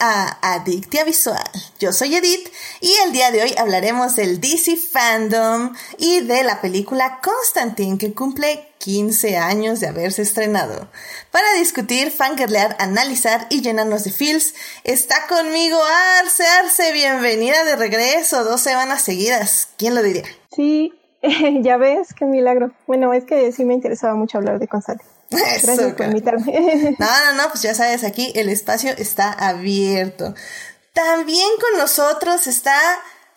a Adictia Visual. Yo soy Edith y el día de hoy hablaremos del DC Fandom y de la película Constantine que cumple 15 años de haberse estrenado. Para discutir, fangirlear, analizar y llenarnos de feels, está conmigo Arce. Arce, bienvenida de regreso, dos semanas seguidas. ¿Quién lo diría? Sí, ya ves, qué milagro. Bueno, es que sí me interesaba mucho hablar de Constantine. Gracias por invitarme. No, no, no, pues ya sabes, aquí el espacio está abierto. También con nosotros está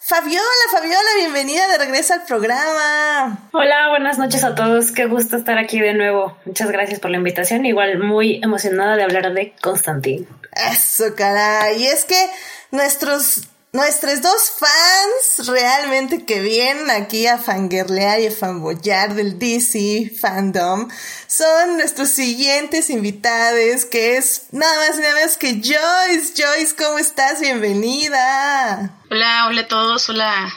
Fabiola, Fabiola, bienvenida de regreso al programa. Hola, buenas noches a todos. Qué gusto estar aquí de nuevo. Muchas gracias por la invitación. Igual muy emocionada de hablar de Constantín. Eso, caray. Y es que nuestros Nuestros dos fans realmente que vienen aquí a fangirlear y a fanboyar del DC fandom son nuestros siguientes invitados, que es nada más y nada menos que Joyce. Joyce, ¿cómo estás? Bienvenida. Hola, hola a todos, hola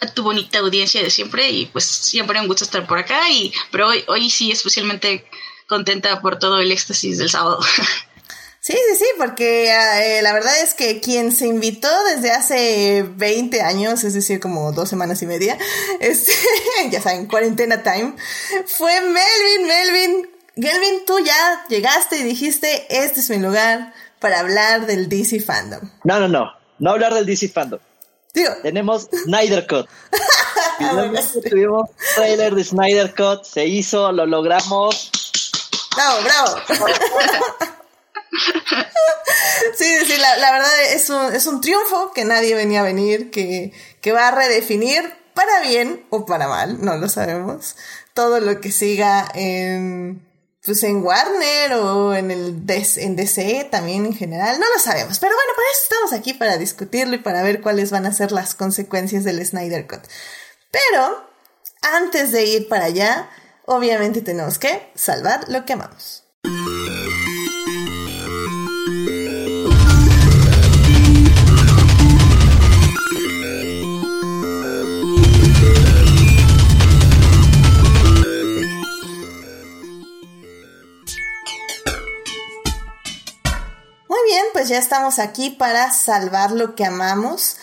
a tu bonita audiencia de siempre y pues siempre un gusto estar por acá y pero hoy, hoy sí especialmente contenta por todo el éxtasis del sábado. Sí, sí, sí, porque eh, la verdad es que quien se invitó desde hace 20 años, es decir, como dos semanas y media, este, ya saben, cuarentena time, fue Melvin, Melvin. Melvin, tú ya llegaste y dijiste, este es mi lugar para hablar del DC Fandom. No, no, no, no hablar del DC Fandom. Digo. Tenemos Snyder Cut. tuvimos trailer de Snyder Cut, se hizo, lo logramos. Bravo, bravo. Sí, sí, la, la verdad es un, es un, triunfo que nadie venía a venir, que, que va a redefinir para bien o para mal, no lo sabemos, todo lo que siga en, pues en Warner o en el en DC también en general, no lo sabemos. Pero bueno, para eso estamos aquí para discutirlo y para ver cuáles van a ser las consecuencias del Snyder Cut. Pero antes de ir para allá, obviamente tenemos que salvar lo que amamos. Pues ya estamos aquí para salvar lo que amamos.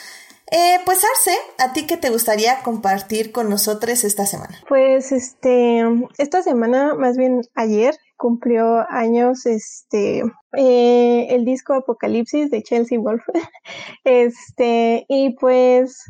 Eh, pues Arce, ¿a ti qué te gustaría compartir con nosotros esta semana? Pues este, esta semana, más bien ayer, cumplió años este eh, el disco Apocalipsis de Chelsea Wolf. este, y pues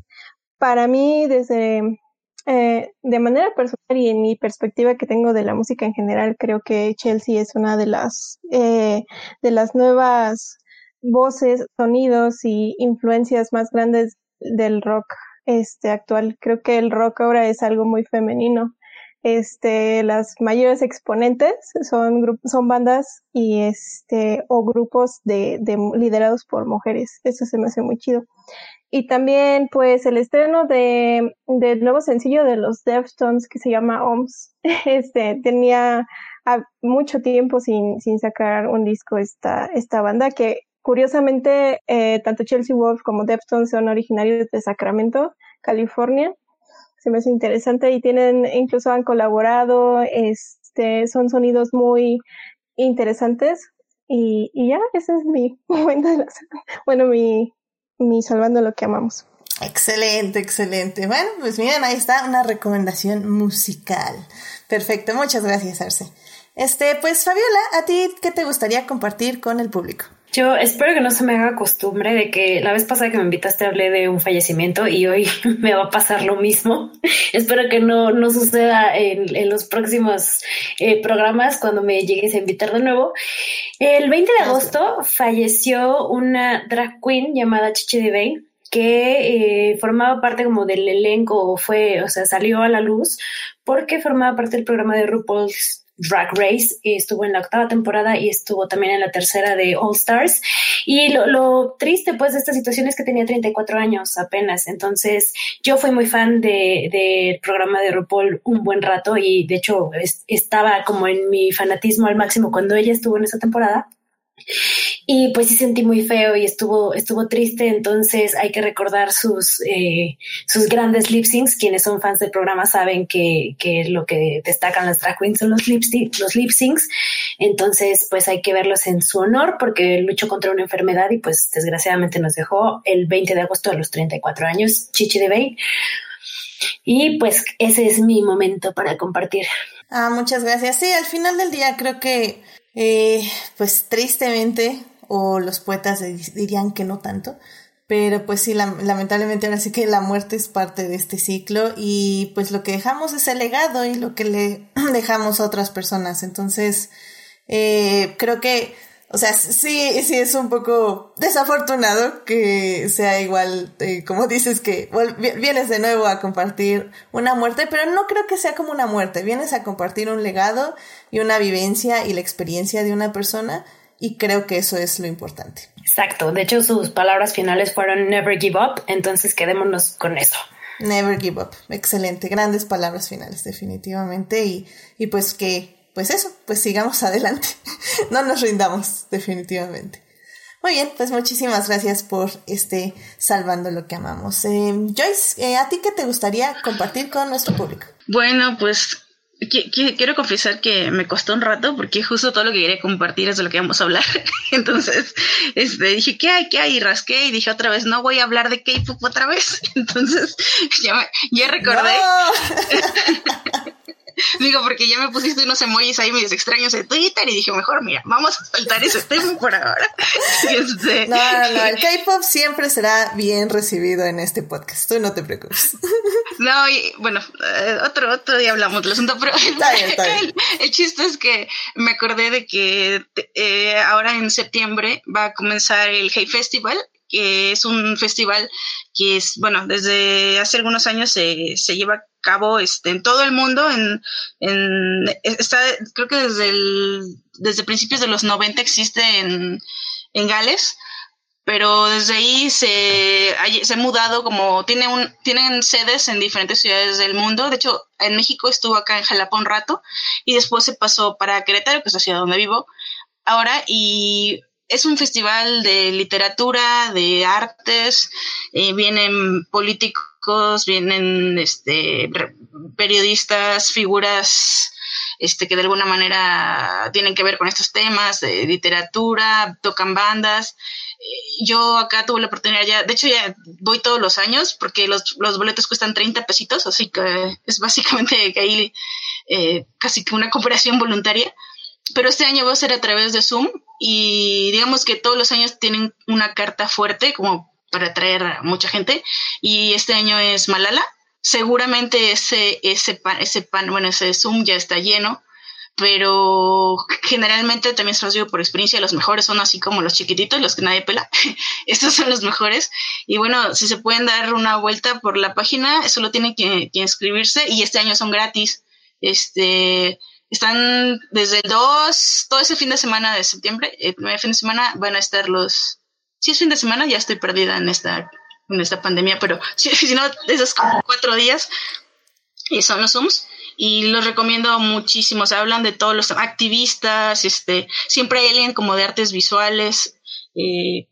para mí, desde eh, de manera personal y en mi perspectiva que tengo de la música en general, creo que Chelsea es una de las de las nuevas voces, sonidos y influencias más grandes del rock este actual. Creo que el rock ahora es algo muy femenino. Este, las mayores exponentes son son bandas y este, o grupos de, de liderados por mujeres. Eso se me hace muy chido. Y también, pues, el estreno de, del nuevo sencillo de los Deftones que se llama OMS. Este, tenía mucho tiempo sin, sin sacar un disco esta, esta banda que Curiosamente, eh, tanto Chelsea Wolf como Deftones son originarios de Sacramento, California. Se me hace interesante y tienen, incluso han colaborado, este, son sonidos muy interesantes. Y, y ya, ese es mi momento de la Bueno, mi, mi salvando lo que amamos. Excelente, excelente. Bueno, pues miren, ahí está una recomendación musical. Perfecto, muchas gracias, Arce. Este, pues Fabiola, ¿a ti qué te gustaría compartir con el público? Yo espero que no se me haga costumbre de que la vez pasada que me invitaste hablé de un fallecimiento y hoy me va a pasar lo mismo. espero que no, no suceda en, en los próximos eh, programas cuando me llegues a invitar de nuevo. El 20 de agosto falleció una drag queen llamada Chichi Devane que eh, formaba parte como del elenco, fue, o sea, salió a la luz porque formaba parte del programa de RuPaul's Drag Race, estuvo en la octava temporada y estuvo también en la tercera de All Stars. Y lo, triste pues de esta situación es que tenía 34 años apenas, entonces yo fui muy fan del de, programa de RuPaul un buen rato y de hecho estaba como en mi fanatismo al máximo cuando ella estuvo en esa temporada. Y pues sí sentí muy feo y estuvo, estuvo triste, entonces hay que recordar sus, eh, sus grandes lip syncs. Quienes son fans del programa saben que, que lo que destacan las drag queens son los lip, los lip syncs, entonces pues hay que verlos en su honor porque luchó contra una enfermedad y pues desgraciadamente nos dejó el 20 de agosto a los 34 años, Chichi de Bay. Y pues ese es mi momento para compartir. Ah, muchas gracias. Sí, al final del día creo que, eh, pues tristemente, o los poetas dirían que no tanto, pero pues sí, lamentablemente ahora sí que la muerte es parte de este ciclo y pues lo que dejamos es el legado y lo que le dejamos a otras personas. Entonces, eh, creo que o sea, sí, sí es un poco desafortunado que sea igual, eh, como dices, que vienes de nuevo a compartir una muerte, pero no creo que sea como una muerte, vienes a compartir un legado y una vivencia y la experiencia de una persona y creo que eso es lo importante. Exacto, de hecho sus palabras finales fueron never give up, entonces quedémonos con eso. Never give up, excelente, grandes palabras finales definitivamente. Y, y pues que pues eso, pues sigamos adelante. no nos rindamos, definitivamente. Muy bien, pues muchísimas gracias por este Salvando lo que amamos. Eh, Joyce, eh, ¿a ti qué te gustaría compartir con nuestro público? Bueno, pues quiero confesar que me costó un rato porque justo todo lo que quería compartir es de lo que vamos a hablar. Entonces, este, dije, ¿qué hay? ¿Qué hay? Y rasqué y dije otra vez, no voy a hablar de K-pop otra vez. Entonces, ya, ya recordé. Digo, porque ya me pusiste unos emojis ahí medio extraños en Twitter y dije, mejor, mira, vamos a saltar ese tema por ahora. Este, no, no, el K-pop siempre será bien recibido en este podcast. Tú no te preocupes. No, y bueno, eh, otro, otro día hablamos del asunto, pero El, chiste es que me acordé de que eh, ahora en septiembre va a comenzar el Hey Festival, que es un festival que es, bueno, desde hace algunos años se, se lleva cabo este, en todo el mundo, en, en, está, creo que desde, el, desde principios de los 90 existe en, en Gales, pero desde ahí se, se ha mudado como, tiene un, tienen sedes en diferentes ciudades del mundo, de hecho en México estuvo acá en Jalapa un rato y después se pasó para Querétaro, que es la ciudad donde vivo ahora, y es un festival de literatura, de artes, eh, vienen políticos vienen este, periodistas, figuras este, que de alguna manera tienen que ver con estos temas de literatura, tocan bandas. Eh, yo acá tuve la oportunidad ya, de hecho ya voy todos los años porque los, los boletos cuestan 30 pesitos, así que es básicamente que ahí eh, casi que una cooperación voluntaria. Pero este año va a ser a través de Zoom y digamos que todos los años tienen una carta fuerte como para atraer a mucha gente. Y este año es Malala. Seguramente ese, ese, pan, ese pan, bueno, ese Zoom ya está lleno, pero generalmente también se los digo por experiencia, los mejores son así como los chiquititos, los que nadie pela. Estos son los mejores. Y bueno, si se pueden dar una vuelta por la página, solo tienen que, que inscribirse y este año son gratis. Este, están desde el 2, todo ese fin de semana de septiembre, el primer fin de semana van a estar los, si es fin de semana, ya estoy perdida en esta, en esta pandemia, pero si, si no, esos como cuatro días y son los Zooms y los recomiendo muchísimo. Se hablan de todos los activistas, este, siempre hay alguien como de artes visuales. Eh,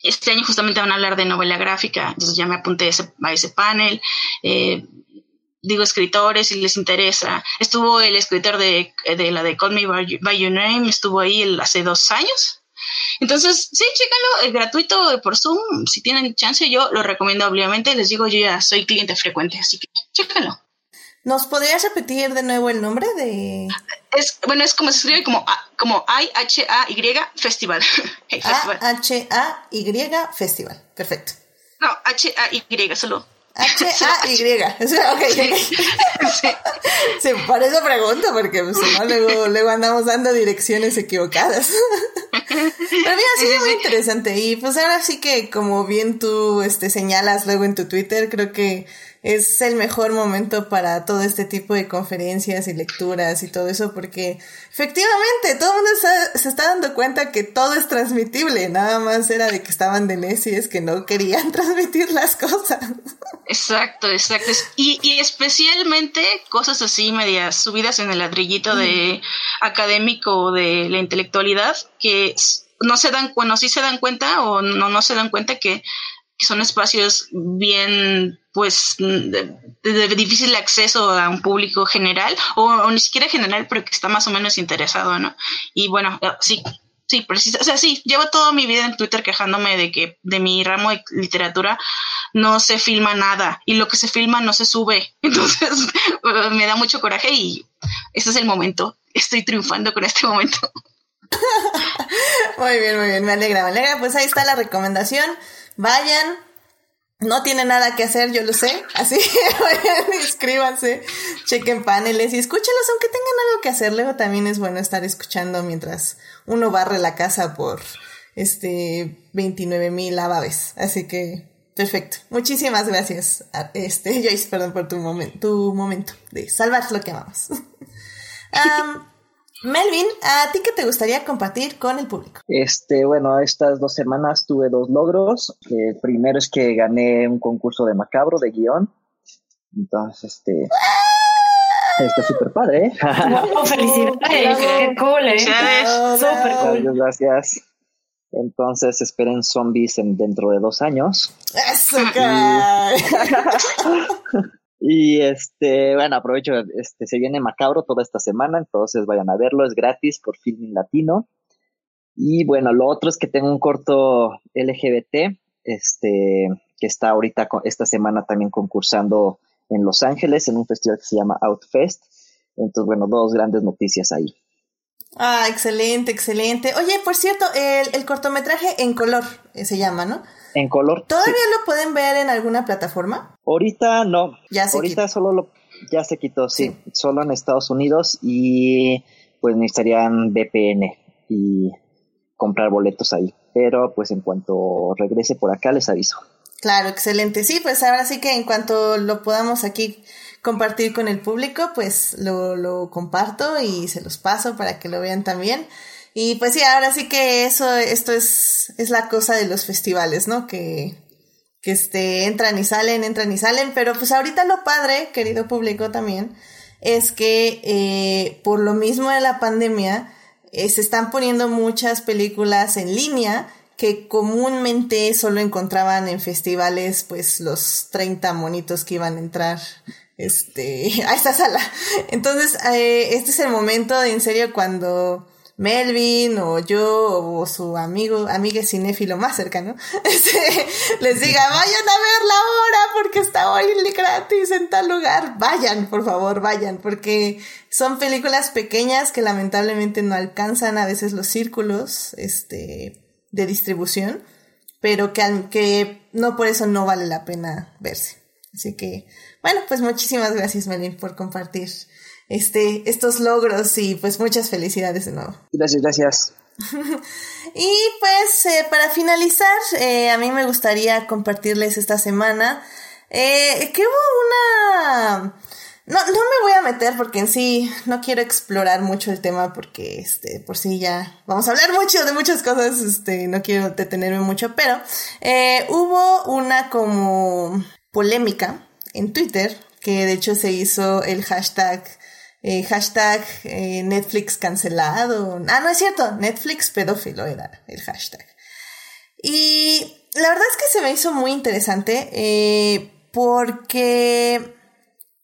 este año justamente van a hablar de novela gráfica, entonces ya me apunté a ese, a ese panel. Eh, digo escritores si les interesa. Estuvo el escritor de, de la de Call Me by, Your Name, estuvo ahí hace dos años. Entonces, sí, chécalo, es gratuito por Zoom. Si tienen chance, yo lo recomiendo obviamente. Les digo, yo ya soy cliente frecuente, así que chécalo. ¿Nos podrías repetir de nuevo el nombre de...? Es, bueno, es como se escribe como, como I-H-A-Y Festival. A-H-A-Y Festival. Perfecto. No, H-A-Y, solo. H-A-Y. okay. Sí. sí. por eso pregunto, porque pues, ¿no? luego, luego andamos dando direcciones equivocadas. Pero mira, sí, es muy interesante. Y pues ahora sí que, como bien tú este, señalas luego en tu Twitter, creo que es el mejor momento para todo este tipo de conferencias y lecturas y todo eso, porque efectivamente todo el mundo se está dando cuenta que todo es transmitible, nada más era de que estaban de necios que no querían transmitir las cosas. Exacto, exacto. Y, y especialmente cosas así, medias subidas en el ladrillito de académico de la intelectualidad, que no se dan, bueno, sí se dan cuenta o no, no se dan cuenta que, son espacios bien, pues, de, difícil acceso a un público general o, ni siquiera general, pero que está más o menos interesado, ¿no? Y bueno, eh, sí, sí, precisa, o sea, sí, llevo toda mi vida en Twitter quejándome de que de mi ramo de literatura no se filma nada y lo que se filma no se sube. Entonces, me da mucho coraje y ese es el momento. Estoy triunfando con este momento. muy bien, muy bien, me alegra, me alegra. Pues ahí está la recomendación. Vayan, no tiene nada que hacer, yo lo sé. Así vayan, inscríbanse, chequen paneles y escúchenlos, aunque tengan algo que hacer. Luego también es bueno estar escuchando mientras uno barre la casa por este 29 mil abaves. Así que, perfecto. Muchísimas gracias, este, Joyce, perdón por tu, momento tu momento de salvar lo que amamos. Melvin, ¿a ti qué te gustaría compartir con el público? Este, bueno, estas dos semanas tuve dos logros. El primero es que gané un concurso de macabro de guion. Entonces, este. Está súper padre, ¿eh? felicidades, qué cool, ¿eh? Súper cool. Gracias. Entonces esperen zombies en, dentro de dos años. ¡Eso, Y este, bueno, aprovecho, este, se viene macabro toda esta semana, entonces vayan a verlo, es gratis por Filming Latino. Y bueno, lo otro es que tengo un corto LGBT, este, que está ahorita esta semana también concursando en Los Ángeles en un festival que se llama Outfest. Entonces, bueno, dos grandes noticias ahí. Ah, excelente, excelente. Oye, por cierto, el, el cortometraje en color eh, se llama, ¿no? En color. ¿Todavía lo pueden ver en alguna plataforma? Ahorita no. Ya se Ahorita solo lo, ya se quitó, sí. Solo en Estados Unidos y pues necesitarían VPN y comprar boletos ahí. Pero pues en cuanto regrese por acá les aviso. Claro, excelente. Sí, pues ahora sí que en cuanto lo podamos aquí compartir con el público, pues lo, lo comparto y se los paso para que lo vean también. Y pues sí, ahora sí que eso, esto es, es la cosa de los festivales, ¿no? Que, que este, entran y salen, entran y salen, pero pues ahorita lo padre, querido público también, es que eh, por lo mismo de la pandemia, eh, se están poniendo muchas películas en línea que comúnmente solo encontraban en festivales pues los 30 monitos que iban a entrar este, a esta sala. Entonces, eh, este es el momento de en serio cuando Melvin o yo o su amigo, amiga cinéfilo más cercano, este, les diga, vayan a ver la hora porque está hoy gratis en tal lugar. Vayan, por favor, vayan, porque son películas pequeñas que lamentablemente no alcanzan a veces los círculos este, de distribución, pero que, que no por eso no vale la pena verse. Así que, bueno, pues muchísimas gracias, Melvin, por compartir este, estos logros y pues muchas felicidades de nuevo. Gracias, gracias. y pues eh, para finalizar, eh, a mí me gustaría compartirles esta semana eh, que hubo una... No, no me voy a meter porque en sí no quiero explorar mucho el tema porque este, por sí ya vamos a hablar mucho de muchas cosas, este, no quiero detenerme mucho, pero hubo una como polémica en Twitter que de hecho se hizo el hashtag eh, hashtag eh, Netflix cancelado. Ah, no es cierto, Netflix pedófilo era el hashtag. Y la verdad es que se me hizo muy interesante eh, porque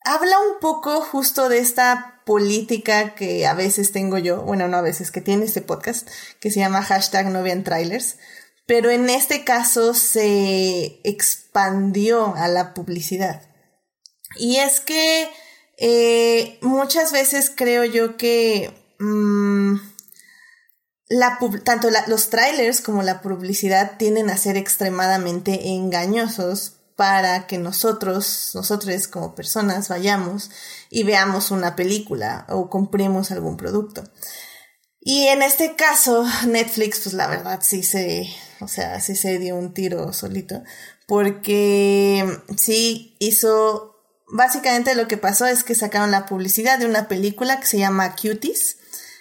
habla un poco justo de esta política que a veces tengo yo, bueno, no a veces, que tiene este podcast, que se llama hashtag no vean trailers, pero en este caso se expandió a la publicidad. Y es que eh, muchas veces creo yo que mm, la, tanto los trailers como la publicidad tienden a ser extremadamente engañosos para que nosotros, nosotros como personas, vayamos y veamos una película o compremos algún producto. Y en este caso, Netflix, pues la verdad sí se, o sea, sí se dio un tiro solito, porque sí hizo básicamente lo que pasó es que sacaron la publicidad de una película que se llama Cuties,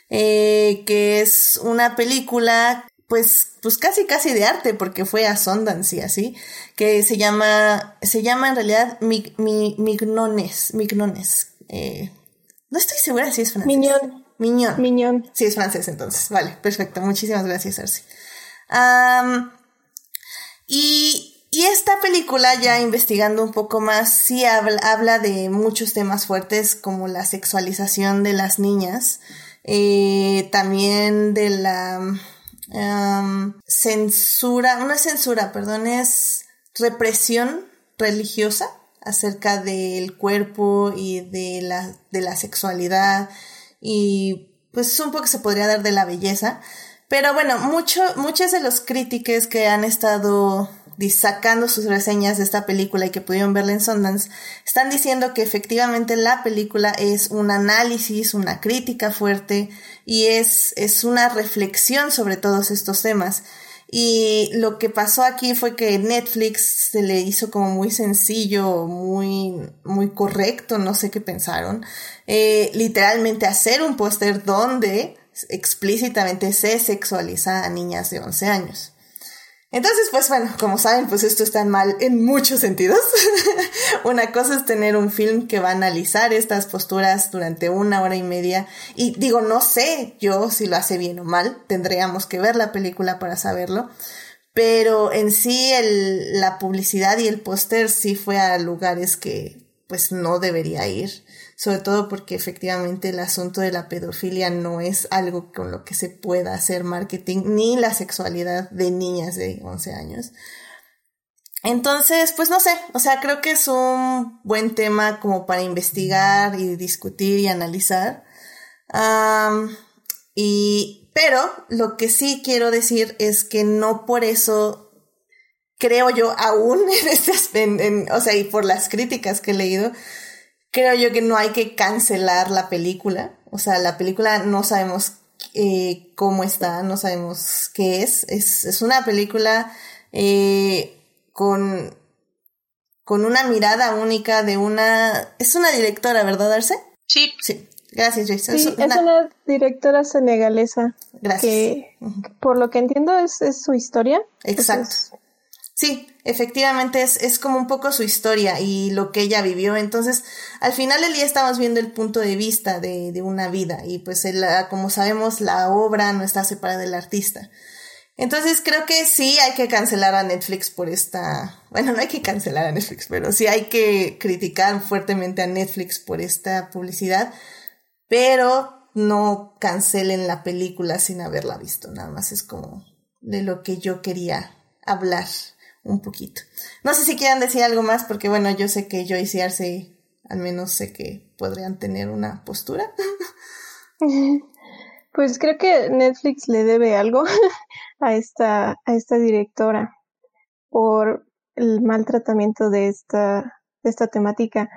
eh, que es una película pues, pues casi casi de arte porque fue a Sundance y así, que se llama, se llama en realidad Mignones, Mignones, eh, no estoy segura si es francés. Mignon. Miñón. Miñón. Sí, es francés entonces. Vale, perfecto. Muchísimas gracias, Arce. y, esta película, ya investigando un poco más, sí habla, habla de muchos temas fuertes como la sexualización de las niñas, eh, también de la censura, una censura, perdón, es represión religiosa acerca del cuerpo y de la, de la sexualidad y pues un poco se podría dar de la belleza. Pero bueno, mucho, muchos de los críticos que han estado sacando sus reseñas de esta película y que pudieron verla en Sundance, están diciendo que efectivamente la película es un análisis, una crítica fuerte y es, es una reflexión sobre todos estos temas. Y lo que pasó aquí fue que Netflix se le hizo como muy sencillo, muy, muy correcto, no sé qué pensaron, eh, literalmente hacer un póster donde explícitamente se sexualiza a niñas de 11 años. Entonces, pues bueno, como saben, pues esto está mal en muchos sentidos. una cosa es tener un film que va a analizar estas posturas durante una hora y media. Y digo, no sé yo si lo hace bien o mal, tendríamos que ver la película para saberlo. Pero en sí el, la publicidad y el póster sí fue a lugares que pues no debería ir sobre todo porque efectivamente el asunto de la pedofilia no es algo con lo que se pueda hacer marketing, ni la sexualidad de niñas de 11 años. Entonces, pues no sé, o sea, creo que es un buen tema como para investigar y discutir y analizar. y, pero lo que sí quiero decir es que no por eso creo yo aún en este, o sea, y por las críticas que he leído, creo yo que no hay que cancelar la película. O sea, la película no sabemos eh, cómo está, no sabemos qué es. Es, una película eh, con, con una mirada única de una... Es una directora, ¿verdad, Arce? Sí. Sí. Gracias, Jason. Sí, es una, directora senegalesa. Gracias. Que, por lo que entiendo, es, es su historia. Exacto. Sí, efectivamente es, es como un poco su historia y lo que ella vivió. Entonces, al final del día estamos viendo el punto de vista de, de una vida y pues como sabemos la obra no está separada del artista. Entonces creo que sí hay que cancelar a Netflix por esta, bueno, no hay que cancelar a Netflix, pero sí hay que criticar fuertemente a Netflix por esta publicidad, pero no cancelen la película sin haberla visto, nada más es como de lo que yo quería hablar un poquito. No sé si quieran decir algo más, porque bueno, yo sé que Joyce y Arce, al menos sé que podrían tener una postura. Pues creo que Netflix le debe algo a esta, a esta directora por el maltratamiento de esta, de esta temática.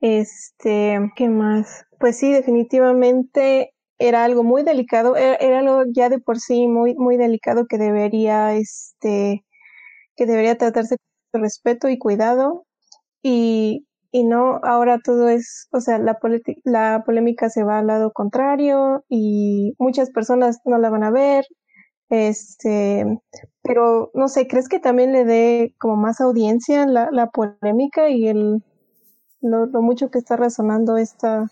Este, ¿qué más? Pues sí, definitivamente era algo muy delicado, era, era, algo ya de por sí muy, muy delicado que debería, este, que debería tratarse con respeto y cuidado. Y, y no ahora todo es, o sea, la, la polémica se va al lado contrario y muchas personas no la van a ver, este, pero no sé, ¿crees que también le dé como más audiencia la, la polémica y el lo, lo mucho que está resonando esta,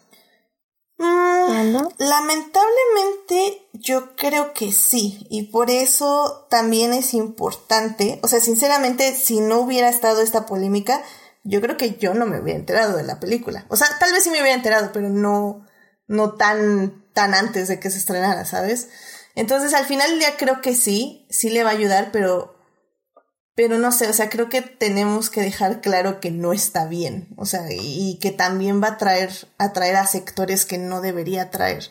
Mm, lamentablemente yo creo que sí y por eso también es importante, o sea, sinceramente si no hubiera estado esta polémica, yo creo que yo no me hubiera enterado de la película. O sea, tal vez sí me hubiera enterado, pero no no tan tan antes de que se estrenara, ¿sabes? Entonces, al final del día creo que sí, sí le va a ayudar, pero pero no sé, o sea, creo que tenemos que dejar claro que no está bien, o sea, y, que también va a traer, atraer a sectores que no debería traer.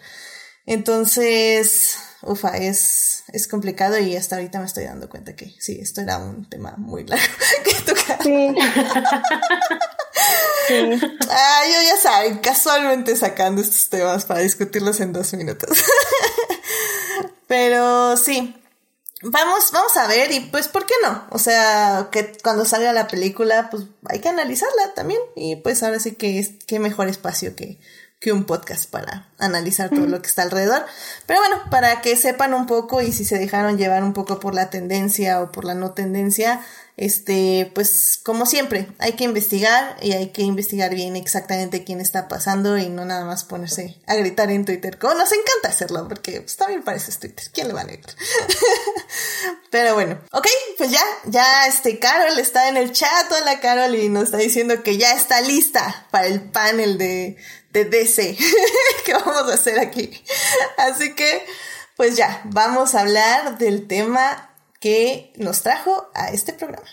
Entonces, ufa, es, es complicado y hasta ahorita me estoy dando cuenta que sí, esto era un tema muy largo que tocar. Sí. Ah, yo ya saben, casualmente sacando estos temas para discutirlos en dos minutos. Pero sí, Vamos, vamos a ver, y pues, ¿por qué no? O sea, que cuando salga la película, pues hay que analizarla también. Y pues ahora sí que es qué mejor espacio que que un podcast para analizar todo lo que está alrededor. Pero bueno, para que sepan un poco y si se dejaron llevar un poco por la tendencia o por la no tendencia, este, pues como siempre, hay que investigar y hay que investigar bien exactamente quién está pasando y no nada más ponerse a gritar en Twitter, como nos encanta hacerlo, porque pues, también parece Twitter, ¿quién le va a negar? Pero bueno, ok, pues ya, ya este Carol está en el chat, hola Carol, y nos está diciendo que ya está lista para el panel de, de DC que vamos a hacer aquí. Así que, pues ya, vamos a hablar del tema que nos trajo a este programa.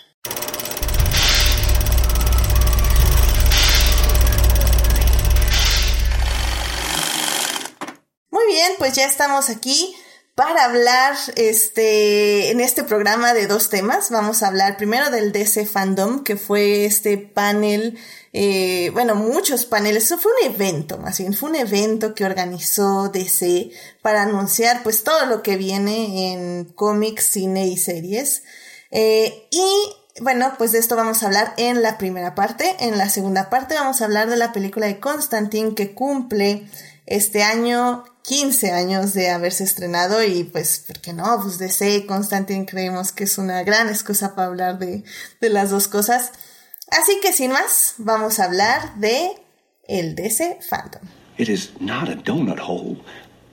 Muy bien, pues ya estamos aquí para hablar este, en este programa de dos temas. Vamos a hablar primero del DC Fandom, que fue este panel, eh, bueno, muchos paneles. Eso fue un evento, más bien, fue un evento que organizó DC para anunciar pues todo lo que viene en cómics, cine y series. Eh, y bueno, pues de esto vamos a hablar en la primera parte. En la segunda parte vamos a hablar de la película de Constantine que cumple este año 15 años de haberse estrenado y pues, ¿por qué no? Pues DC Constantine creemos que es una gran excusa para hablar de, de las dos cosas. Así que sin más, vamos a hablar de el DC Phantom. It is not a donut hole,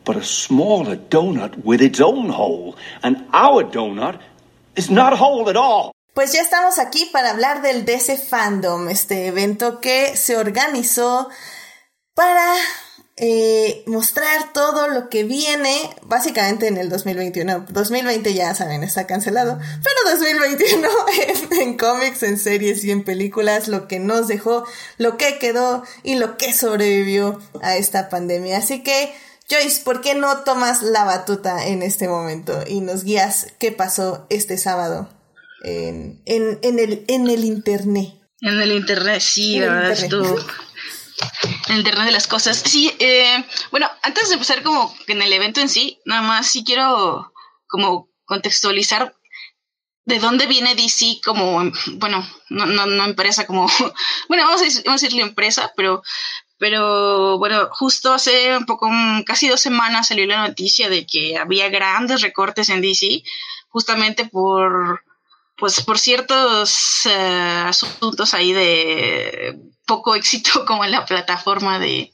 but a smaller donut with its own hole. And our donut is not a hole at all. Pues ya estamos aquí para hablar del DC Fandom, este evento que se organizó para eh, mostrar todo lo que viene básicamente en el 2021. 2020 ya saben, está cancelado, pero 2021 en, en cómics, en series y en películas, lo que nos dejó, lo que quedó y lo que sobrevivió a esta pandemia. Así que, Joyce, ¿por qué no tomas la batuta en este momento y nos guías qué pasó este sábado en, en, en el, en el internet? En el internet, sí, la verdad, estuvo en el Internet de las cosas. Sí, eh, bueno, antes de empezar como en el evento en sí, nada más sí quiero como contextualizar de dónde viene DC como, bueno, no, no, no empresa como, bueno, vamos a, vamos a decirle empresa, pero, pero bueno, justo hace un poco, casi dos semanas salió la noticia de que había grandes recortes en DC, justamente por, pues por ciertos eh, asuntos ahí de poco éxito como en la plataforma de,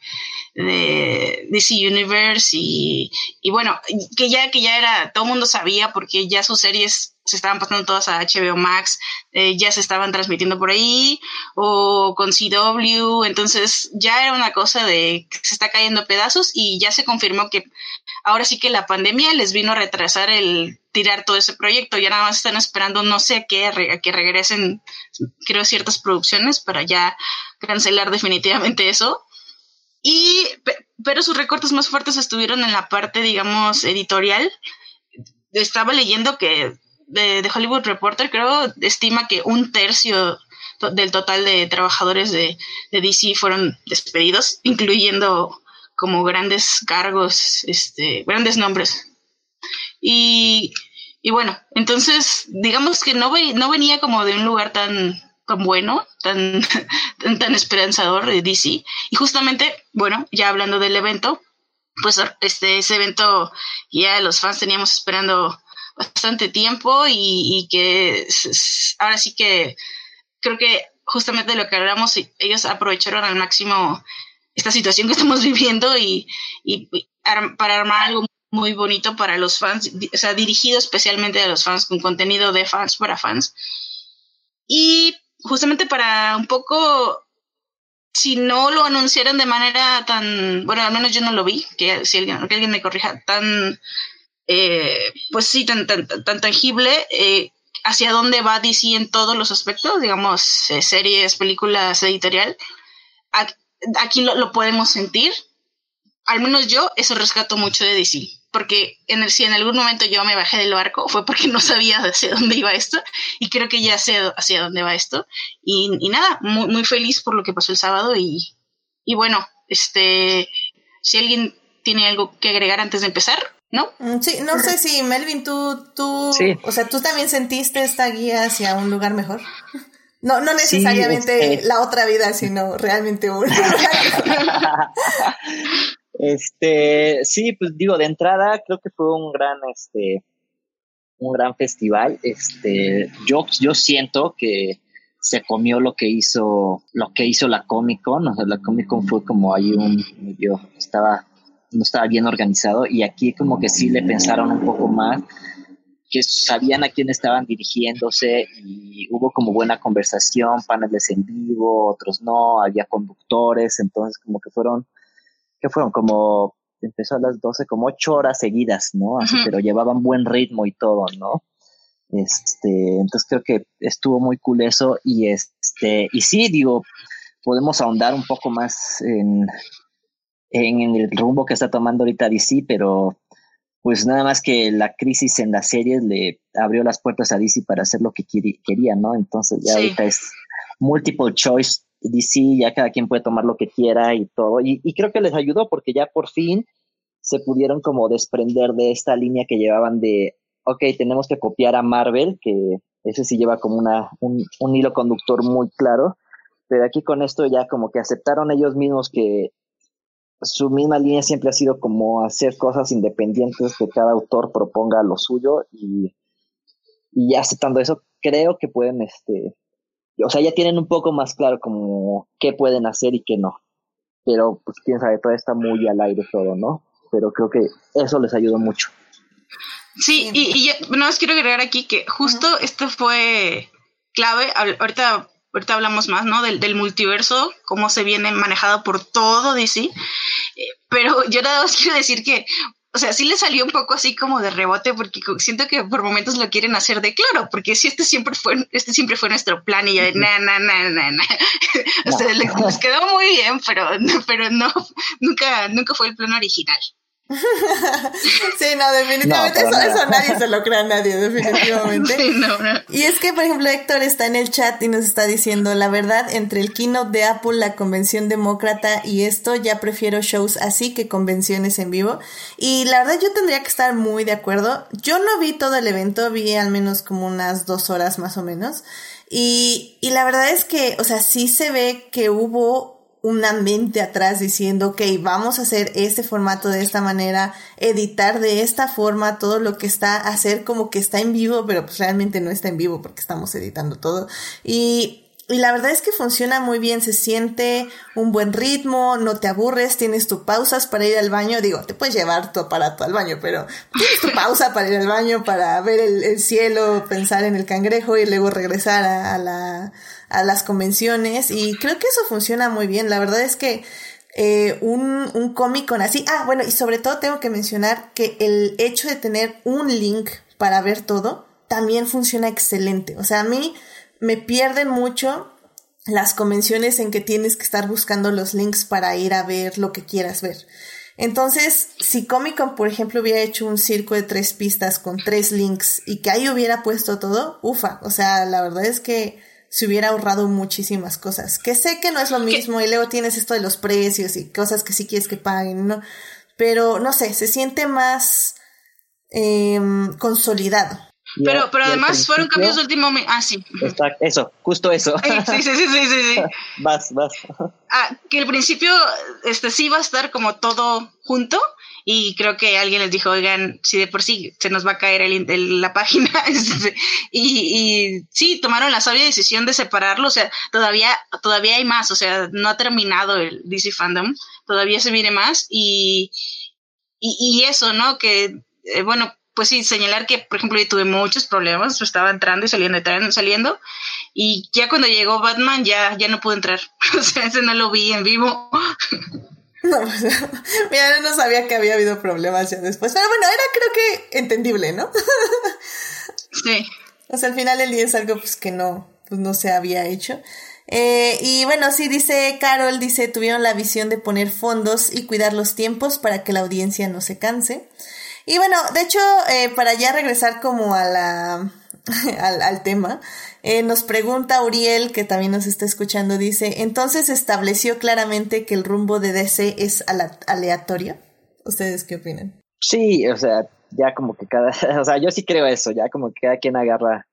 DC Universe y, bueno, que ya, que ya era, todo el mundo sabía porque ya sus series se estaban pasando todas a HBO Max, eh, ya se estaban transmitiendo por ahí, o con CW, entonces ya era una cosa de que se está cayendo pedazos y ya se confirmó que ahora sí que la pandemia les vino a retrasar el tirar todo ese proyecto, ya nada más están esperando, no sé qué, a que regresen, creo, ciertas producciones para ya cancelar definitivamente eso. Y, pero sus recortes más fuertes estuvieron en la parte, digamos, editorial. Estaba leyendo que de, Hollywood Reporter, creo, estima que un tercio del total de trabajadores de, de, DC fueron despedidos, incluyendo como grandes cargos, este, grandes nombres. Y, y bueno, entonces, digamos que no, no venía como de un lugar tan tan bueno, tan, tan, esperanzador de DC. Y justamente, bueno, ya hablando del evento, pues este, ese evento ya los fans teníamos esperando bastante tiempo y, que ahora sí que creo que justamente lo que hablamos, ellos aprovecharon al máximo esta situación que estamos viviendo y, y para armar algo muy bonito para los fans, o sea, dirigido especialmente a los fans, con contenido de fans para fans. Y justamente para un poco, si no lo anunciaron de manera tan, bueno, al menos yo no lo vi, que si alguien, me corrija, tan, eh, pues sí, tan, tan, tan tangible, eh, hacia dónde va DC en todos los aspectos, digamos, eh, series, películas, editorial. Aquí lo, lo podemos sentir. Al menos yo eso rescato mucho de DC porque en el, si en algún momento yo me bajé del barco fue porque no sabía hacia dónde iba esto y creo que ya sé hacia dónde va esto y, y nada, muy, muy, feliz por lo que pasó el sábado y, y bueno, este, si alguien tiene algo que agregar antes de empezar, ¿no? Mm, sí, no sé si Melvin, tú, tú, o sea, tú también sentiste esta guía hacia un lugar mejor. No, no necesariamente este la otra vida, sino realmente una. este, sí, pues digo, de entrada creo que fue un gran, este, un gran festival. Este, yo, yo siento que se comió lo que hizo, lo que hizo la Comic Con. O sea, la Comic Con fue como ahí un yo estaba, no estaba bien organizado, y aquí como que sí le pensaron un poco más que sabían a quién estaban dirigiéndose y hubo como buena conversación, paneles en vivo, otros no, había conductores, entonces como que fueron, que fueron como, empezó a las 12, como ocho horas seguidas, ¿no? Así, pero llevaban buen ritmo y todo, ¿no? Este, entonces creo que estuvo muy cool eso y este, y sí, digo, podemos ahondar un poco más en, en el rumbo que está tomando ahorita DC, pero pues nada más que la crisis en las series le abrió las puertas a DC para hacer lo que quería, ¿no? Entonces ya ahorita es multiple choice DC, ya cada quien puede tomar lo que quiera y todo. Y, y, creo que les ayudó porque ya por fin se pudieron como desprender de esta línea que llevaban de, ok, tenemos que copiar a Marvel, que ese sí lleva como una, un, un hilo conductor muy claro. Pero aquí con esto ya como que aceptaron ellos mismos que su misma línea siempre ha sido como hacer cosas independientes, que cada autor proponga lo suyo y, y aceptando eso, creo que pueden, este, o sea, ya tienen un poco más claro como qué pueden hacer y qué no. Pero pues quién sabe, todavía está muy al aire todo, ¿no? Pero creo que eso les ayudó mucho. Sí, y, y no más quiero agregar aquí que justo esto fue clave. Ahorita ahorita hablamos más, ¿no? Del, del multiverso, cómo se viene manejado por todo DC. Eh, pero yo nada más quiero decir que, o sea, sí le salió un poco así como de rebote, porque siento que por momentos lo quieren hacer de claro, porque si este siempre fue, este siempre fue nuestro plan y ya, na, na, na, na, na. O sea, les quedó muy bien, pero, pero no, nunca, nunca fue el plan original. sí, no, definitivamente eso, nadie se lo cree a nadie, definitivamente. Y es que, por ejemplo, Héctor está en el chat y nos está diciendo, la verdad, entre el keynote de Apple, la convención demócrata y esto, ya prefiero shows así que convenciones en vivo. Y la verdad, yo tendría que estar muy de acuerdo. Yo no vi todo el evento, vi al menos como unas dos horas más o menos. Y, y la verdad es que, o sea, sí se ve que hubo una mente atrás diciendo, ok, vamos a hacer este formato de esta manera, editar de esta forma todo lo que está, hacer como que está en vivo, pero pues realmente no está en vivo porque estamos editando todo. Y, y la verdad es que funciona muy bien, se siente un buen ritmo, no te aburres, tienes tus pausas para ir al baño, digo, te puedes llevar tu aparato al baño, pero tienes tu pausa para ir al baño, para ver el, cielo, pensar en el cangrejo y luego regresar a la a las convenciones y creo que eso funciona muy bien. La verdad es que eh, un, un cómic con así. Ah, bueno, y sobre todo tengo que mencionar que el hecho de tener un link para ver todo también funciona excelente. O sea, a mí me pierden mucho las convenciones en que tienes que estar buscando los links para ir a ver lo que quieras ver. Entonces, si Comic Con, por ejemplo, hubiera hecho un circo de tres pistas con tres links y que ahí hubiera puesto todo, ufa. O sea, la verdad es que se hubiera ahorrado muchísimas cosas. Que sé que no es lo mismo y luego tienes esto de los precios y cosas que sí quieres que paguen, ¿no? Pero no sé, se siente más em, consolidado. Pero, pero además fueron cambios de último momento. Ah, sí. eso, justo eso. Sí, sí, sí, sí, sí. sí. vas, vas. Ah, que al principio este sí va a estar como todo junto y creo que alguien les dijo, oigan, si de por sí se nos va a caer el, la página, este, y, sí, tomaron la sabia decisión de separarlo, o sea, todavía, todavía hay más, o sea, no ha terminado el DC Fandom, todavía se viene más, y, y, eso, ¿no? Que, eh, bueno, pues sí, señalar que, por ejemplo, yo tuve muchos problemas, estaba entrando y saliendo, entrando saliendo, y ya cuando llegó Batman ya, ya no pude entrar, o sea, ese no lo vi en vivo. No, mira, no sabía que había habido problemas ya después. Pero bueno, era creo que entendible, ¿no? Sí. O sea, al final el día es algo pues que no, pues no se había hecho. Eh, y bueno, sí, dice Carol, dice, tuvieron la visión de poner fondos y cuidar los tiempos para que la audiencia no se canse. Y bueno, de hecho, eh, para ya regresar como a la, al, al tema, eh, nos pregunta Uriel, que también nos está escuchando, dice, entonces estableció claramente que el rumbo de DC es aleatorio. ¿Ustedes qué opinan? Sí, o sea, ya como que cada, o sea, yo sí creo eso, ya como que cada quien agarra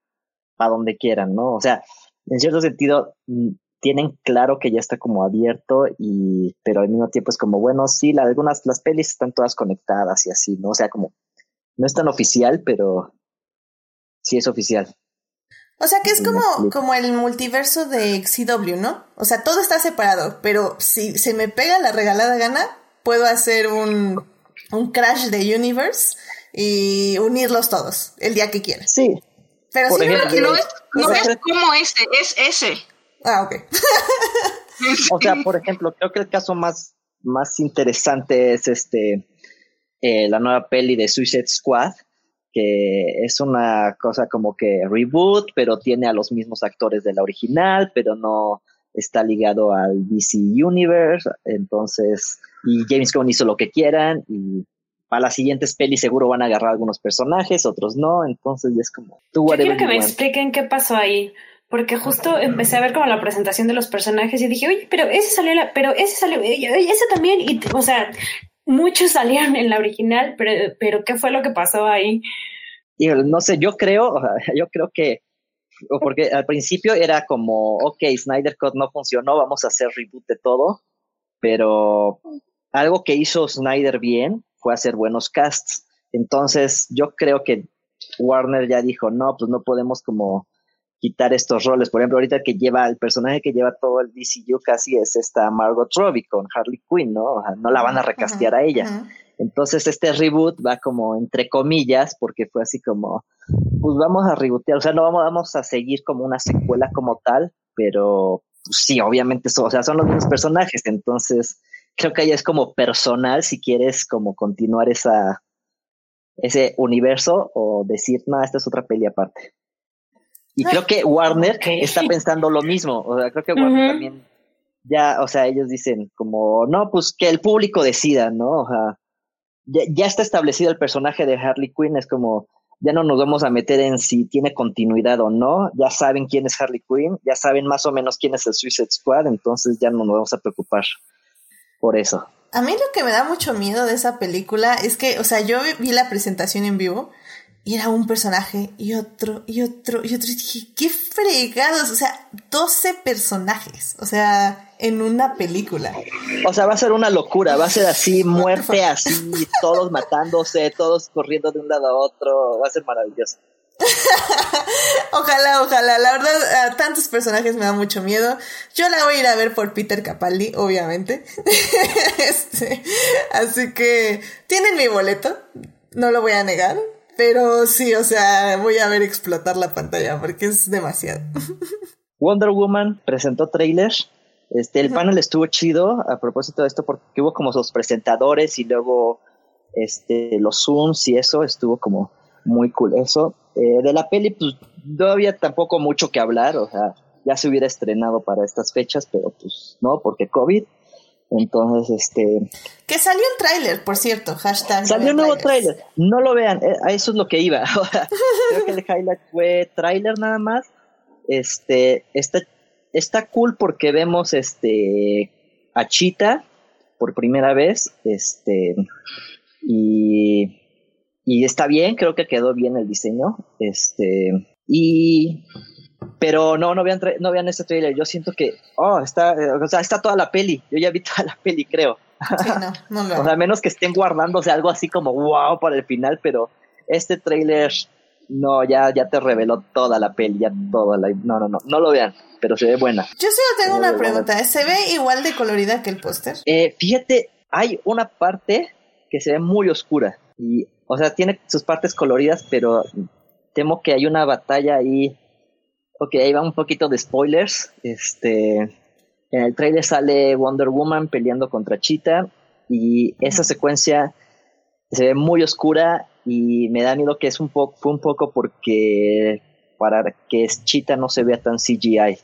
a donde quieran, ¿no? O sea, en cierto sentido, mm, tienen claro que ya está como abierto y pero al mismo tiempo es como bueno sí algunas las pelis están todas conectadas y así no o sea como no es tan oficial pero sí es oficial o sea que es como, como el multiverso de CW, ¿no? O sea, todo está separado, pero si se me pega la regalada gana, puedo hacer un, un crash de universe y unirlos todos el día que quiera. Sí. Pero sí, ejemplo, no es, no es como ese, es ese. Ah, ok. o sea, por ejemplo, creo que el caso más, más interesante es este eh, la nueva peli de Suicide Squad, que es una cosa como que reboot, pero tiene a los mismos actores de la original, pero no está ligado al DC Universe, entonces, y James Gunn hizo lo que quieran, y para las siguientes pelis seguro van a agarrar algunos personajes, otros no, entonces es como... Yo quiero que me expliquen qué pasó ahí, porque justo empecé a ver como la presentación de los personajes y dije, oye, pero ese salió, la, pero ese salió, ese también, y, o sea, muchos salieron en la original, pero, ¿qué fue lo que pasó ahí? No sé, yo creo, yo creo que, porque al principio era como, ok, Snyder Cut no funcionó, vamos a hacer reboot de todo, pero algo que hizo Snyder bien fue hacer buenos casts. Entonces, yo creo que Warner ya dijo, no, pues no podemos como quitar estos roles. Por ejemplo, ahorita que lleva, el personaje que lleva todo el DCU casi es esta Margot Robbie con Harley Quinn, ¿no? no la van a recastear a ella. Entonces este reboot va como entre comillas, porque fue así como, pues vamos a rebootear, o sea, no vamos, vamos a seguir como una secuela como tal, pero pues, sí, obviamente, o sea, son los mismos personajes, entonces creo que ahí es como personal si quieres como continuar esa, ese universo o decir, no, esta es otra peli aparte. Y creo que Warner está pensando lo mismo. O sea, creo que Warner también ya, o sea, ellos dicen como, no, pues que el público decida, ¿no? O sea, ya, está establecido el personaje de Harley Quinn, es como, ya no nos vamos a meter en si tiene continuidad o no, ya saben quién es Harley Quinn, ya saben más o menos quién es el Suicide Squad, entonces ya no nos vamos a preocupar por eso. A mí lo que me da mucho miedo de esa película es que, o sea, yo vi la presentación en vivo y era un personaje y otro y otro y otro. Y dije, qué fregados. O sea, 12 personajes. O sea, en una película. O sea, va a ser una locura. Va a ser así, muerte así, todos matándose, todos corriendo de un lado a otro. Va a ser maravilloso. ojalá, ojalá. La verdad, a tantos personajes me da mucho miedo. Yo la voy a ir a ver por Peter Capaldi, obviamente. este, así que tienen mi boleto. No lo voy a negar. Pero sí, o sea, voy a ver explotar la pantalla porque es demasiado. Wonder Woman presentó trailers. Este, el panel estuvo chido a propósito de esto porque hubo como sus presentadores y luego este, los Zooms y eso estuvo como muy cool. Eso. Eh, de la peli, pues no había tampoco mucho que hablar, o sea, ya se hubiera estrenado para estas fechas, pero pues no, porque COVID. Entonces, este... Que salió el tráiler, por cierto, hashtag. Salió un nuevo tráiler. No lo vean, eh, a eso es lo que iba. Creo que el highlight fue tráiler nada más. Este, está, está cool porque vemos este a Chita por primera vez. Este, y, y está bien, creo que quedó bien el diseño. Este, y pero no, no vean, no vean este trailer. Yo siento que, oh, está, eh, o sea, está toda la peli. Yo ya vi toda la peli, creo. Sí, no, no o sea, a menos que estén guardándose algo así como wow para el final, pero este trailer, no, ya, ya te reveló toda la peli, ya toda la. No, no, no, no lo vean, pero se ve buena. Yo solo tengo una pregunta. ¿Se ve igual de colorida que el póster? Eh, fíjate, hay una parte que se ve muy oscura. Y, o sea, tiene sus partes coloridas, pero temo que hay una batalla ahí Ok, ahí va un poquito de spoilers. Este, en el trailer sale Wonder Woman peleando contra Cheetah y esa secuencia se ve muy oscura y me da miedo que es un poco, fue un poco porque para que Cheetah no se vea tan CGI,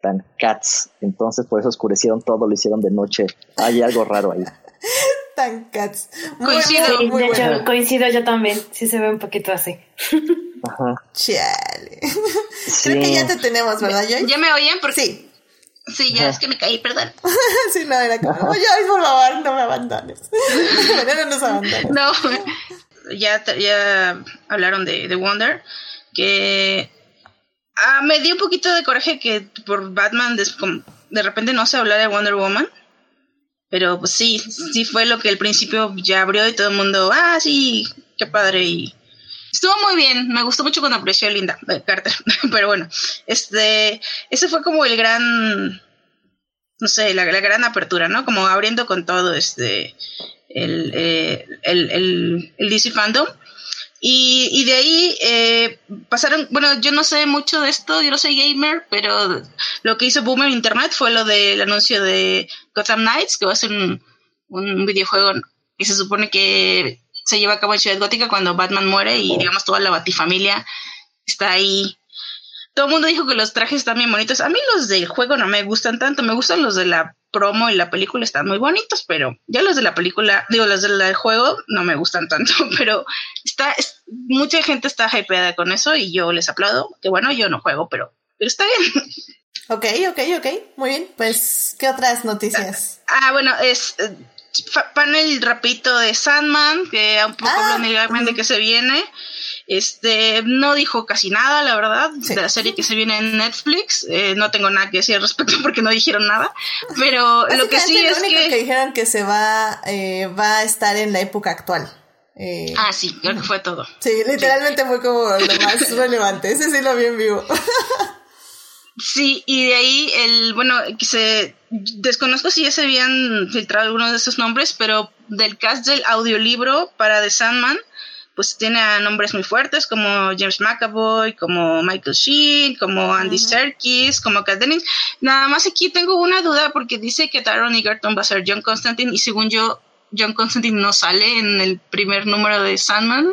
tan cats. Entonces por eso oscurecieron todo, lo hicieron de noche. Hay algo raro ahí. tan cats. coincido, coincido yo también. Sí se ve un poquito así. Ajá. Chale. Creo que ya te tenemos, ¿verdad, Joy? ¿Ya me oyen? Porque... Sí. Sí, ya es que me caí, perdón. sí, no, era como, oye, por favor, no me abandones. no nos abandones. No, ya, ya hablaron de, de Wonder, que Ah, me dio un poquito de coraje que por Batman de, repente no se hablara de Wonder Woman. Pero pues sí, sí fue lo que al principio ya abrió y todo el mundo, ah, sí, qué padre. Y estuvo muy bien, me gustó mucho cuando apareció Linda eh, Carter. Pero bueno, este, ese fue como el gran, no sé, la, gran apertura, ¿no? Como abriendo con todo este, el, eh, el, el, el DC Fandom. Y, y de ahí eh, pasaron, bueno, yo no sé mucho de esto, yo no soy gamer, pero lo que hizo Boomer Internet fue lo del anuncio de Gotham Knights, que va a ser un, un videojuego que se supone que se lleva a cabo en Ciudad Gótica cuando Batman muere y digamos toda la Batifamilia está ahí. Todo el mundo dijo que los trajes están bien bonitos. A mí los del juego no me gustan tanto, me gustan los de la promo y la película están muy bonitos, pero ya los de la película, digo, los del juego no me gustan tanto, pero está, mucha gente está hypeada con eso y yo les aplaudo, que bueno, yo no juego, pero, pero está bien. Ok, ok, ok, muy bien, pues, ¿qué otras noticias? Ah, bueno, es eh, panel rapito de Sandman, que un poco ah, de que se viene. Este, no dijo casi nada, la verdad, de la serie que se viene en Netflix. Eh, no tengo nada que decir al respecto porque no dijeron nada. Pero lo que sí es que... que dijeron que se va, eh, va a estar en la época actual. Eh, ah, sí, creo que fue todo. Sí, literalmente fue como lo más relevante. Ese sí lo vi en vivo. Sí, y de ahí el, bueno, se desconozco si ya se habían filtrado algunos de esos nombres, pero del cast del audiolibro para The Sandman, pues tiene a nombres muy fuertes como James McAvoy, como Michael Sheen, como Andy Serkis, como Kat Nada más aquí tengo una duda porque dice que Taron Egerton va a ser John Constantine y según yo, John Constantine no sale en el primer número de Sandman.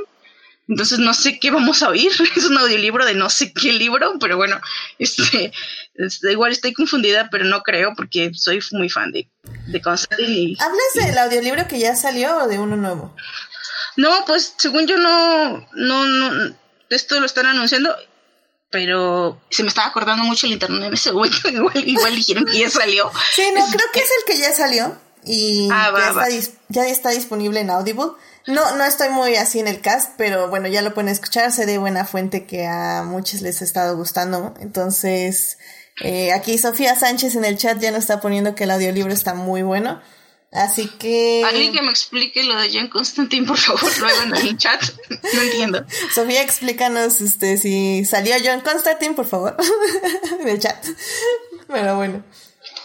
Entonces no sé qué vamos a oír. Es un audiolibro de no sé qué libro, pero bueno, este, este, igual estoy confundida, pero no creo porque soy muy fan de, de Constantine. ¿Hablas del audiolibro que ya salió o de uno nuevo? No, pues según yo no, no, no, esto lo están anunciando, pero se me estaba acordando mucho el internet en ese momento, igual, dijeron que ya salió. Sí, no, creo que es el que ya salió y ah, ya, Está ya está disponible en Audible. No, no estoy muy así en el cast, pero bueno, ya lo pueden escuchar, sé de buena fuente que a muchos les ha estado gustando. Entonces, eh, aquí Sofía Sánchez en el chat ya nos está poniendo que el audiolibro está muy bueno. Así que. Alguien que me explique lo de John Constantine, por favor, luego en el chat. No entiendo. Sofía, explícanos este, si salió John Constantine, por favor, en el chat. Pero bueno.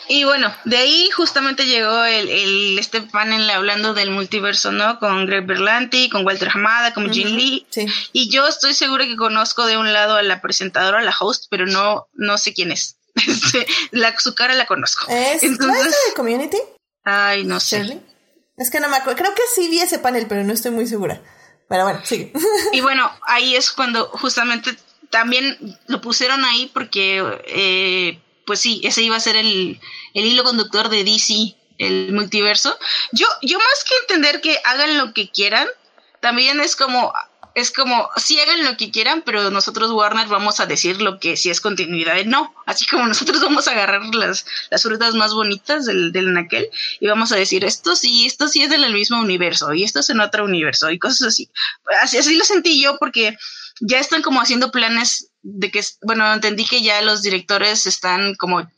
Y bueno, de ahí justamente llegó el, el este panel hablando del multiverso, ¿no? Con Greg Berlanti, con Walter Hamada, con Jin Lee. Sí. Y yo estoy segura que conozco de un lado a la presentadora, a la host, pero no, no sé quién es. Este, la, su cara la conozco. ¿Es, Entonces, de Community? Ay, no sé. Es que no me acuerdo. Creo que sí vi ese panel, pero no estoy muy segura. Pero bueno, sigue. Y bueno, ahí es cuando justamente también lo pusieron ahí porque, eh, pues sí, ese iba a ser el, el hilo conductor de DC, el multiverso. Yo, yo más que entender que hagan lo que quieran, también es como es como, sí hagan lo que quieran, pero nosotros Warner vamos a decir lo que si es continuidad no. Así como nosotros vamos a agarrar las, las frutas más bonitas del, del naquel y vamos a decir esto sí, esto sí es del mismo universo y esto es en otro universo y cosas así. Así, así lo sentí yo porque ya están como haciendo planes de que, bueno, entendí que ya los directores están como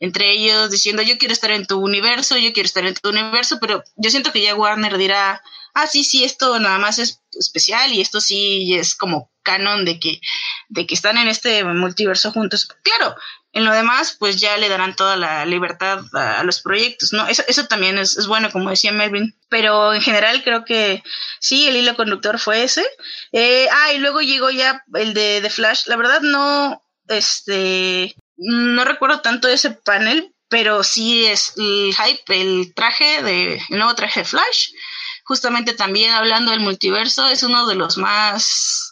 entre ellos diciendo yo quiero estar en tu universo, yo quiero estar en tu universo, pero yo siento que ya Warner dirá, ah, sí, sí, esto nada más es especial y esto sí es como canon de que, de que están en este multiverso juntos. Claro, en lo demás, pues ya le darán toda la libertad a, los proyectos, ¿no? Eso, eso también es, bueno, como decía Melvin. Pero en general creo que sí, el hilo conductor fue ese. Eh, ah, y luego llegó ya el de, de Flash. La verdad no, este, no recuerdo tanto ese panel, pero sí es el hype, el traje de, el nuevo traje de Flash justamente también hablando del multiverso, es uno de los más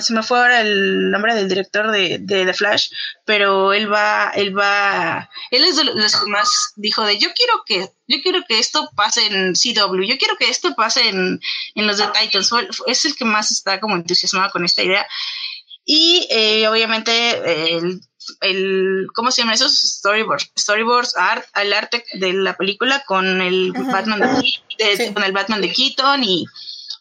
se me fue ahora el nombre del director de, de, The Flash, pero él va, él va, él es de los que más dijo de yo quiero que, yo quiero que esto pase en CW, yo quiero que esto pase en, en los de Titans, es el que más está como entusiasmado con esta idea. Y eh, obviamente el el ¿cómo se llama esos? Storyboards, storyboards, art, el arte de la película con el Batman de, con el Batman de Keaton y,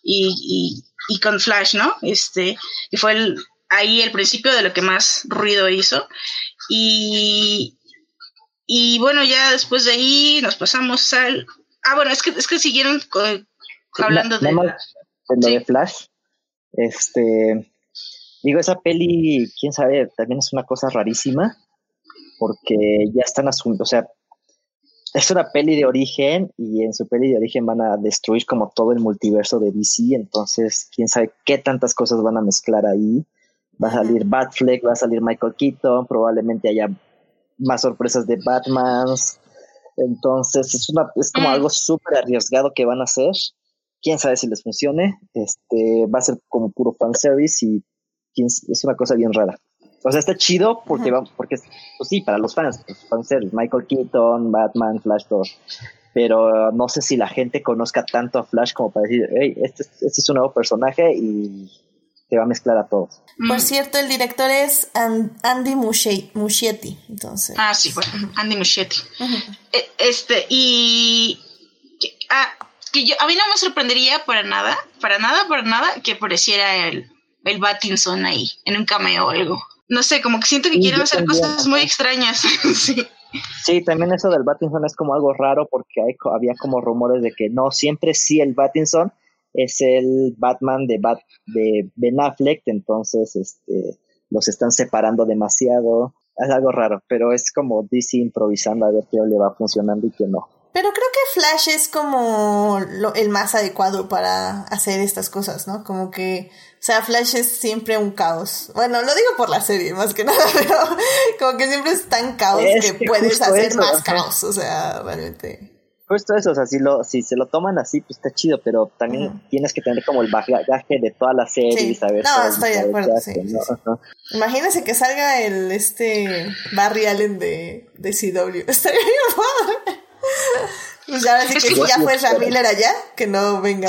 y, y, con Flash, ¿no? Este, y fue el ahí el principio de lo que más ruido hizo. Y, y bueno, ya después de ahí nos pasamos al... Ah, bueno, es que, es que siguieron hablando de... de Flash. Este... Digo, esa peli, quién sabe, también es una cosa rarísima, porque ya están asumiendo, o sea, es una peli de origen y en su peli de origen van a destruir como todo el multiverso de DC, entonces quién sabe qué tantas cosas van a mezclar ahí. Va a salir Batfleck, va a salir Michael Keaton, probablemente haya más sorpresas de Batman. Entonces es una es como mm. algo súper arriesgado que van a hacer. Quién sabe si les funcione. Este va a ser como puro fanservice y es una cosa bien rara. O sea, está chido porque, va, porque pues sí, para los fans, pues, ser Michael Keaton, Batman, Flash, todo. Pero no sé si la gente conozca tanto a Flash como para decir, hey, este, este es un nuevo personaje y te va a mezclar a todos. Por cierto, el director es Andy Muschietti, entonces. Ah, sí, bueno, Andy Muschietti. E, este, y... Ah, que yo, a mí no me sorprendería para nada, para nada, para nada, que apareciera el, el Batinson ahí, en un cameo o algo no sé, como que siento que quieren hacer cosas muy extrañas. sí. Sí, también eso del Batinson es como algo raro porque hay, había como rumores de que no, siempre sí el Batinson es el Batman de, Bat, de Ben Affleck, entonces este, los están separando demasiado. Es algo raro, pero es como DC improvisando a ver qué le va funcionando y qué no. Pero creo que Flash es como el más adecuado para hacer estas cosas, ¿no? Como que, o sea, Flash es siempre un caos. Bueno, lo digo por la serie, más que nada, pero como que siempre es tan caos que, puedes hacer más caos, o sea, realmente. Justo eso, o sea, si, lo, si se lo toman así, pues está chido, pero también tienes que tener como el bagaje de toda la serie y saber. No, estoy de acuerdo, sí. Imagínense que salga el este Barry Allen de, de CW. Estaría bien Pues ya que si ya fue Ramiller allá, que no venga.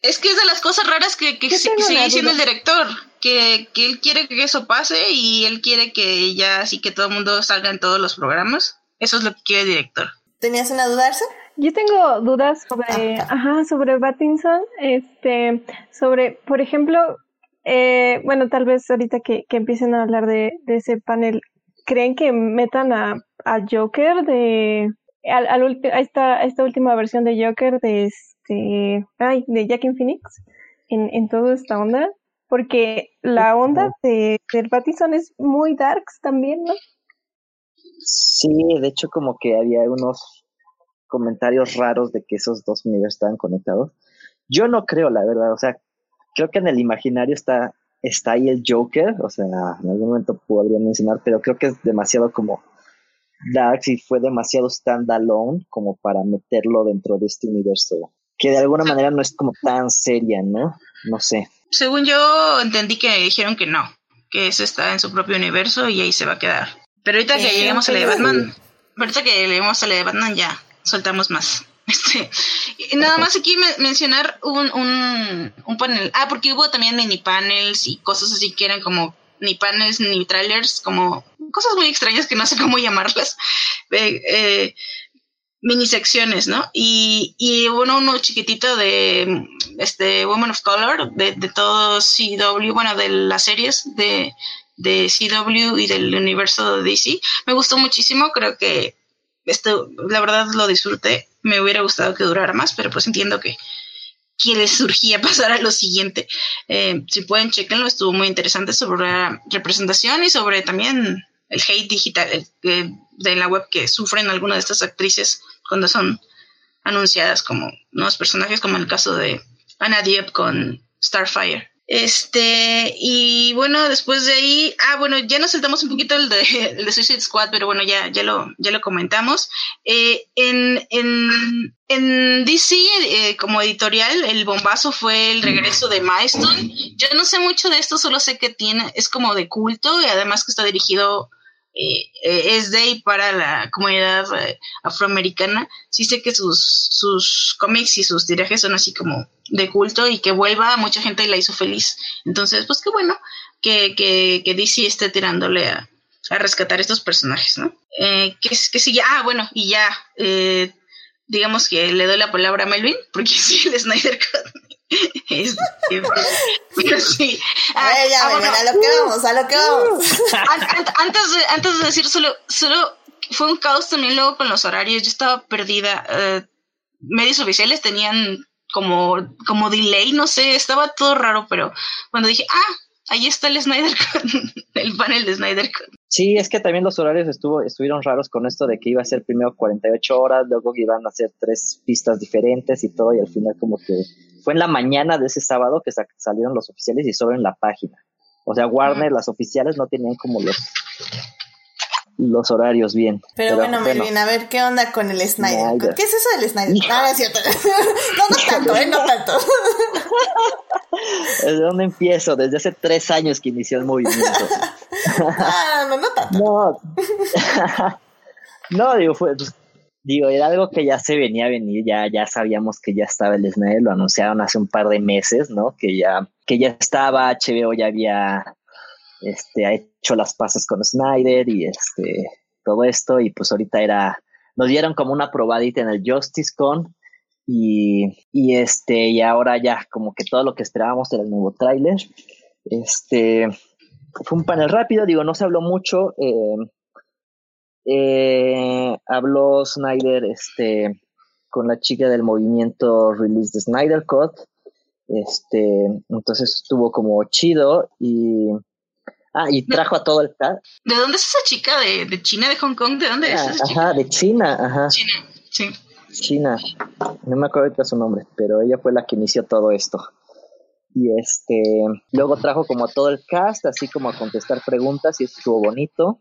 Es que es de las cosas raras que, que sigue diciendo el director, que, que, él quiere que eso pase y él quiere que ya así que todo el mundo salga en todos los programas. Eso es lo que quiere el director. ¿Tenías una duda, Yo tengo dudas sobre, ah, ajá, sobre Battinson, este, sobre, por ejemplo, eh, bueno, tal vez ahorita que, que empiecen a hablar de, de ese panel, ¿creen que metan a, a Joker de al, al a esta, esta última versión de Joker de este ay, de Jackin Phoenix en, en toda esta onda? Porque la onda de, del Pattinson es muy darks también, ¿no? Sí, de hecho como que había unos comentarios raros de que esos dos universos estaban conectados. Yo no creo, la verdad, o sea, creo que en el imaginario está está ahí el Joker, o sea, en algún momento podría mencionar, pero creo que es demasiado como Dark y fue demasiado standalone como para meterlo dentro de este universo, que de alguna manera no es como tan seria, ¿no? No sé. Según yo entendí que dijeron que no, que eso está en su propio universo y ahí se va a quedar. Pero ahorita que lleguemos a la de Batman, ahorita que lleguemos a la de Batman ya soltamos más. Este, nada más aquí mencionar un, un, un, panel. Ah, porque hubo también mini panels y cosas así que eran como ni panels ni trailers, como cosas muy extrañas que no sé cómo llamarlas. Eh, mini secciones, ¿no? Y, y bueno, uno chiquitito de este Woman of Color, de, de todo CW, bueno, de las series de, de CW y del universo de DC. Me gustó muchísimo, creo que esto, la verdad lo disfruté. Me hubiera gustado que durara más, pero pues entiendo que, que les surgía pasar a lo siguiente. Eh, si pueden, chequenlo, estuvo muy interesante sobre la representación y sobre también el hate digital de la web que sufren algunas de estas actrices cuando son anunciadas como nuevos personajes, como en el caso de Anna Diep con Starfire. Este, y bueno, después de ahí, ah, bueno, ya nos saltamos un poquito el de, el de Suicide Squad, pero bueno, ya, ya, lo, ya lo comentamos. Eh, en, en, en DC, eh, como editorial, el bombazo fue el regreso de Milestone. Yo no sé mucho de esto, solo sé que tiene, es como de culto y además que está dirigido eh, es de y para la comunidad afroamericana. Sí sé que sus, sus cómics y sus tirajes son así como de culto y que vuelva, mucha gente la hizo feliz. Entonces, pues qué bueno que, que, que DC esté tirándole a, a rescatar estos personajes, ¿no? Eh, que, que sí, ah, bueno, y ya, eh, digamos que le doy la palabra a Melvin, porque sí, el Snyder Cut pero sí. A ver, ya, ah, a lo que vamos, a lo que vamos. Antes de, antes de decir solo, solo fue un caos también luego con los horarios. Yo estaba perdida. Eh, medios oficiales tenían como, como delay, no sé, estaba todo raro, pero cuando dije, ah, ahí está el Snyder el panel de Snyder Sí, es que también los horarios estuvo, estuvieron raros con esto de que iba a ser primero 48 horas, luego iban a ser tres pistas diferentes y todo, y al final como que fue en la mañana de ese sábado que salieron los oficiales y solo en la página. O sea, Warner, las oficiales no tenían como los los horarios bien. Pero, bueno, Melvin, a ver, ¿qué onda con el Snyder? ¿Qué es eso del Snyder? Ah, no, es cierto. no, no tanto, ¿eh? No tanto. ¿Desde dónde empiezo? Desde hace tres años que inició el movimiento. ah, no, no tanto. No, no digo, fue, pues, digo, era algo que ya se venía a venir, ya, ya sabíamos que ya estaba el Snyder, lo anunciaron hace un par de meses, ¿no? Que ya, que ya estaba, HBO ya había este, hecho las paces con Snyder y este, todo esto, y pues ahorita era, nos dieron como una probadita en el Justice Con, y, y este, y ahora ya como que todo lo que esperábamos era el nuevo tráiler. Este, fue un panel rápido, digo, no se habló mucho, eh, eh, habló Snyder, este, con la chica del movimiento Release the Snyder Cut, este, entonces estuvo como chido y Ah, y trajo a todo el cast. ¿De dónde es esa chica? ¿De, de China, de Hong Kong? ¿De dónde es esa chica? Ajá, de China, ajá. China, sí. China. No me acuerdo ahorita su nombre, pero ella fue la que inició todo esto. Y este, luego trajo como a todo el cast, así como a contestar preguntas, y eso estuvo bonito.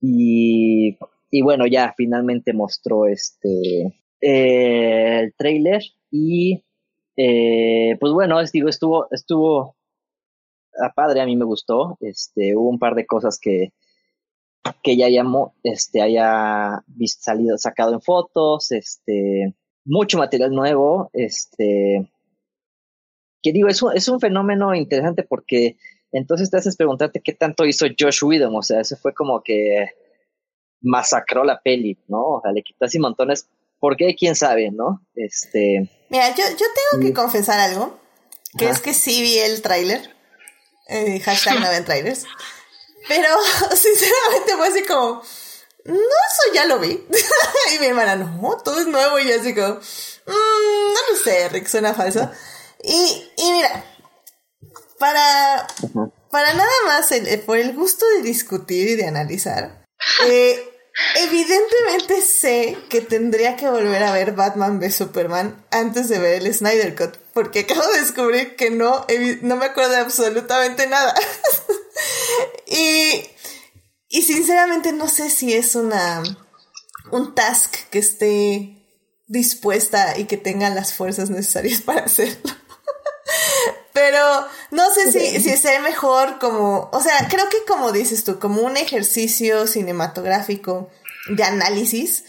Y, y bueno, ya finalmente mostró este eh, el trailer. Y eh, pues bueno, digo, estuvo, estuvo a padre, a mí me gustó. Este, hubo un par de cosas que, que ya llamó, este, haya visto, salido, sacado en fotos, este, mucho material nuevo, este, que digo, es un, es un fenómeno interesante porque entonces te haces preguntarte qué tanto hizo Josh Whedon, o sea, ese fue como que masacró la peli, ¿no? O sea, le quitó así montones, ¿por qué? ¿Quién sabe, no? Este... Mira, yo, yo tengo que confesar algo, que es que sí vi el tráiler, eh, hashtag no ven trailers. Pero sinceramente fue así como, no, eso ya lo vi. y mi hermana, no, todo es nuevo. Y yo así como, mm, no lo sé, Rick, suena falso. Y, y mira, para, para nada más, por el gusto de discutir y de analizar, eh, evidentemente sé que tendría que volver a ver Batman v Superman antes de ver el Snyder Cut, porque acabo de descubrir que no, no me acuerdo de absolutamente nada. y, y sinceramente no sé si es una un task que esté dispuesta y que tenga las fuerzas necesarias para hacerlo. Pero no sé si, si sea mejor como, o sea, creo que como dices tú, como un ejercicio cinematográfico de análisis.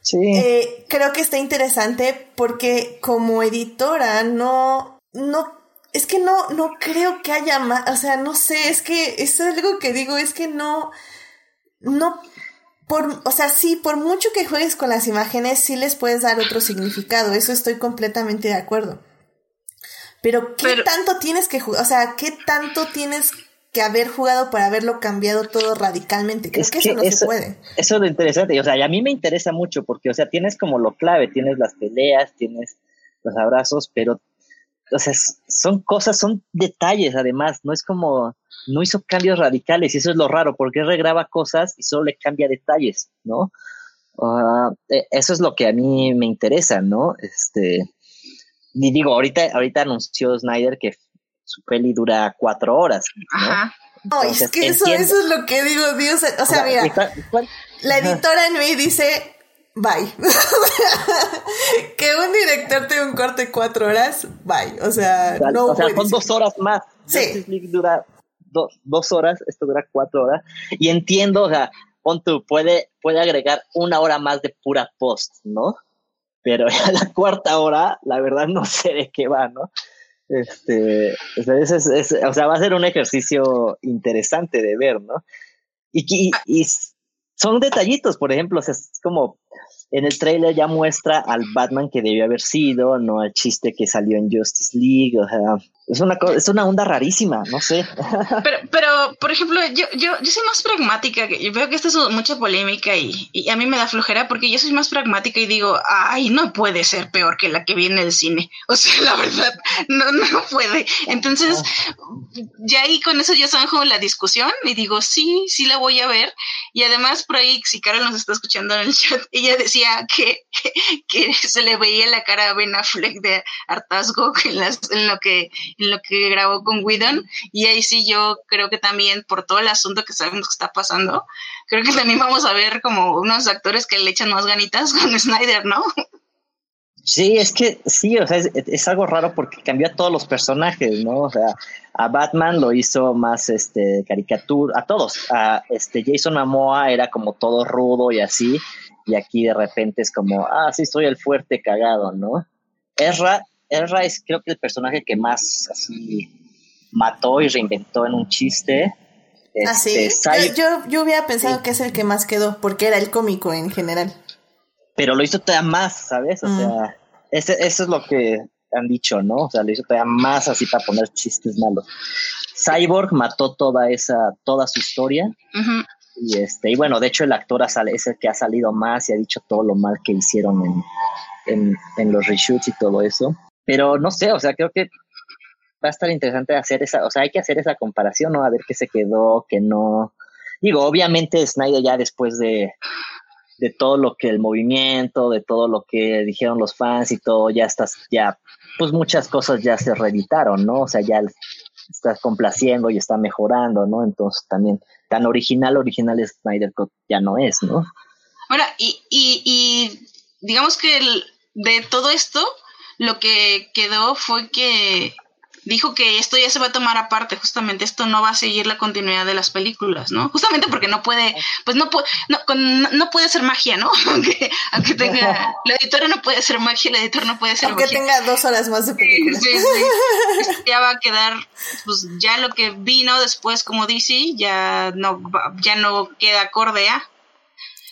Sí. Eh, creo que está interesante porque como editora no, no, es que no, no creo que haya más, o sea, no sé, es que es algo que digo, es que no, no, por, o sea, sí, por mucho que juegues con las imágenes, sí les puedes dar otro significado, eso estoy completamente de acuerdo. Pero ¿qué tanto tienes que jugar? O sea, ¿qué tanto tienes que haber jugado para haberlo cambiado todo radicalmente? Creo que, eso no se puede. Eso es lo interesante. O sea, y a mí me interesa mucho porque, o sea, tienes como lo clave, tienes las peleas, tienes los abrazos, pero, o sea, son cosas, son detalles además, no es como, no hizo cambios radicales y eso es lo raro, porque regraba cosas y solo le cambia detalles, ¿no? E, eso es lo que a mí me interesa, ¿no? Este, y digo, ahorita, ahorita anunció Snyder que su peli dura cuatro horas. Ajá. No, es que eso, eso es lo que digo, Dios. O sea, mira, la editora en mí dice, bye. que un director tenga un corte cuatro horas, bye. O sea, no. O sea, son dos horas más. Sí. dura dos horas, esto dura cuatro horas. Y entiendo, o sea, pon tú, puede, puede agregar una hora más de pura post, ¿no? Pero a la cuarta hora, la verdad no sé de qué va, ¿no? Este, o sea, va a ser un ejercicio interesante de ver, ¿no? Y, y, son detallitos, por ejemplo, es como, en el trailer ya muestra al Batman que debió haber sido, no al chiste que salió en Justice League, o sea, es una es una onda rarísima, no sé. Pero, pero por ejemplo, yo, yo, yo soy más pragmática, yo veo que esto es mucha polémica y, y, a mí me da flojera porque yo soy más pragmática y digo, ay, no puede ser peor que la que viene el cine. O sea, la verdad, no, no puede. Entonces, ya ahí con eso yo zanjo la discusión y digo, sí, sí la voy a ver. Y además, por ahí, si Carol nos está escuchando en el chat, ella decía que, que se le veía la cara a Ben Affleck de hartazgo en, las, en lo que en lo que grabó con Whedon. Y ahí sí yo creo que también por todo el asunto que sabemos que está pasando, creo que también vamos a ver como unos actores que le echan más ganitas con Snyder, ¿no? Sí, es que sí, o sea, es, algo raro porque cambió a todos los personajes, ¿no? O sea, a Batman lo hizo más este caricatura, a todos. A este Jason Momoa era como todo rudo y así, y aquí de repente es como, ah, sí, soy el fuerte cagado, ¿no? Ezra Ezra es creo que el personaje que más así mató y reinventó en un chiste. ¿Ah, sí? Este, yo, yo, hubiera pensado que es el que más quedó, porque era el cómico en general. Pero lo hizo todavía más, ¿sabes? O mm. sea, ese, eso es lo que han dicho, ¿no? O sea, lo hizo todavía más así para poner chistes malos. Cyborg mató toda esa, toda su historia. Y este, y bueno, de hecho el actor es el que ha salido más y ha dicho todo lo mal que hicieron en, en, en los reshoots y todo eso. Pero no sé, o sea, creo que va a estar interesante hacer esa, o sea, hay que hacer esa comparación, ¿no? A ver qué se quedó, qué no. Digo, obviamente Snyder ya después de, de todo lo que el movimiento, de todo lo que dijeron los fans y todo, ya estás, ya, pues muchas cosas ya se reeditaron, ¿no? O sea, ya estás complaciendo y está mejorando, ¿no? Entonces también tan original, original Snyder ya no es, ¿no? Ahora, y, y, y digamos que el, de todo esto, lo que quedó fue que dijo que esto ya se va a tomar aparte, justamente esto no va a seguir la continuidad de las películas, ¿no? Justamente porque no puede, pues no puede, no, no puede ser magia, ¿no? aunque, aunque tenga, la editora no puede ser magia, el editor no puede ser aunque tenga dos horas más de película. Sí, sí, ya va a quedar, pues ya lo que vino después como DC, ya no, ya no queda acorde a.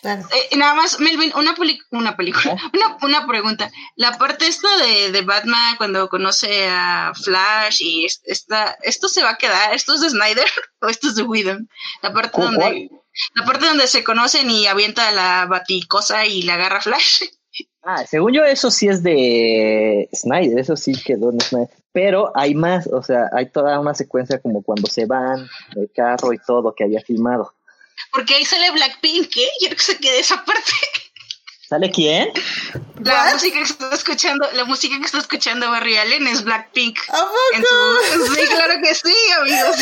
Eh, nada más, Melvin, una, una película, una, una, pregunta. La parte esta de, de, Batman cuando conoce a Flash y esta, ¿esto se va a quedar? ¿Esto es de Snyder o esto es de Whedon? La parte donde, la parte donde se conocen y avienta la baticosa y la agarra Flash. Ah, según yo eso sí es de Snyder, eso sí quedó en Snyder. Pero hay más, o sea, hay toda una secuencia como cuando se van el carro y todo que había filmado. Porque ahí sale Blackpink, ¿eh? Quiero que se quede esa parte. ¿Sale quién? La música que está escuchando, la música que está escuchando Barry Allen es Blackpink. En su, sí, claro que sí, amigos.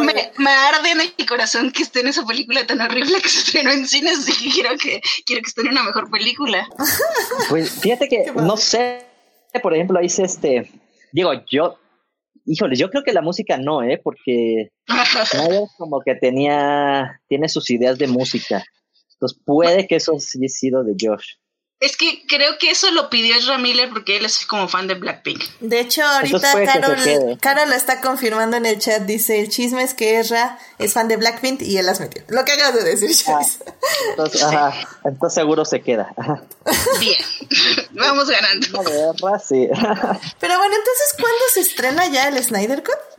me, me, arde en mi corazón que esté en esa película tan horrible que se estrenó en cines y quiero que, quiero que esté en una mejor película. Pues fíjate que, no sé, por ejemplo, ahí este, digo, yo Híjole, yo creo que la música no, ¿eh? Porque como que tenía, tiene sus ideas de música. Entonces puede que eso sí haya sido de Josh. Es que creo que eso lo pidió Ezra Miller porque él es como fan de Blackpink. De hecho, ahorita Carol, Carol, lo está confirmando en el chat. Dice, el chisme es que Ezra es fan de Blackpink y él las metió. Lo que acabas de decir, ah, entonces, ajá, entonces seguro se queda. Bien, vamos ganando. sí. Pero bueno, entonces, ¿cuándo se estrena ya el Snyder Cut?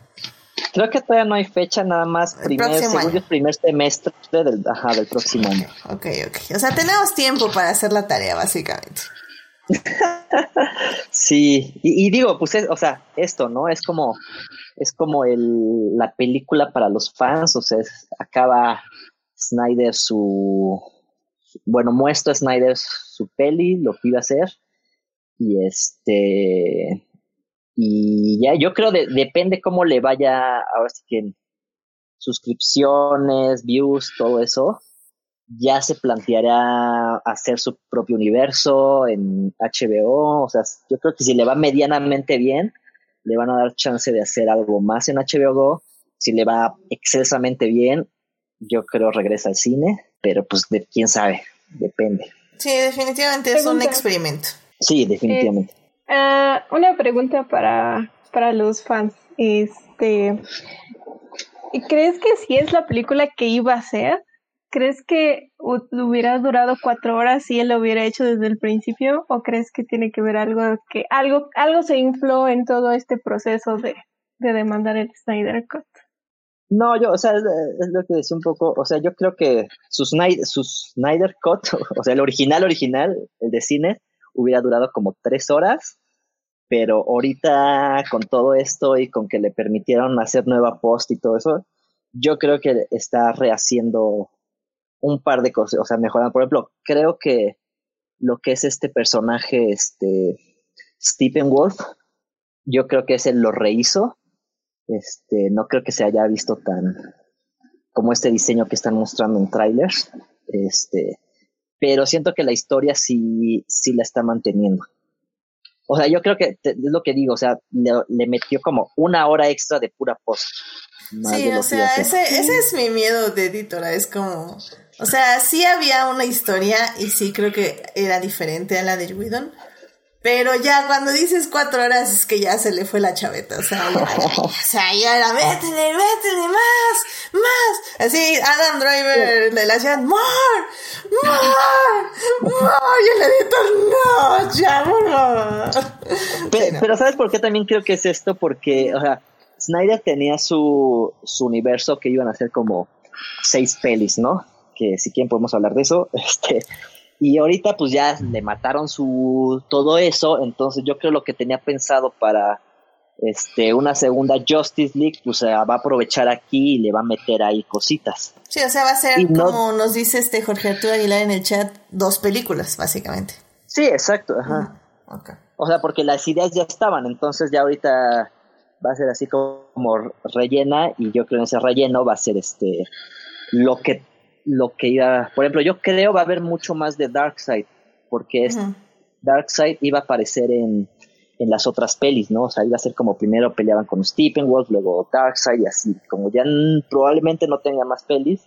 Creo que todavía no hay fecha, nada más primer, segundo primer semestre del, ajá, del próximo año. Ok, ok. O sea, tenemos tiempo para hacer la tarea, básicamente. sí, y, digo, pues, o sea, esto, ¿no? Es como, es como el, la película para los fans, o sea, acaba Snyder su, bueno, muestra Snyder su peli, lo que iba a hacer, y este, y ya, yo creo que depende cómo le vaya, ahora sí que suscripciones, views, todo eso, ya se planteará hacer su propio universo en HBO. O sea, yo creo que si le va medianamente bien, le van a dar chance de hacer algo más en HBO Go. Si le va excesamente bien, yo creo regresa al cine, pero pues de quién sabe, depende. Sí, definitivamente es un experimento. Sí, definitivamente. Uh, una pregunta para, para los fans. Este, ¿Crees que si es la película que iba a ser? ¿crees que hubiera durado cuatro horas si él lo hubiera hecho desde el principio? ¿O crees que tiene que ver algo que algo, algo se infló en todo este proceso de, de demandar el Snyder Cut? No, yo, o sea, es, lo que decía un poco, o sea, yo creo que su Snyder, Snyder Cut, o sea, el original original, el de cine, hubiera durado como tres horas, pero ahorita con todo esto y con que le permitieron hacer nueva post y todo eso, yo creo que está rehaciendo un par de cosas, o sea, mejorando. Por ejemplo, creo que lo que es este personaje, este Stephen Wolf, yo creo que ese lo rehizo. Este, no creo que se haya visto tan como este diseño que están mostrando en trailers. Este, pero siento que la historia sí, sí la está manteniendo. O sea, yo creo que es lo que digo, o sea, le, metió como una hora extra de pura post. Sí, o sea, ese, ese es mi miedo de editora, es como, o sea, sí había una historia y sí creo que era diferente a la de Whedon, pero ya cuando dices cuatro horas es que ya se le fue la chaveta. O sea, ya, o sea, ya era métele, métele más, más. Así, Adam Driver le la hacían more, more, more. Y el editor, no, ya, por Pero, pero, ¿sabes por qué también creo que es esto? Porque, o sea, Snyder tenía su, su universo que iban a ser como seis pelis, ¿no? Que si quieren podemos hablar de eso. Este, y ahorita pues ya le mataron su todo eso, entonces yo creo lo que tenía pensado para este una segunda Justice League pues se va a aprovechar aquí y le va a meter ahí cositas. Sí, o sea, va a ser como nos dice este Jorge Arturo Aguilar en el chat, dos películas básicamente. Sí, exacto, ajá. O sea, porque las ideas ya estaban, entonces ya ahorita va a ser así como rellena y yo creo que ese relleno va a ser este lo que lo que iba, por ejemplo, yo creo va a haber mucho más de Darkseid, porque es, Darkseid iba a aparecer en, en las otras pelis, ¿no? O sea, iba a ser como primero peleaban con Steppenwolf, luego Darkseid y así. Como ya probablemente no tenga más pelis,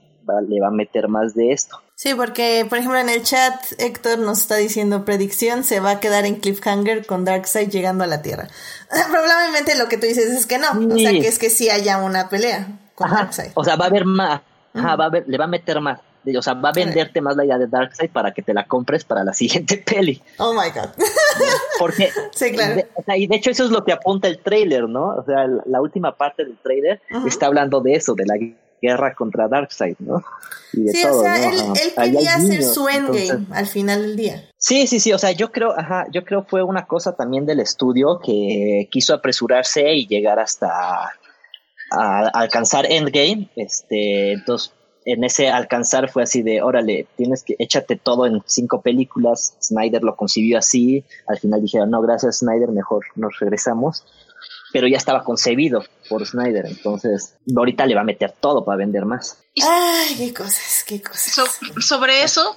le va a meter más de esto. Sí, porque, por ejemplo, en el chat Héctor nos está diciendo predicción, se va a quedar en cliffhanger con Darkseid llegando a la Tierra. Probablemente lo que tú dices es que no, o sea, que es que sí haya una pelea con Darkseid. O sea, va a haber más, va a ver, le va a meter más. O sea, va a venderte más la idea de Darkseid para que te la compres para la siguiente peli. Oh my god. Porque. sí, claro. y de hecho, eso es lo que apunta el trailer, ¿no? O sea, la, última parte del trailer está hablando de eso, de la guerra contra Darkseid, ¿no? sí, o sea, él, quería hacer su endgame al final del día. Sí, sí, sí, o sea, yo creo, ajá, yo creo fue una cosa también del estudio que quiso apresurarse y llegar hasta a alcanzar Endgame, este, entonces en ese alcanzar fue así de, órale, tienes que, échate todo en cinco películas, Snyder lo concibió así, al final dijeron, no, gracias Snyder, mejor nos regresamos, pero ya estaba concebido por Snyder, entonces ahorita le va a meter todo para vender más. Ay, qué cosas, qué cosas. sobre eso,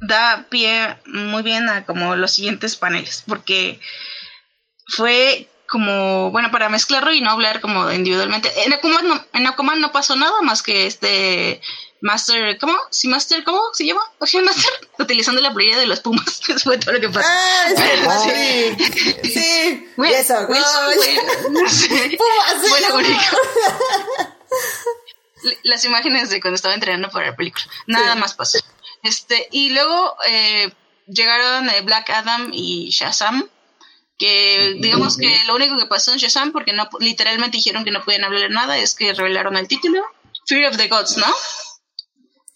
da pie muy bien a como los siguientes paneles, porque fue como, bueno, para mezclarlo y no hablar como individualmente. En Aquaman no, en Aquaman no pasó nada más que este Master, ¿cómo? ¿Sí Master, ¿cómo se llama? Ocean Master, utilizando la playa de los Pumas. Eso fue todo lo que pasó. Ah, sí, sí. sí. Eso, Wilson, Pumas, bueno, Las imágenes de cuando estaba entrenando para la película. Nada más pasó. Este, y luego eh, llegaron eh, Black Adam y Shazam que digamos que lo único que pasó en Shazam, porque no literalmente dijeron que no podían hablar nada, es que revelaron el título, Fury of the Gods, ¿no?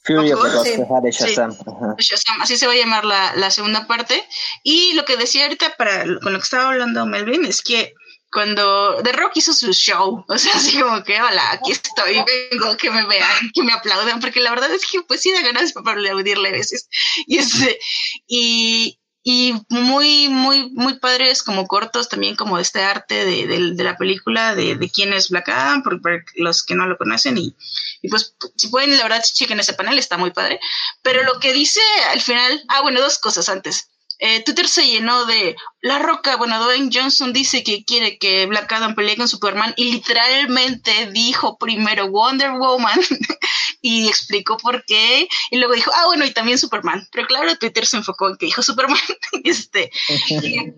Fury of, the Gods, de Shazam. Así se va a llamar la, la, segunda parte. Y lo que decía ahorita para con lo que estaba hablando Melvin es que cuando The Rock hizo su show, o sea, así como que, hola, aquí estoy, vengo, que me vean, que me aplaudan, porque la verdad es que pues sí da ganas para aplaudirle a veces. Y, este, y, y muy, muy, muy padres como cortos también como este arte de, de, la película de, de, quién es Black Adam, por, los que no lo conocen y, y, pues si pueden, la verdad, chequen ese panel, está muy padre. Pero lo que dice al final, ah, bueno, dos cosas antes eh, Twitter se llenó de La Roca, bueno, Dwayne Johnson dice que quiere que Black Adam pelee con Superman y literalmente dijo primero Wonder Woman y explicó por qué y luego dijo, ah, bueno, y también Superman. Pero claro, Twitter se enfocó en que dijo Superman. este,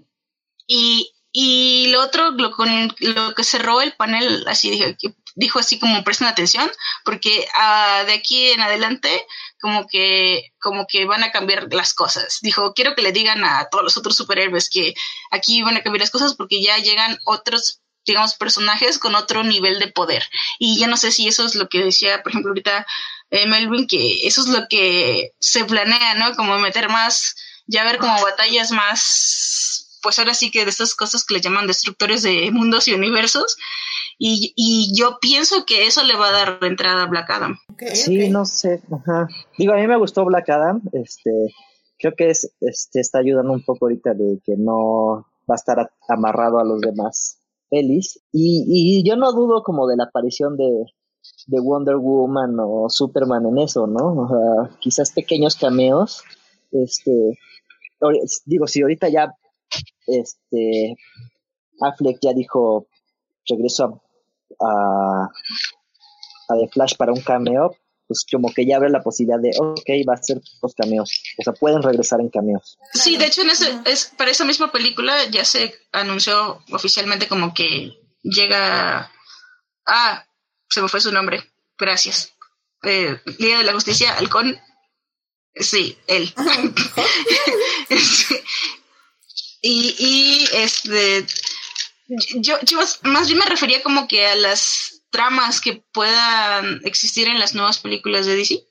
y, y lo otro, lo, con lo que cerró el panel, así dijo, dijo así como presten atención, porque uh, de aquí en adelante como que, como que van a cambiar las cosas. Dijo, quiero que le digan a todos los otros superhéroes que aquí van a cambiar las cosas porque ya llegan otros digamos, personajes con otro nivel de poder. Y ya no sé si eso es lo que decía, por ejemplo, ahorita eh, Melvin, que eso es lo que se planea, ¿no? Como meter más, ya ver como batallas más, pues ahora sí que de estas cosas que le llaman destructores de mundos y universos. Y, y yo pienso que eso le va a dar entrada a Black Adam. sí, no sé. Ajá. Digo, a mí me gustó Black Adam. Este, creo que es, este, está ayudando un poco ahorita de que no va a estar amarrado a los demás pelis. Y, y yo no dudo como de la aparición de, de Wonder Woman o Superman en eso, ¿no? O sea, quizás pequeños cameos. Este, digo, si ahorita ya, este, Affleck ya dijo, regreso a, a, The Flash para un cameo, pues como que ya abre la posibilidad de, ok, va a ser los cameos. O sea, pueden regresar en cameos. Sí, de hecho, en ese, es, para esa misma película ya se anunció oficialmente como que llega... Ah, se me fue su nombre. Gracias. Eh, de la Justicia, Halcón. Sí, él. y, y este... Yo, yo más bien me refería como que a las tramas que puedan existir en las nuevas películas de DC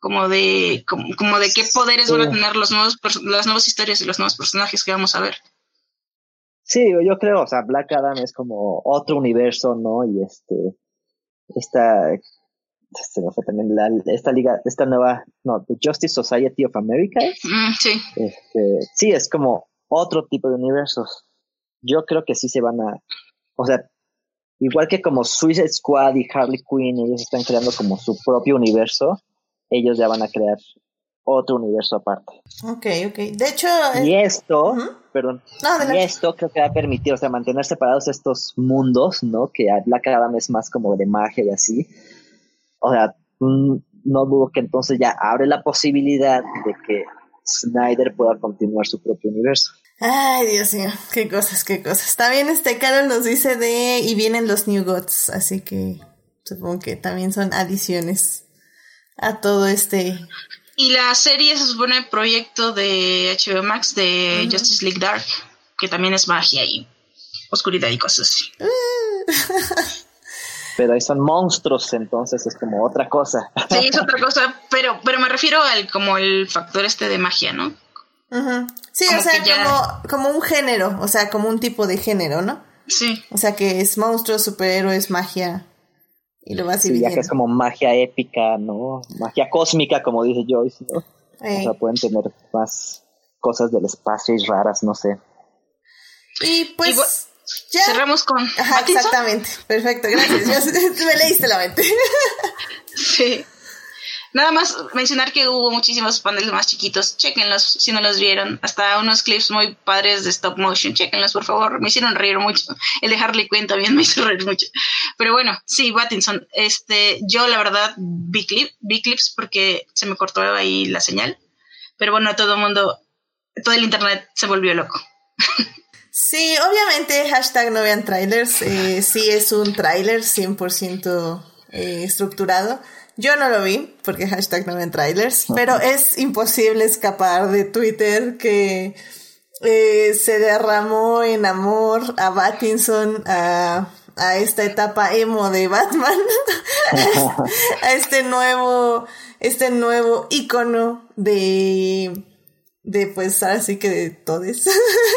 como de como, de qué poderes van a tener los nuevos las nuevas historias y los nuevos personajes que vamos a ver. Sí yo creo o sea Black Adam es como otro universo no y este esta este, no fue también la, esta liga esta nueva no The Justice Society of America mm, sí. Este, sí es como otro tipo de universos yo creo que sí se van a o sea igual que como Suicide Squad y Harley Quinn, ellos están creando como su propio universo, ellos ya van a crear otro universo aparte. Ok, ok. De hecho... Y esto, perdón, y esto creo que va a permitir, o sea, mantener separados estos mundos, ¿no? Que Black Adam es más como de magia y así. O sea, mm, no dudo que entonces ya abre la posibilidad de que Snyder pueda continuar su propio universo. Ay, Dios mío, qué cosas, qué cosas. También este Carol nos dice de y vienen los New Gods, así que supongo que también son adiciones a todo este. Y la serie se supone proyecto de HBO Max de Justice League Dark, que también es magia y oscuridad y cosas así. pero ahí son monstruos, entonces es como otra cosa. Sí, es otra cosa, pero, pero me refiero al como el factor este de magia, ¿no? Sí, o sea, como, como un género, o sea, como un tipo de género, ¿no? Sí. O sea, que es monstruos, superhéroes, magia. Y lo vas sí, ya que es como magia épica, ¿no? Magia cósmica, como dice Joyce, ¿no? O sea, pueden tener más cosas del espacio y raras, no sé. Y pues. ya. Cerramos con. Ajá, exactamente. Perfecto, gracias. me leíste la mente. sí. Nada más mencionar que hubo muchísimos paneles más chiquitos. Chequenlos si no los vieron. Hasta unos clips muy padres de stop motion. Chequenlos, por favor. Me hicieron reír mucho. El de Harley Quinn también me hizo reír mucho. Pero bueno, sí, Battinson. Este, yo la verdad vi, clip, vi clips porque se me cortó ahí la señal. Pero bueno, todo el mundo, todo el internet se volvió loco. Sí, obviamente, hashtag no vean trailers. Eh, sí es un trailer 100% eh, estructurado. Yo no lo vi, porque hashtag no ven trailers, pero es imposible escapar de Twitter que eh, se derramó en amor a Battinson, a, a esta etapa emo de Batman, a este nuevo, este nuevo icono de, de pues así que de todes.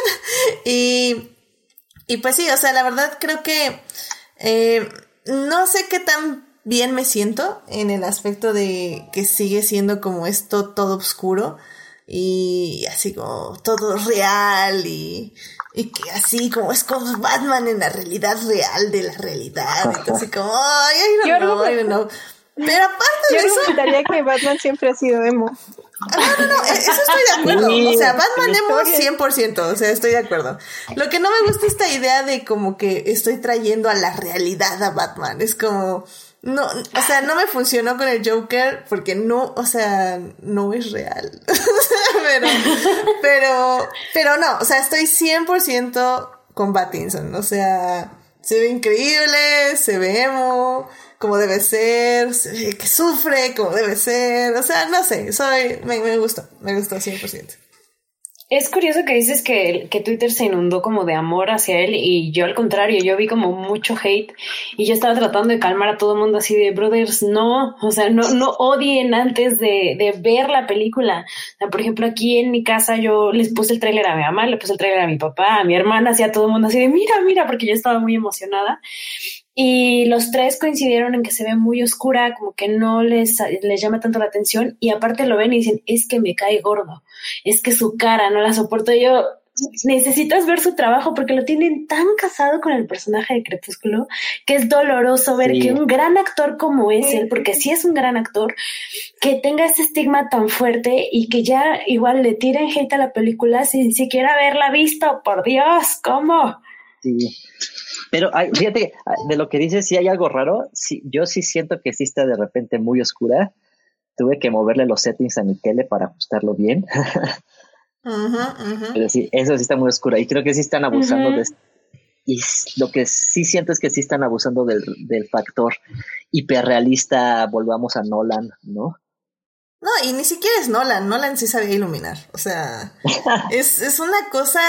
y, y pues sí, o sea, la verdad creo que eh, no sé qué tan bien me siento en el aspecto de que sigue siendo como esto todo oscuro y así como todo real y, y que así como es como Batman en la realidad real de la realidad. Entonces como, ay, ay, no, no, no. Pero aparte de eso... que Batman siempre ha sido emo. No, no, no, e-, eso estoy de acuerdo. O sea, Batman emo 100%, o sea, estoy de acuerdo. Lo que no me gusta es esta idea de como que estoy trayendo a la realidad a Batman. Es como no, o sea, no me funcionó con el Joker porque no, o sea, no es real. pero, pero, pero no, o sea, estoy 100% con Battinson. O sea, se ve increíble, se ve emo, como debe ser, que sufre como debe ser, o sea, no sé, soy, me, me gustó, me gustó 100%. Es curioso que dices que, que, Twitter se inundó como de amor hacia él y yo al contrario, yo vi como mucho hate y yo estaba tratando de calmar a todo el mundo así de, brothers, no, o sea, no, no odien antes de, de ver la película. Por ejemplo, aquí en mi casa yo les puse el tráiler a mi mamá, le puse el tráiler a mi papá, a mi hermana, así a todo el mundo así de, mira, mira, porque yo estaba muy emocionada. Y los tres coincidieron en que se ve muy oscura, como que no les, les llama tanto la atención. Y aparte lo ven y dicen, es que me cae gordo, es que su cara no la soporto yo. Necesitas ver su trabajo porque lo tienen tan casado con el personaje de Crepúsculo que es doloroso ver que un gran actor como es él, porque sí es un gran actor, que tenga ese estigma tan fuerte y que ya igual le tiren hate a la película sin siquiera haberla visto. Por Dios, ¿cómo? Sí. Pero fíjate, de lo que dices, si hay algo raro. Sí, yo sí siento que sí está de repente muy oscura. Tuve que moverle los settings a mi tele para ajustarlo bien. Pero sí, eso sí está muy oscura. Y creo que sí están abusando de y lo que sí siento es que sí están abusando del, del factor hiperrealista, volvamos a Nolan, ¿no? No, y ni siquiera es Nolan, Nolan sí sabía iluminar, o sea, es, es una cosa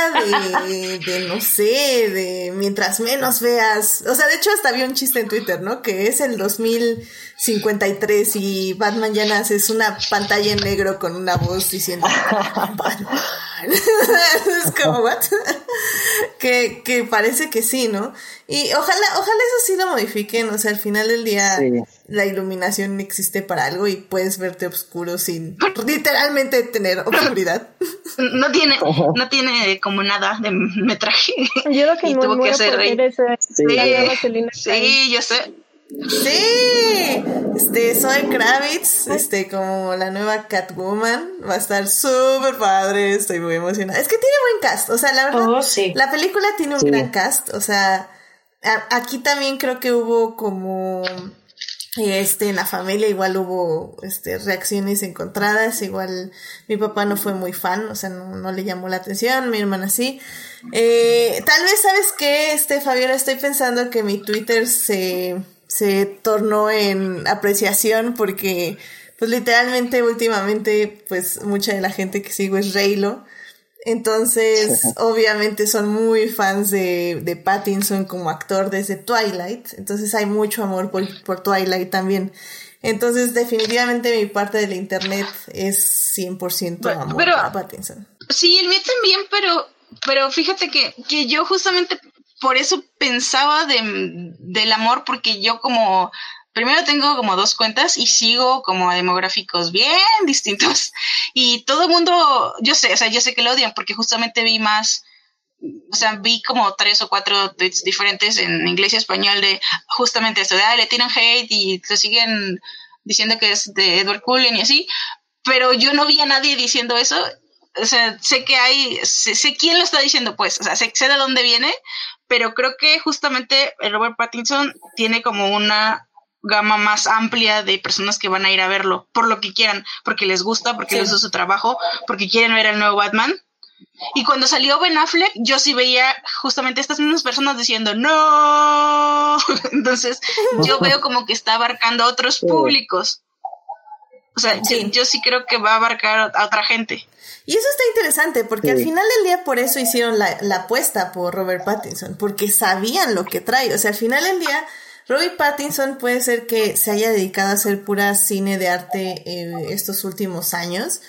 de, de, no sé, de mientras menos veas, o sea, de hecho hasta había un chiste en Twitter, ¿no? Que es el 2053 y Batman ya nace, es una pantalla en negro con una voz diciendo Batman. es como, ¿what? que, que parece que sí, ¿no? Y ojalá, ojalá eso sí lo modifiquen, o sea, al final del día la iluminación existe para algo y puedes verte oscuro sin literalmente tener oscuridad. No tiene, no tiene como nada de metraje. Yo lo que y tuvo que hacer sí, sí, yo sé. Sí, este, soy Kravitz, este, como la nueva Catwoman, va a estar súper padre, estoy muy emocionada. Es que tiene buen cast, o sea, la verdad, oh, la película tiene un gran cast, o sea, aquí también creo que hubo como este, en la familia igual hubo este, reacciones encontradas, igual mi papá no fue muy fan, o sea, no, le llamó la atención, mi hermana sí. Eh, tal vez, ¿sabes qué, este, Fabiola? Estoy pensando que mi Twitter se, se tornó en apreciación porque, pues literalmente, últimamente, pues mucha de la gente que sigo es Reylo. Entonces, obviamente son muy fans de, de, Pattinson como actor desde Twilight. Entonces hay mucho amor por, por, Twilight también. Entonces, definitivamente mi parte del internet es 100% amor pero, a Pattinson. Sí, el mío también, pero, pero fíjate que, que yo justamente por eso pensaba de, del amor, porque yo como primero tengo como dos cuentas y sigo como demográficos bien distintos. Y todo el mundo, yo sé, o sea, yo sé que lo odian porque justamente vi más, o sea, vi como tres o cuatro tweets diferentes en inglés y español de justamente esto, de, ah, le tiran hate y se siguen diciendo que es de Edward Cullen y así, pero yo no vi a nadie diciendo eso. O sea, sé que hay, sé, sé quién lo está diciendo, pues, o sea, sé, sé de dónde viene, pero creo que justamente Robert Pattinson tiene como una gama más amplia de personas que van a ir a verlo por lo que quieran, porque les gusta, porque les gusta su trabajo, porque quieren ver el nuevo Batman. Y cuando salió Ben Affleck, yo sí veía justamente estas mismas personas diciendo no. Entonces, yo veo como que está abarcando a otros públicos. O sea, Yo, sí creo que va a abarcar a otra gente. Y eso está interesante, porque al final del día por eso hicieron la, la apuesta por Robert Pattinson, porque sabían lo que trae. O sea, al final del día Robert Pattinson puede ser que se haya dedicado a hacer pura cine de arte eh, estos últimos años,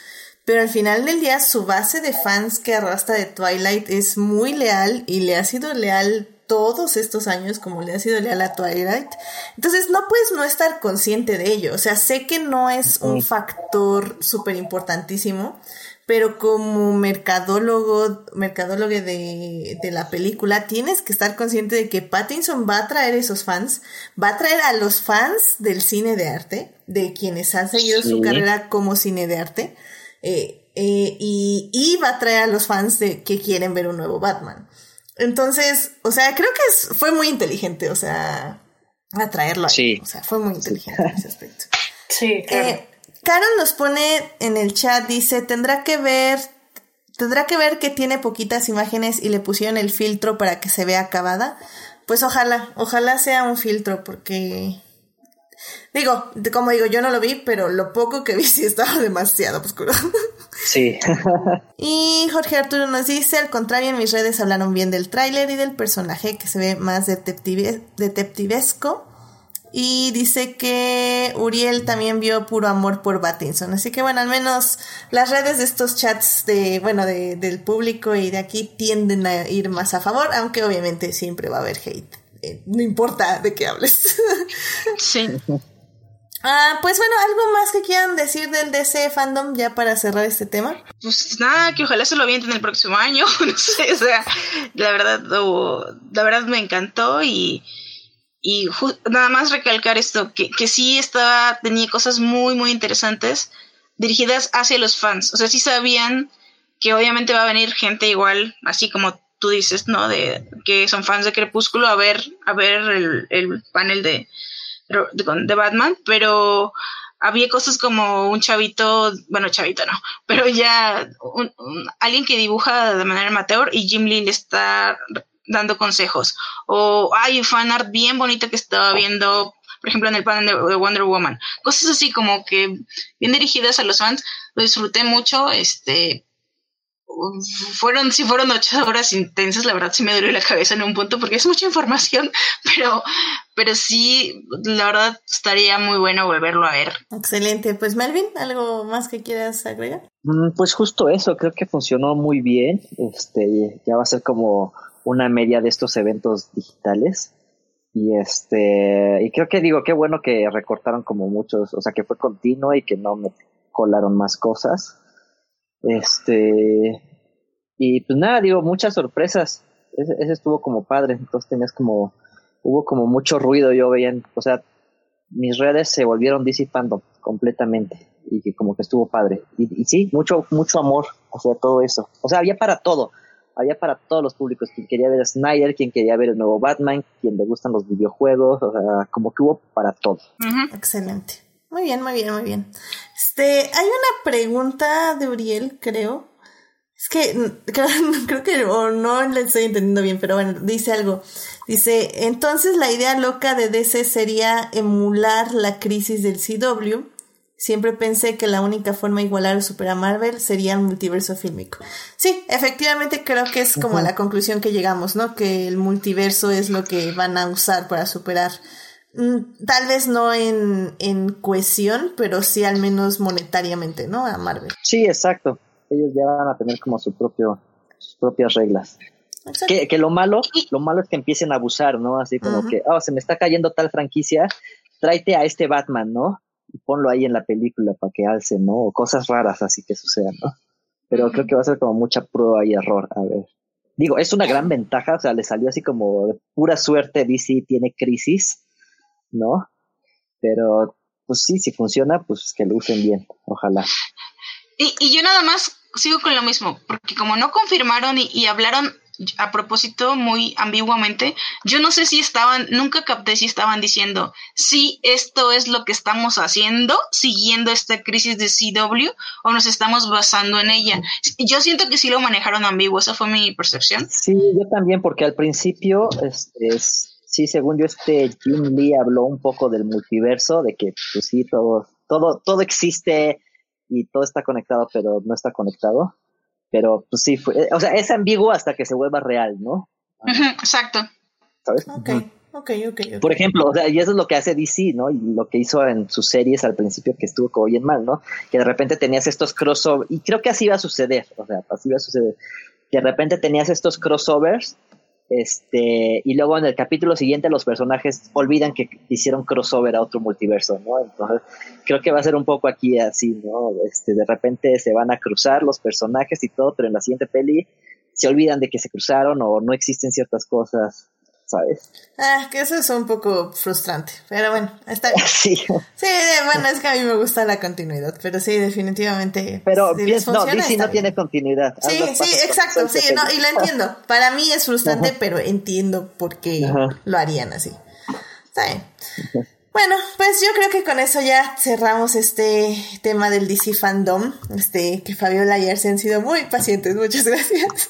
pero al final del día su base de fans que arrastra de Twilight es muy leal y le ha sido leal todos estos años como le ha sido leal a Twilight. Entonces no puedes no estar consciente de ello. O sea, sé que no es un factor súper importantísimo, pero como mercadólogo, mercadólogo de, de, la película, tienes que estar consciente de que Pattinson va a traer esos fans, va a traer a los fans del cine de arte, de quienes han seguido su carrera como cine de arte, eh, eh, y, y, va a traer a los fans de que quieren ver un nuevo Batman. Entonces, o sea, creo que fue muy inteligente, o sea, atraerlo ahí. O sea, fue muy inteligente en ese aspecto. Sí, claro. Eh, Carol nos pone en el chat, dice, tendrá que ver, tendrá que ver que tiene poquitas imágenes y le pusieron el filtro para que se vea acabada. Pues ojalá, ojalá sea un filtro porque Digo, como digo, yo no lo vi, pero lo poco que vi sí estaba demasiado oscuro. Sí. y Jorge Arturo nos dice, al contrario, en mis redes hablaron bien del tráiler y del personaje que se ve más detectivesco. Y dice que Uriel también vio puro amor por Batinson. Así que bueno, al menos las redes de estos chats de, bueno, de, del público y de aquí tienden a ir más a favor, aunque obviamente siempre va a haber hate. Eh, no importa de qué hables. sí. Ah, pues bueno, ¿algo más que quieran decir del DC fandom ya para cerrar este tema? Pues nada, que ojalá se lo vienten el próximo año, no sé, o sea, la verdad, la verdad me encantó y, y nada más recalcar esto, que, que sí estaba, tenía cosas muy, muy interesantes dirigidas hacia los fans, o sea, sí sabían que obviamente va a venir gente igual, así como tú dices, ¿no? De que son fans de Crepúsculo a ver, a ver el, el panel de de, Batman, pero había cosas como un chavito, bueno, chavito no, pero ya alguien que dibuja de manera amateur y Jim Lee le está dando consejos. O hay un fanart bien bonito que estaba viendo, por ejemplo, en el panel de, Wonder Woman. Cosas así como que bien dirigidas a los fans. Lo disfruté mucho, este, fueron, sí fueron ocho horas intensas, la verdad sí me dolió la cabeza en un punto porque es mucha información, pero, pero sí, la verdad estaría muy bueno volverlo a ver. Excelente, pues Melvin, ¿algo más que quieras agregar? Mm, pues justo eso, creo que funcionó muy bien, este, ya va a ser como una media de estos eventos digitales. Y este, y creo que digo, qué bueno que recortaron como muchos, o sea, que fue continuo y que no me colaron más cosas. Este, y pues nada, digo, muchas sorpresas. Ese, estuvo como padre, entonces tenías como, hubo como mucho ruido, yo veía, o sea, mis redes se volvieron disipando completamente y que como que estuvo padre. Y, sí, mucho, mucho amor hacia todo eso. O sea, había para todo había para todos los públicos, quien quería ver a Snyder, quien quería ver el nuevo Batman, quien le gustan los videojuegos, o sea, como que hubo para todo. Excelente. Muy bien, muy bien, muy bien. Este, hay una pregunta de Uriel, creo. Es que creo, que no le estoy entendiendo bien, pero bueno, dice algo. Dice, entonces la idea loca de DC sería emular la crisis del CW. Siempre pensé que la única forma de igualar o superar a Marvel sería el multiverso fílmico. Sí, efectivamente creo que es como la conclusión que llegamos, ¿no? Que el multiverso es lo que van a usar para superar Mm, tal vez no en, en cohesión, pero sí al menos monetariamente, ¿no? A Marvel. Sí, exacto. Ellos ya van a tener como su propio, sus propias reglas. Que, que, lo malo, lo malo es que empiecen a abusar, ¿no? Así como que, oh, se me está cayendo tal franquicia, tráete a este Batman, ¿no? Y ponlo ahí en la película para que alce, ¿no? O cosas raras así que sucedan, ¿no? Pero creo que va a ser como mucha prueba y error, a ver. Digo, es una gran ventaja, o sea, le salió así como de pura suerte, DC tiene crisis, ¿no? Pero, pues sí, si funciona, pues que lo usen bien, ojalá. Y, y yo nada más sigo con lo mismo, porque como no confirmaron y, hablaron a propósito muy ambiguamente, yo no sé si estaban, nunca capté si estaban diciendo, sí, esto es lo que estamos haciendo, siguiendo esta crisis de CW, o nos estamos basando en ella. Yo siento que sí lo manejaron ambiguo, esa fue mi percepción. Sí, yo también, porque al principio, este, es sí, según yo, este Jim Lee habló un poco del multiverso, de que, pues sí, todo, todo, todo existe y todo está conectado, pero no está conectado. Pero, pues sí, fue, o sea, es ambiguo hasta que se vuelva real, ¿no? exacto. ¿Sabes? Ok, ok, ok. Por ejemplo, o sea, y eso es lo que hace DC, ¿no? Y lo que hizo en sus series al principio, que estuvo como bien mal, ¿no? Que de repente tenías estos crossovers, y creo que así iba a suceder, o sea, así iba a suceder. Que de repente tenías estos crossovers este, y luego en el capítulo siguiente los personajes olvidan que hicieron crossover a otro multiverso, ¿no? Entonces, creo que va a ser un poco aquí así, ¿no? Este, de repente se van a cruzar los personajes y todo, pero en la siguiente peli se olvidan de que se cruzaron o no existen ciertas cosas ¿sabes? Ah, que eso es un poco frustrante, pero bueno, está bien. Sí. Sí, bueno, es que a mí me gusta la continuidad, pero sí, definitivamente. Pero no, DC no tiene continuidad. Sí, sí, exacto, sí, no, y lo entiendo. Para mí es frustrante, pero entiendo por qué lo harían así. Está bien. Bueno, pues yo creo que con eso ya cerramos este tema del DC fandom. Este, que Fabiola y Arce han sido muy pacientes, muchas gracias.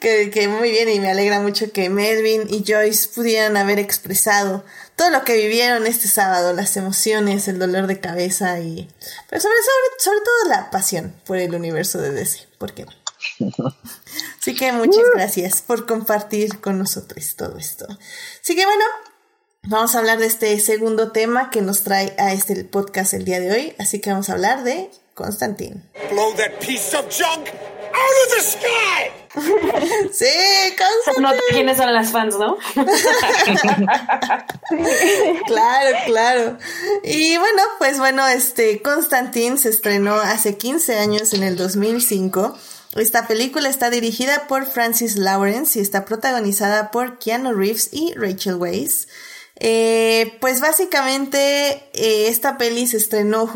que, que muy bien y me alegra mucho que Melvin y Joyce pudieran haber expresado todo lo que vivieron este sábado, las emociones, el dolor de cabeza y pero sobre, sobre, sobre todo la pasión por el universo de DC, ¿por qué Así que muchas uh. gracias por compartir con nosotros todo esto. Así que bueno, vamos a hablar de este segundo tema que nos trae a este podcast el día de hoy, así que vamos a hablar de Constantine. Blow that piece of junk out of the sky. sí, Constantine. No quiénes son las fans, ¿no? claro, claro. Y bueno, pues bueno, este Constantine se estrenó hace 15 años en el 2005. Esta película está dirigida por Francis Lawrence y está protagonizada por Keanu Reeves y Rachel Weisz. Eh, pues básicamente eh, esta peli se estrenó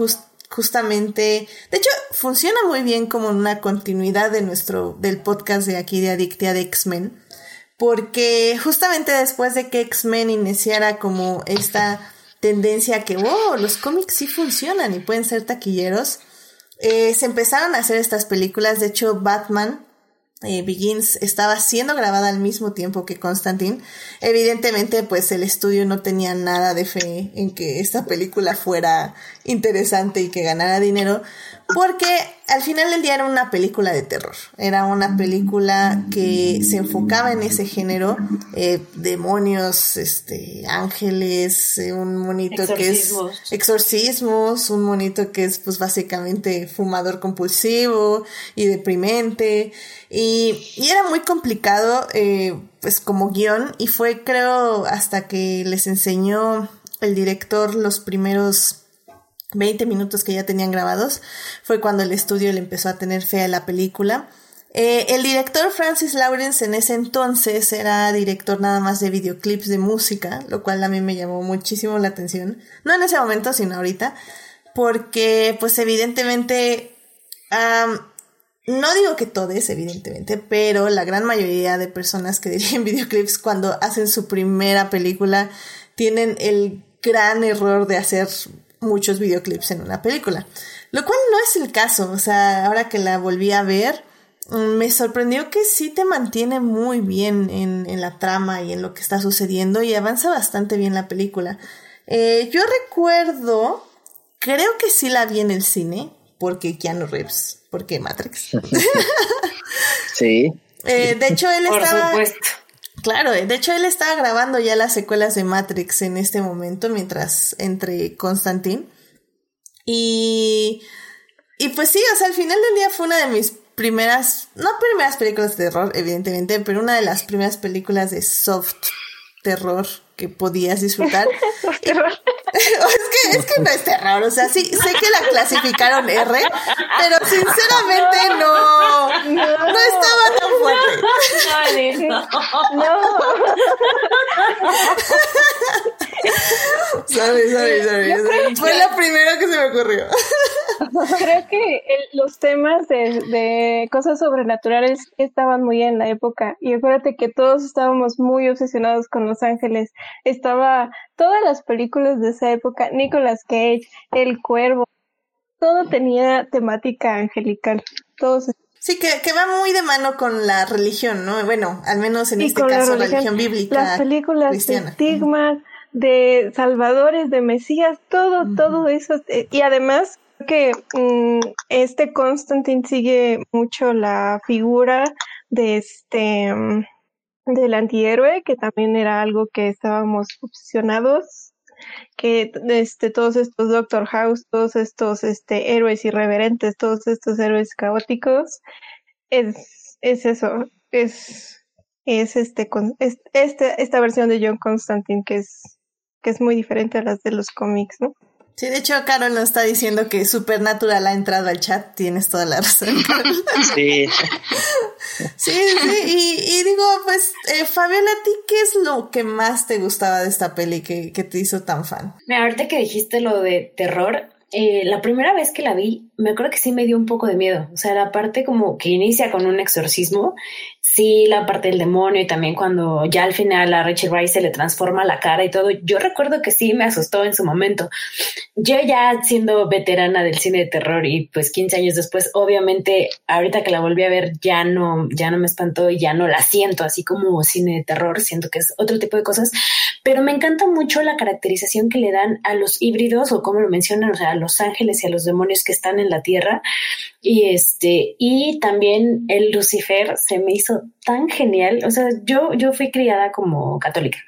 justamente, de hecho, funciona muy bien como una continuidad de nuestro, del podcast de aquí de Adictia de X-Men, porque justamente después de que X-Men iniciara como esta tendencia que, oh, los cómics sí funcionan y pueden ser taquilleros, eh, se empezaron a hacer estas películas, de hecho, Batman eh, Begins estaba siendo grabada al mismo tiempo que Constantine. Evidentemente, pues el estudio no tenía nada de fe en que esta película fuera interesante y que ganara dinero, porque al final del día era una película de terror. Era una película que se enfocaba en ese género, eh, demonios, este, ángeles, eh, un monito que es exorcismos, un monito que es pues básicamente fumador compulsivo y deprimente. Y, y era muy complicado, eh, pues como guion, y fue creo hasta que les enseñó el director los primeros 20 minutos que ya tenían grabados, fue cuando el estudio le empezó a tener fe a la película. Eh, el director Francis Lawrence en ese entonces era director nada más de videoclips de música, lo cual a mí me llamó muchísimo la atención. No en ese momento, sino ahorita, porque pues evidentemente, no digo que todos, evidentemente, pero la gran mayoría de personas que dirigen videoclips cuando hacen su primera película tienen el gran error de hacer muchos videoclips en una película. Lo cual no es el caso, o sea, ahora que la volví a ver, mm, me sorprendió que sí te mantiene muy bien en, en la trama y en lo que está sucediendo y avanza bastante bien la película. Eh, yo recuerdo, creo que sí la vi en el cine, porque Keanu Reeves, porque Matrix. sí. Eh, de hecho, él estaba... Claro, de hecho él estaba grabando ya las secuelas de Matrix en este momento mientras entre Constantine. Y, y pues sí, o sea, al final del día fue una de mis primeras, no primeras películas de terror, evidentemente, pero una de las primeras películas de soft terror que podías disfrutar. es, que, es que no es terror, o sea, sí, sé que la clasificaron R, pero sinceramente no, no, estaba tan fuerte. No. no. sorry, sorry, sorry. Fue lo primero que se me ocurrió. Creo que los temas de, de cosas sobrenaturales estaban muy en la época y acuérdate que todos estábamos muy obsesionados con Los Ángeles estaba todas las películas de esa época, Nicolas Cage, El Cuervo, todo tenía temática angelical, todos Sí, que, que, va muy de mano con la religión, ¿no? Bueno, al menos en este caso, la religión, bíblica. Las películas de estigmas, de salvadores, de mesías, todo, todo eso. Eh, y además que mm, este Constantine sigue mucho la figura de este mm, del antihéroe, que también era algo que estábamos obsesionados, que este, todos estos Doctor House, todos estos este, héroes irreverentes, todos estos héroes caóticos, es, es eso, es, es este, con, este, esta versión de John Constantine que es, que es muy diferente a las de los cómics, ¿no? Sí, de hecho, Carol nos está diciendo que Supernatural ha entrado al chat. Tienes toda la razón, Sí. sí, sí. Y, digo, pues, eh, Fabiola, ¿a ti qué es lo que más te gustaba de esta peli que, que te hizo tan fan? Mira, ahorita que dijiste lo de terror, eh, la primera vez que la vi, me acuerdo que sí me dio un poco de miedo. O sea, la parte como que inicia con un exorcismo, sí, la parte del demonio y también cuando ya al final a Rachel Rice se le transforma la cara y todo. Yo recuerdo que sí me asustó en su momento. Yo ya siendo veterana del cine de terror y pues 15 años después, obviamente, ahorita que la volví a ver ya no, ya no me espantó y ya no la siento así como cine de terror. Siento que es otro tipo de cosas, pero me encanta mucho la caracterización que le dan a los híbridos o como lo mencionan, o sea, a los ángeles y a los demonios que están en la tierra. Y este, y también el Lucifer se me hizo tan genial. O sea, yo, yo fui criada como católica.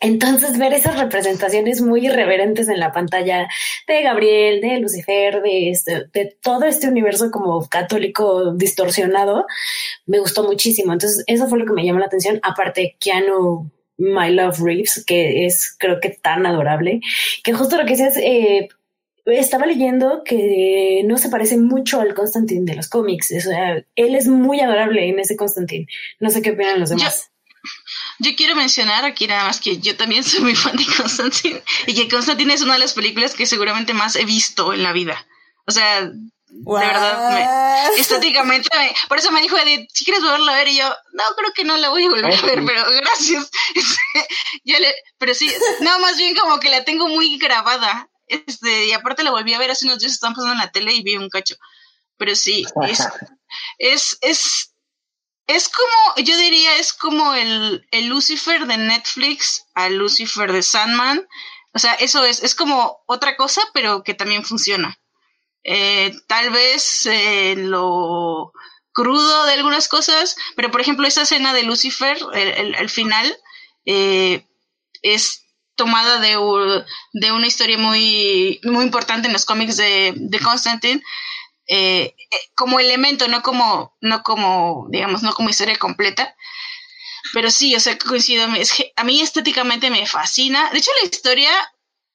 Entonces, ver esas representaciones muy irreverentes en la pantalla de Gabriel, de Lucifer, de, este, de todo este universo como católico distorsionado, me gustó muchísimo. Entonces, eso fue lo que me llamó la atención. Aparte, Keanu My Love Reeves, que es creo que tan adorable, que justo lo que decías, eh, estaba leyendo que no se parece mucho al Constantine de los cómics. O sea, él es muy adorable en ese Constantine. No sé qué opinan los demás. Yo quiero mencionar aquí nada más que yo también soy muy fan de Constantine y que Constantine es una de las películas que seguramente más he visto en la vida. O sea, de verdad, estéticamente, por eso me dijo Edith, si quieres volverla a ver, y yo, no, creo que no la voy a volver a ver, pero gracias. yo le, pero sí, no, más bien como que la tengo muy grabada. Este, y aparte la volví a ver hace unos días, estaban pasando en la tele y vi un cacho. Pero sí, es, es, es es como, yo diría, es como el, el Lucifer de Netflix al Lucifer de Sandman. O sea, eso es, es como otra cosa, pero que también funciona. Eh, tal vez eh, lo crudo de algunas cosas, pero por ejemplo esa escena de Lucifer, el, el, final, eh, es tomada de, de, una historia muy, muy importante en los cómics de, de Constantine, eh, como elemento, no como, no como, digamos, no como historia completa. Pero sí, o sea, coincido, a mí estéticamente me fascina. De hecho, la historia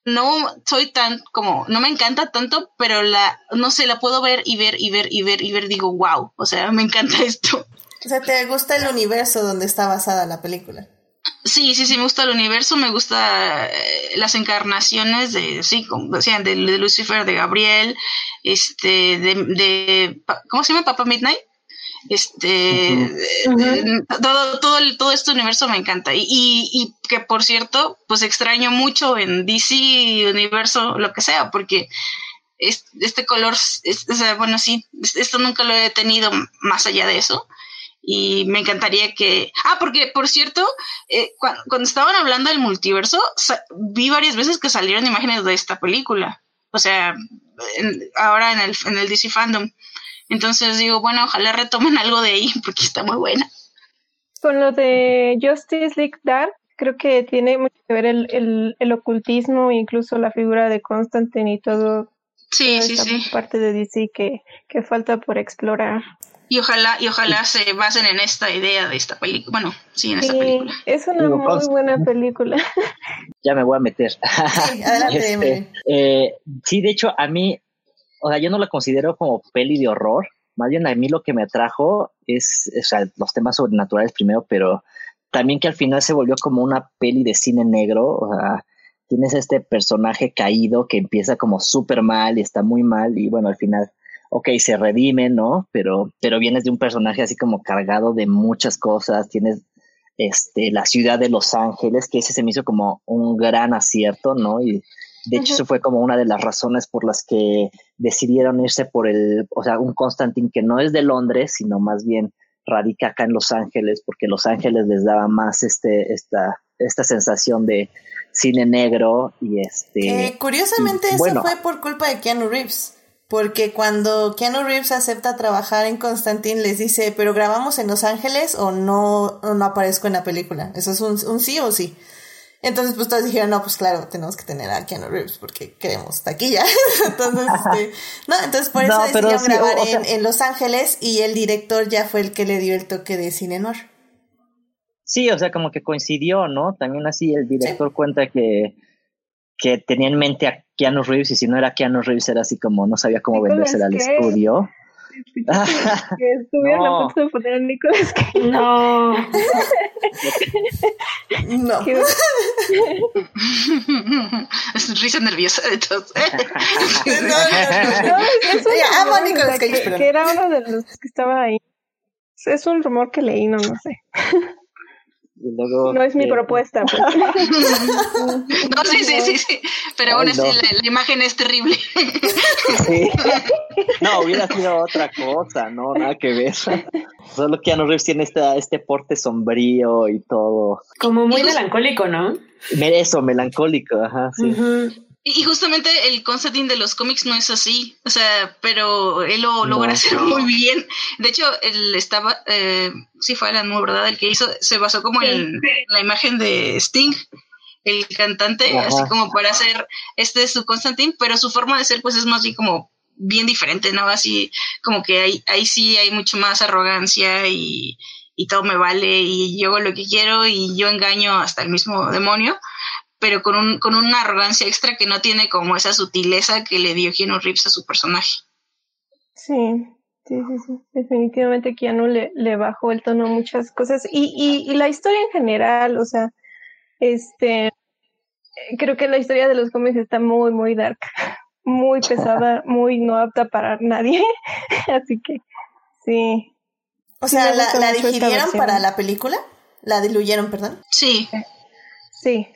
no soy tan como, no me encanta tanto, pero la, no sé, la puedo ver y ver y ver y ver y ver, digo, wow, o sea, me encanta esto. O sea, ¿te gusta el universo donde está basada la película? Sí, sí, sí, me gusta el universo, me gusta eh, las encarnaciones de, sí, como decían, de, Lucifer, de Gabriel, este, de, de, ¿cómo se llama? Papa Midnight. Este, todo, todo, todo este universo me encanta. Y, y, que por cierto, pues extraño mucho en DC, universo, lo que sea, porque este color, o sea, bueno, sí, esto nunca lo he tenido más allá de eso y me encantaría que... Ah, porque por cierto, eh, cuando, estaban hablando del multiverso, vi varias veces que salieron imágenes de esta película. O sea, ahora en el, en el DC Fandom. Entonces digo, bueno, ojalá retomen algo de ahí porque está muy buena. Con lo de Justice League Dark, creo que tiene mucho que ver el, el, el ocultismo, incluso la figura de Constantine y todo. Sí, sí, sí. Parte de DC que, que falta por explorar. Y ojalá, y ojalá se basen en esta idea de esta película. Bueno, sí, en esta película. Es una muy buena película. Ya me voy a meter. Sí, este, eh, sí, de hecho, a mí, o sea, yo no la considero como peli de horror. Más bien a mí lo que me atrajo es, o sea, los temas sobrenaturales primero, pero también que al final se volvió como una peli de cine negro. O sea, tienes este personaje caído que empieza como súper mal y está muy mal y bueno, al final ok, se redime, ¿no? Pero, pero vienes de un personaje así como cargado de muchas cosas, tienes este, la ciudad de Los Ángeles, que ese se me hizo como un gran acierto, ¿no? Y de hecho, eso fue como una de las razones por las que decidieron irse por el, o sea, un Constantine que no es de Londres, sino más bien radica acá en Los Ángeles, porque Los Ángeles les daba más este, esta, esta sensación de cine negro y este. Eh, curiosamente, eso fue por culpa de Keanu Reeves. Porque cuando Keanu Reeves acepta trabajar en Constantine, les dice, pero grabamos en Los Ángeles o no, no aparezco en la película. Eso es un, un sí o sí. Entonces, pues todos dijeron, no, pues claro, tenemos que tener a Keanu Reeves porque queremos taquilla. entonces, este, no, entonces por eso decidieron grabar en, en, Los Ángeles y el director ya fue el que le dio el toque de cine noir. Sí, o sea, como que coincidió, ¿no? También así el director cuenta que que tenía en mente a Keanu Reeves y si no era Keanu Reeves era así como no sabía cómo vendérsela al estudio. que estuvieron no. a punto de poner a Nicolas Cage. No. no. es risa nerviosa de todos. no, no, no. amo a Nicolas Cage, que, que era uno de los que estaba ahí. Es un rumor que leí, no, no sé. No es mi propuesta. Pues. no, sí, sí, sí, sí. Pero aún así la, imagen es terrible. sí. No, hubiera sido otra cosa, no, nada que ver. Solo que Keanu Reeves tiene este, este porte sombrío y todo. Como muy melancólico, ¿no? Eso, melancólico, ajá, sí. Y justamente el Constantine de los cómics no es así, o sea, pero él lo logra hacer muy bien. De hecho, él estaba, eh, sí fue Alan Moore, ¿verdad? El que hizo, se basó como en la imagen de Sting, el cantante, así como para hacer este su Constantine, pero su forma de ser pues es más bien como bien diferente, ¿no? Así como que ahí, ahí sí hay mucho más arrogancia y, y todo me vale y yo hago lo que quiero y yo engaño hasta el mismo demonio pero con, un, con una arrogancia extra que no tiene como esa sutileza que le dio Keanu Reeves a su personaje. Sí, sí, sí, sí. Definitivamente Keanu le, le bajó el tono a muchas cosas. Y, y, y la historia en general, o sea, este, creo que la historia de los cómics está muy, muy dark, muy pesada, muy no apta para nadie. Así que, sí. O sea, ¿la, ¿la digirieron para la película? ¿La diluyeron, perdón? Sí. Sí,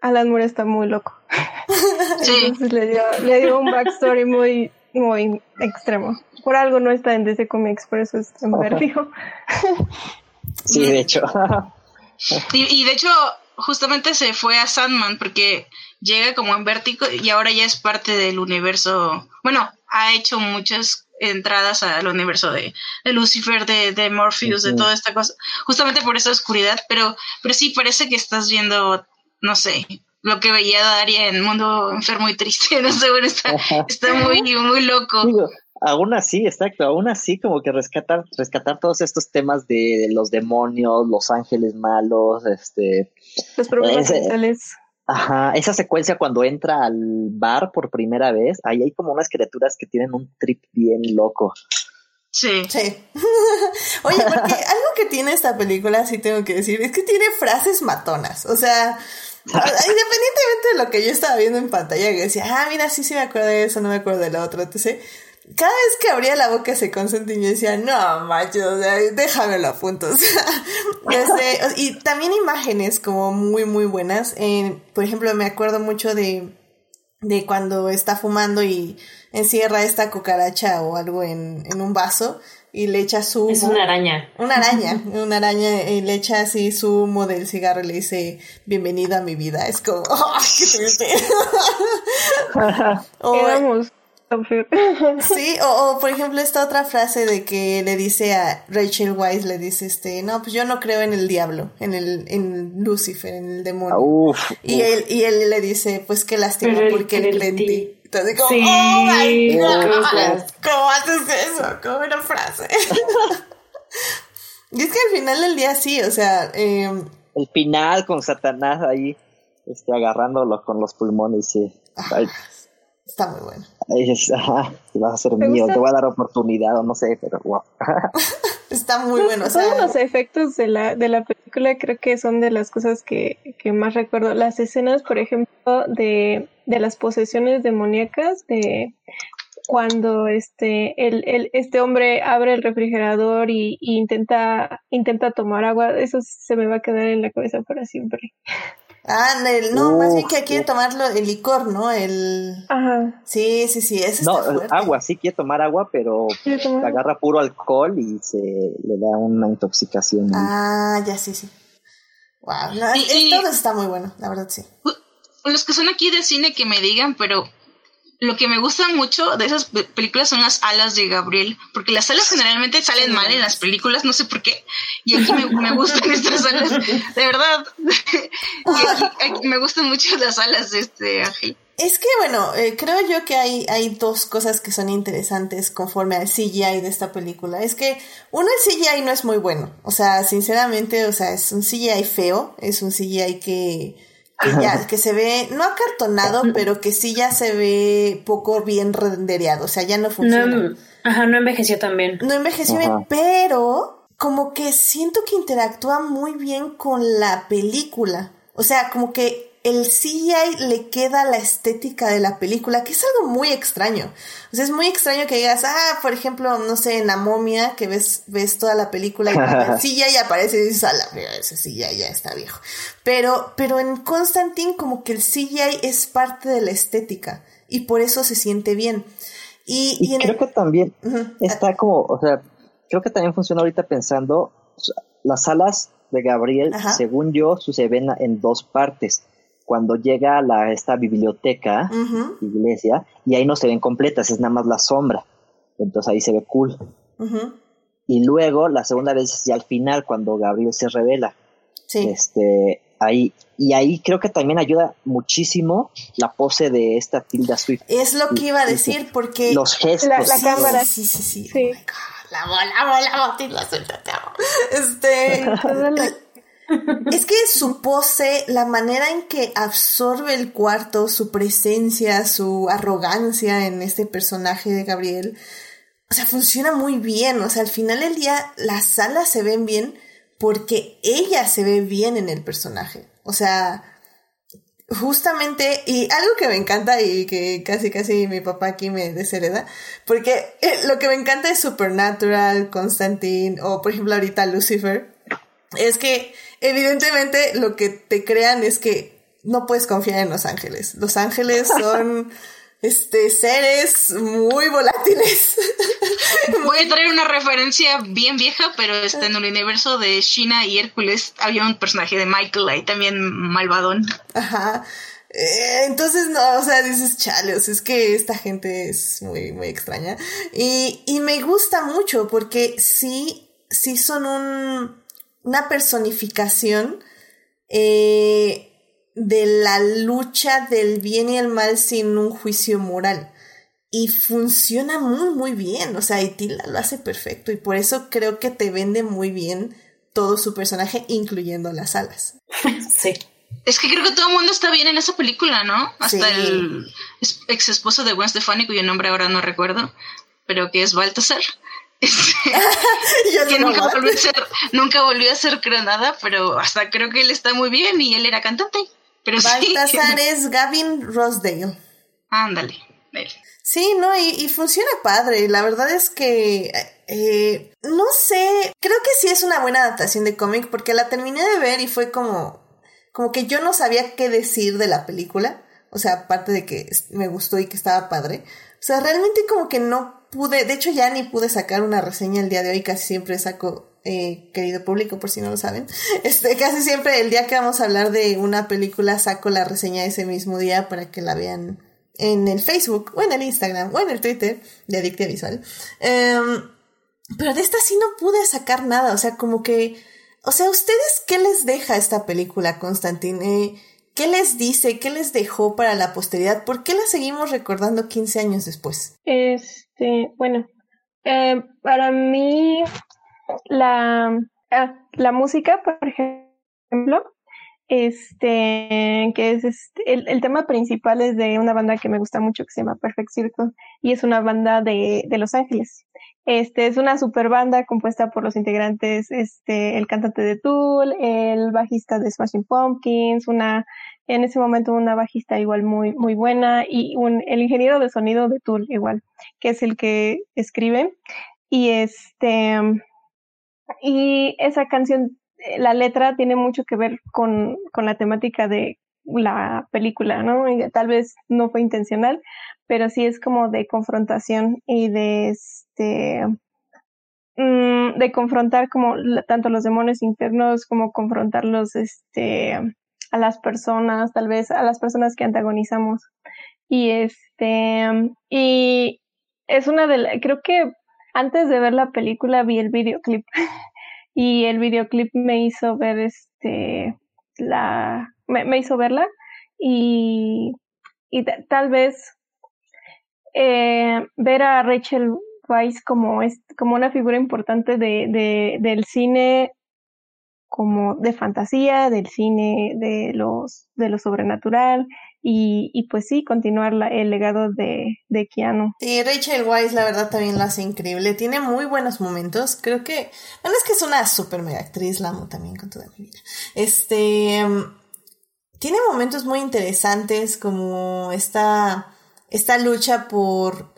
Alan Moore está muy loco. Entonces le dio, le dio un backstory muy, muy extremo. Por algo no está en DC Comics, por eso es tan vértigo. sí, de hecho. y, de hecho, justamente se fue a Sandman porque llega como en vértigo y ahora ya es parte del universo. Bueno, ha hecho muchas entradas al universo de, Lucifer, de, de Morpheus, de toda esta cosa, justamente por esa oscuridad, pero, pero sí parece que estás viendo no sé, lo que veía Daria en Mundo Enfermo y Triste, no sé, bueno, está, está muy, muy loco. aún así, exacto, aún así como que rescatar, rescatar todos estos temas de, los demonios, los ángeles malos, este... Los problemas. Ajá, esa secuencia cuando entra al bar por primera vez, ahí hay como unas criaturas que tienen un trip bien loco. Sí. Sí. Oye, porque algo que tiene esta película, sí tengo que decir, es que tiene frases matonas. O sea, Independientemente de lo que yo estaba viendo en pantalla, que decía, ah, mira, sí, sí me acuerdo de eso, no me acuerdo de lo otro, entonces, cada vez que abría la boca se consentía y yo decía, no, macho, déjamelo a punto. y también imágenes como muy, muy buenas. por ejemplo, me acuerdo mucho de, de cuando está fumando y encierra esta cucaracha o algo en, en un vaso y le echa su... Es una araña. Una araña, una araña y le echa así su humo del cigarro y le dice, bienvenido a mi vida. Es como, ¡oh, qué triste! sí, o, o, por ejemplo esta otra frase de que le dice a Rachel Weisz, le dice este, no, pues yo no creo en el diablo, en el, en Lucifer, en el demonio. y él, y él le dice, pues qué lástima porque él cree en ti. Entonces como, oh my god, ¿cómo haces eso? ¿Cómo una frase? y es que al final del día sí, o sea, eh, el final con Satanás ahí, este, agarrándolo con los pulmones, sí. está muy bueno. Ahí es, ajá, vas a ser mío, te voy a dar oportunidad o no sé, pero wow. Está muy bueno. O Todos los efectos de la, de la película creo que son de las cosas que, que más recuerdo. Las escenas, por ejemplo, de, de las posesiones demoníacas, de cuando este, el, el, este hombre abre el refrigerador y, y, intenta, intenta tomar agua, eso se me va a quedar en la cabeza para siempre. Ah, no, más bien que quiere tomarlo el licor, ¿no? El... Ajá. Sí, sí, sí, eso No, agua, sí quiere tomar agua, pero agarra puro alcohol y se le da una intoxicación. Ah, ya sí, sí. Wow, todo está muy bueno, la verdad sí. Los que son aquí de cine que me digan, pero lo que me gusta mucho de esas películas son las alas de Gabriel, porque las alas generalmente salen mal en las películas, no sé por qué, y aquí me, gustan estas alas, de verdad, aquí, me gustan mucho las alas de este ángel. Es que bueno, eh, creo yo que hay, hay dos cosas que son interesantes conforme al CGI de esta película. Es que uno, el CGI no es muy bueno. O sea, sinceramente, o sea, es un CGI feo, es un CGI que que ya, que se ve, no acartonado, pero que sí ya se ve poco bien rendereado, o sea, ya no funciona. ajá, no envejeció tan bien. No envejeció bien, pero como que siento que interactúa muy bien con la película. O sea, como que el CGI le queda la estética de la película, que es algo muy extraño. O sea, es muy extraño que digas, ah, por ejemplo, no sé, en la momia, que ves, ves toda la película y CGI aparece y dices, ah, la ese CGI ya está viejo. Pero, pero en Constantine como que el CGI es parte de la estética y por eso se siente bien. Y, creo que también está como, o sea, creo que también funciona ahorita pensando, las alas de Gabriel, según yo, suceden en dos partes. Cuando llega a la, esta biblioteca, iglesia, y ahí no se ven completas, es nada más la sombra. Entonces ahí se ve cool. Y luego, la segunda vez es ya al final, cuando Gabriel se revela. Sí. Este, ahí, y ahí creo que también ayuda muchísimo la pose de esta Tilda Swift. Es lo que iba a decir, porque los gestos. La, cámara. Sí, sí, sí. sí. Oh la bola, la Tilda Swift, te amo. Este. es que su pose, la manera en que absorbe el cuarto, su presencia, su arrogancia en este personaje de Gabriel, o sea, funciona muy bien. O sea, al final del día las salas se ven bien porque ella se ve bien en el personaje. O sea, justamente, y algo que me encanta y que casi casi mi papá aquí me deshereda, porque eh, lo que me encanta es Supernatural, Constantine o por ejemplo ahorita Lucifer, es que evidentemente lo que te crean es que no puedes confiar en los ángeles. Los ángeles son este, seres muy volátiles. Voy a traer una referencia bien vieja, pero este, en el universo de Shina y Hércules había un personaje de Michael ahí también malvadón. Ajá. Eh, entonces, no, o sea, dices, chale, es que esta gente es muy, muy extraña. Y, y me gusta mucho porque sí, sí son un, una personificación eh, de la lucha del bien y el mal sin un juicio moral. Y funciona muy, muy bien. O sea, Itila lo hace perfecto. Y por eso creo que te vende muy bien todo su personaje, incluyendo las alas. Sí. Es que creo que todo el mundo está bien en esa película, ¿no? Hasta el ex esposo de Gwen Stefani, cuyo nombre ahora no recuerdo, pero que es Baltasar. que nunca volvió, a ser, nunca volvió a ser creo nada, pero hasta creo que él está muy bien y él era cantante. Pero Baltasar es Gavin Rosedale. Ándale. Sí, no, y, funciona padre. La verdad es que eh, no sé, creo que sí es una buena adaptación de cómic porque la terminé de ver y fue como, como que yo no sabía qué decir de la película. O sea, aparte de que me gustó y que estaba padre. O sea, realmente como que no pude, de hecho ya ni pude sacar una reseña el día de hoy, casi siempre saco eh, querido público, por si no lo saben. Este, casi siempre el día que vamos a hablar de una película saco la reseña ese mismo día para que la vean en el Facebook o en el Instagram o en el Twitter de Adictia Visual. Em, pero de esta sí no pude sacar nada, o sea, como que, o sea, ¿ustedes qué les deja esta película, Constantine? Eh, ¿Qué les dice? ¿Qué les dejó para la posteridad? ¿Por qué la seguimos recordando 15 años después? Este, bueno, eh, para mí la, ah, la música, por ejemplo, este, que es este, el, el, tema principal es de una banda que me gusta mucho que se llama Perfect Circle y es una banda de, de Los Ángeles. Este, es una super banda compuesta por los integrantes, este, el cantante de Tool, el bajista de Smashing Pumpkins, una, en ese momento una bajista igual muy, muy buena y un, el ingeniero de sonido de Tool igual, que es el que escribe. Y este, y esa canción, la letra tiene mucho que ver con, con la temática de la película, ¿no? Tal vez no fue intencional, pero sí es como de confrontación y de este mm, de confrontar como tanto los demonios internos como confrontarlos este a las personas, tal vez a las personas que antagonizamos. Y este y es una de las, creo que antes de ver la película vi el videoclip y el videoclip me hizo ver este la me, hizo verla y, y tal vez eh, ver a Rachel Weisz como es como una figura importante de, de, del cine como de fantasía, del cine de los de lo sobrenatural y, pues sí, continuar el legado de, de Keanu. Sí, Rachel Weisz la verdad también la hace increíble, tiene muy buenos momentos, creo que, bueno, es que es una super mega actriz, la amo también con toda mi vida. Este, tiene momentos muy interesantes como esta, esta lucha por,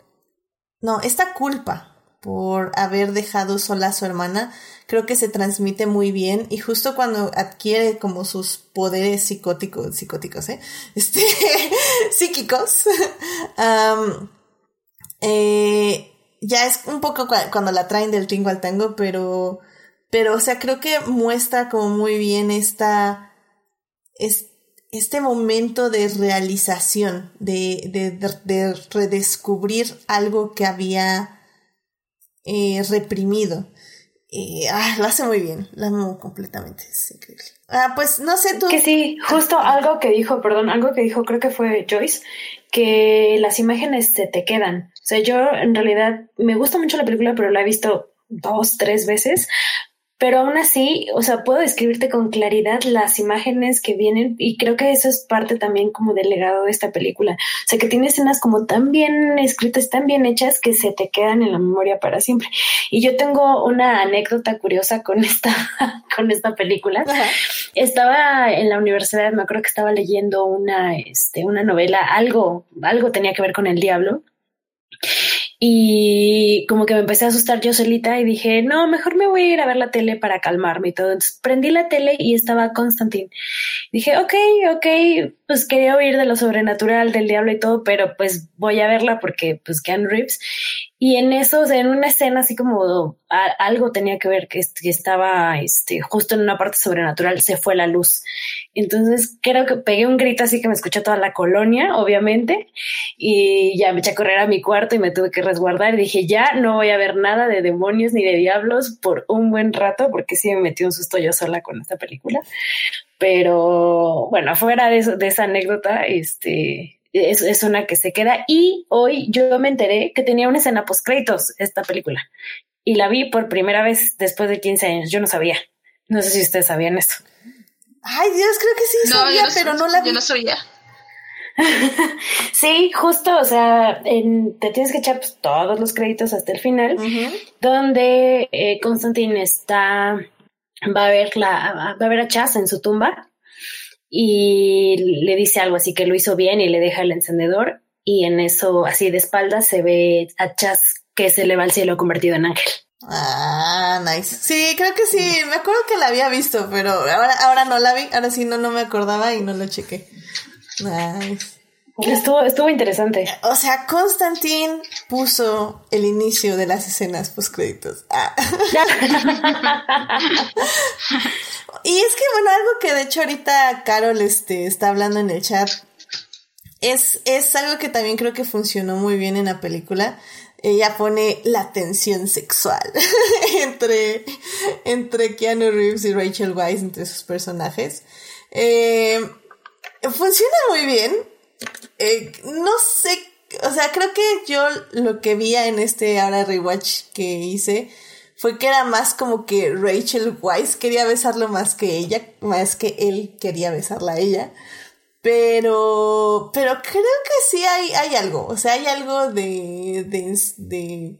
no, esta culpa por haber dejado sola a su hermana, creo que se transmite muy bien y justo cuando adquiere como sus poderes psicóticos, psicóticos, ¿eh? Este, psíquicos, eh, ya es un poco cuando la traen del tingo al tango, pero, pero, o sea, creo que muestra como muy bien esta, este momento de realización, de, de redescubrir algo que había eh, reprimido. y ah, lo hace muy bien, la amo completamente, es increíble. Ah, pues no sé tú. Que sí, justo algo que dijo, perdón, algo que dijo, creo que fue Joyce, que las imágenes se te quedan. O sea, yo en realidad me gusta mucho la película, pero la he visto dos, tres veces, pero aún así, o sea, puedo describirte con claridad las imágenes que vienen y creo que eso es parte también como del legado de esta película. O sea, que tiene escenas como tan bien escritas, tan bien hechas que se te quedan en la memoria para siempre. Y yo tengo una anécdota curiosa con esta, con esta película. Estaba en la universidad, me acuerdo que estaba leyendo una, este, una novela, algo, algo tenía que ver con el diablo y como que me empecé a asustar yo solita y dije, no, mejor me voy a ir a ver la tele para calmarme y todo. Entonces prendí la tele y estaba Constantine. Dije, ok, ok, pues quería oír de lo sobrenatural, del diablo y todo, pero pues voy a verla porque pues Ken Reeves. Y en eso, en una escena así como algo tenía que ver que, estaba este, justo en una parte sobrenatural, se fue la luz. Entonces creo que pegué un grito así que me escuchó toda la colonia, obviamente, y ya me eché a correr a mi cuarto y me tuve que resguardar. Y dije, ya no voy a ver nada de demonios ni de diablos por un buen rato, porque sí me metí un susto yo sola con esta película. Pero bueno, fuera de, de esa anécdota, este, es, es, una que se queda. Y hoy yo me enteré que tenía una escena post créditos esta película y la vi por primera vez después de 15 años. Yo no sabía. No sé si ustedes sabían eso. Ay, Dios, creo que sí sabía, pero no la vi. Yo no sabía. sí, justo, o sea, te tienes que echar pues, todos los créditos hasta el final, donde eh, Constantine está, va a ver la, va a ver a Chas en su tumba y le dice algo así que lo hizo bien y le deja el encendedor y en eso así de espaldas se ve a Chas que se le va al cielo convertido en ángel. Ah, nice. Sí, creo que sí. Me acuerdo que la había visto, pero ahora, ahora no la vi. Ahora sí no, no me acordaba y no lo chequé. Nice. Estuvo, estuvo interesante. O sea, Constantine puso el inicio de las escenas post créditos. Ah. y es que, bueno, algo que de hecho ahorita Carol este, está hablando en el chat es, es algo que también creo que funcionó muy bien en la película. Ella pone la tensión sexual entre, entre Keanu Reeves y Rachel Weisz, entre sus personajes. Eh, funciona muy bien eh, no sé, o sea, creo que yo lo que vi en este ahora rewatch que hice fue que era más como que Rachel Weisz quería besarlo más que ella, más que él quería besarla a ella. Pero, pero creo que sí hay, hay algo, o sea, hay algo de, de, de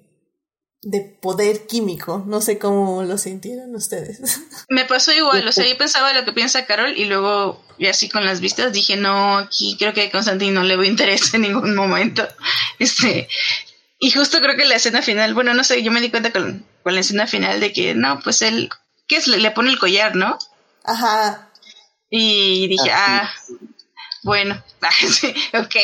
de poder químico. No sé cómo lo sintieron ustedes. Me pasó igual, o sea, yo pensaba lo que piensa Carol y luego, y así con las vistas, dije, no, aquí creo que a Constantine no le veo interés en ningún momento. Este, y justo creo que la escena final, bueno, no sé, yo me di cuenta con, la escena final de que, no, pues él, ¿qué es? Le, pone el collar, ¿no? Ajá. Y dije, ah, bueno, ok,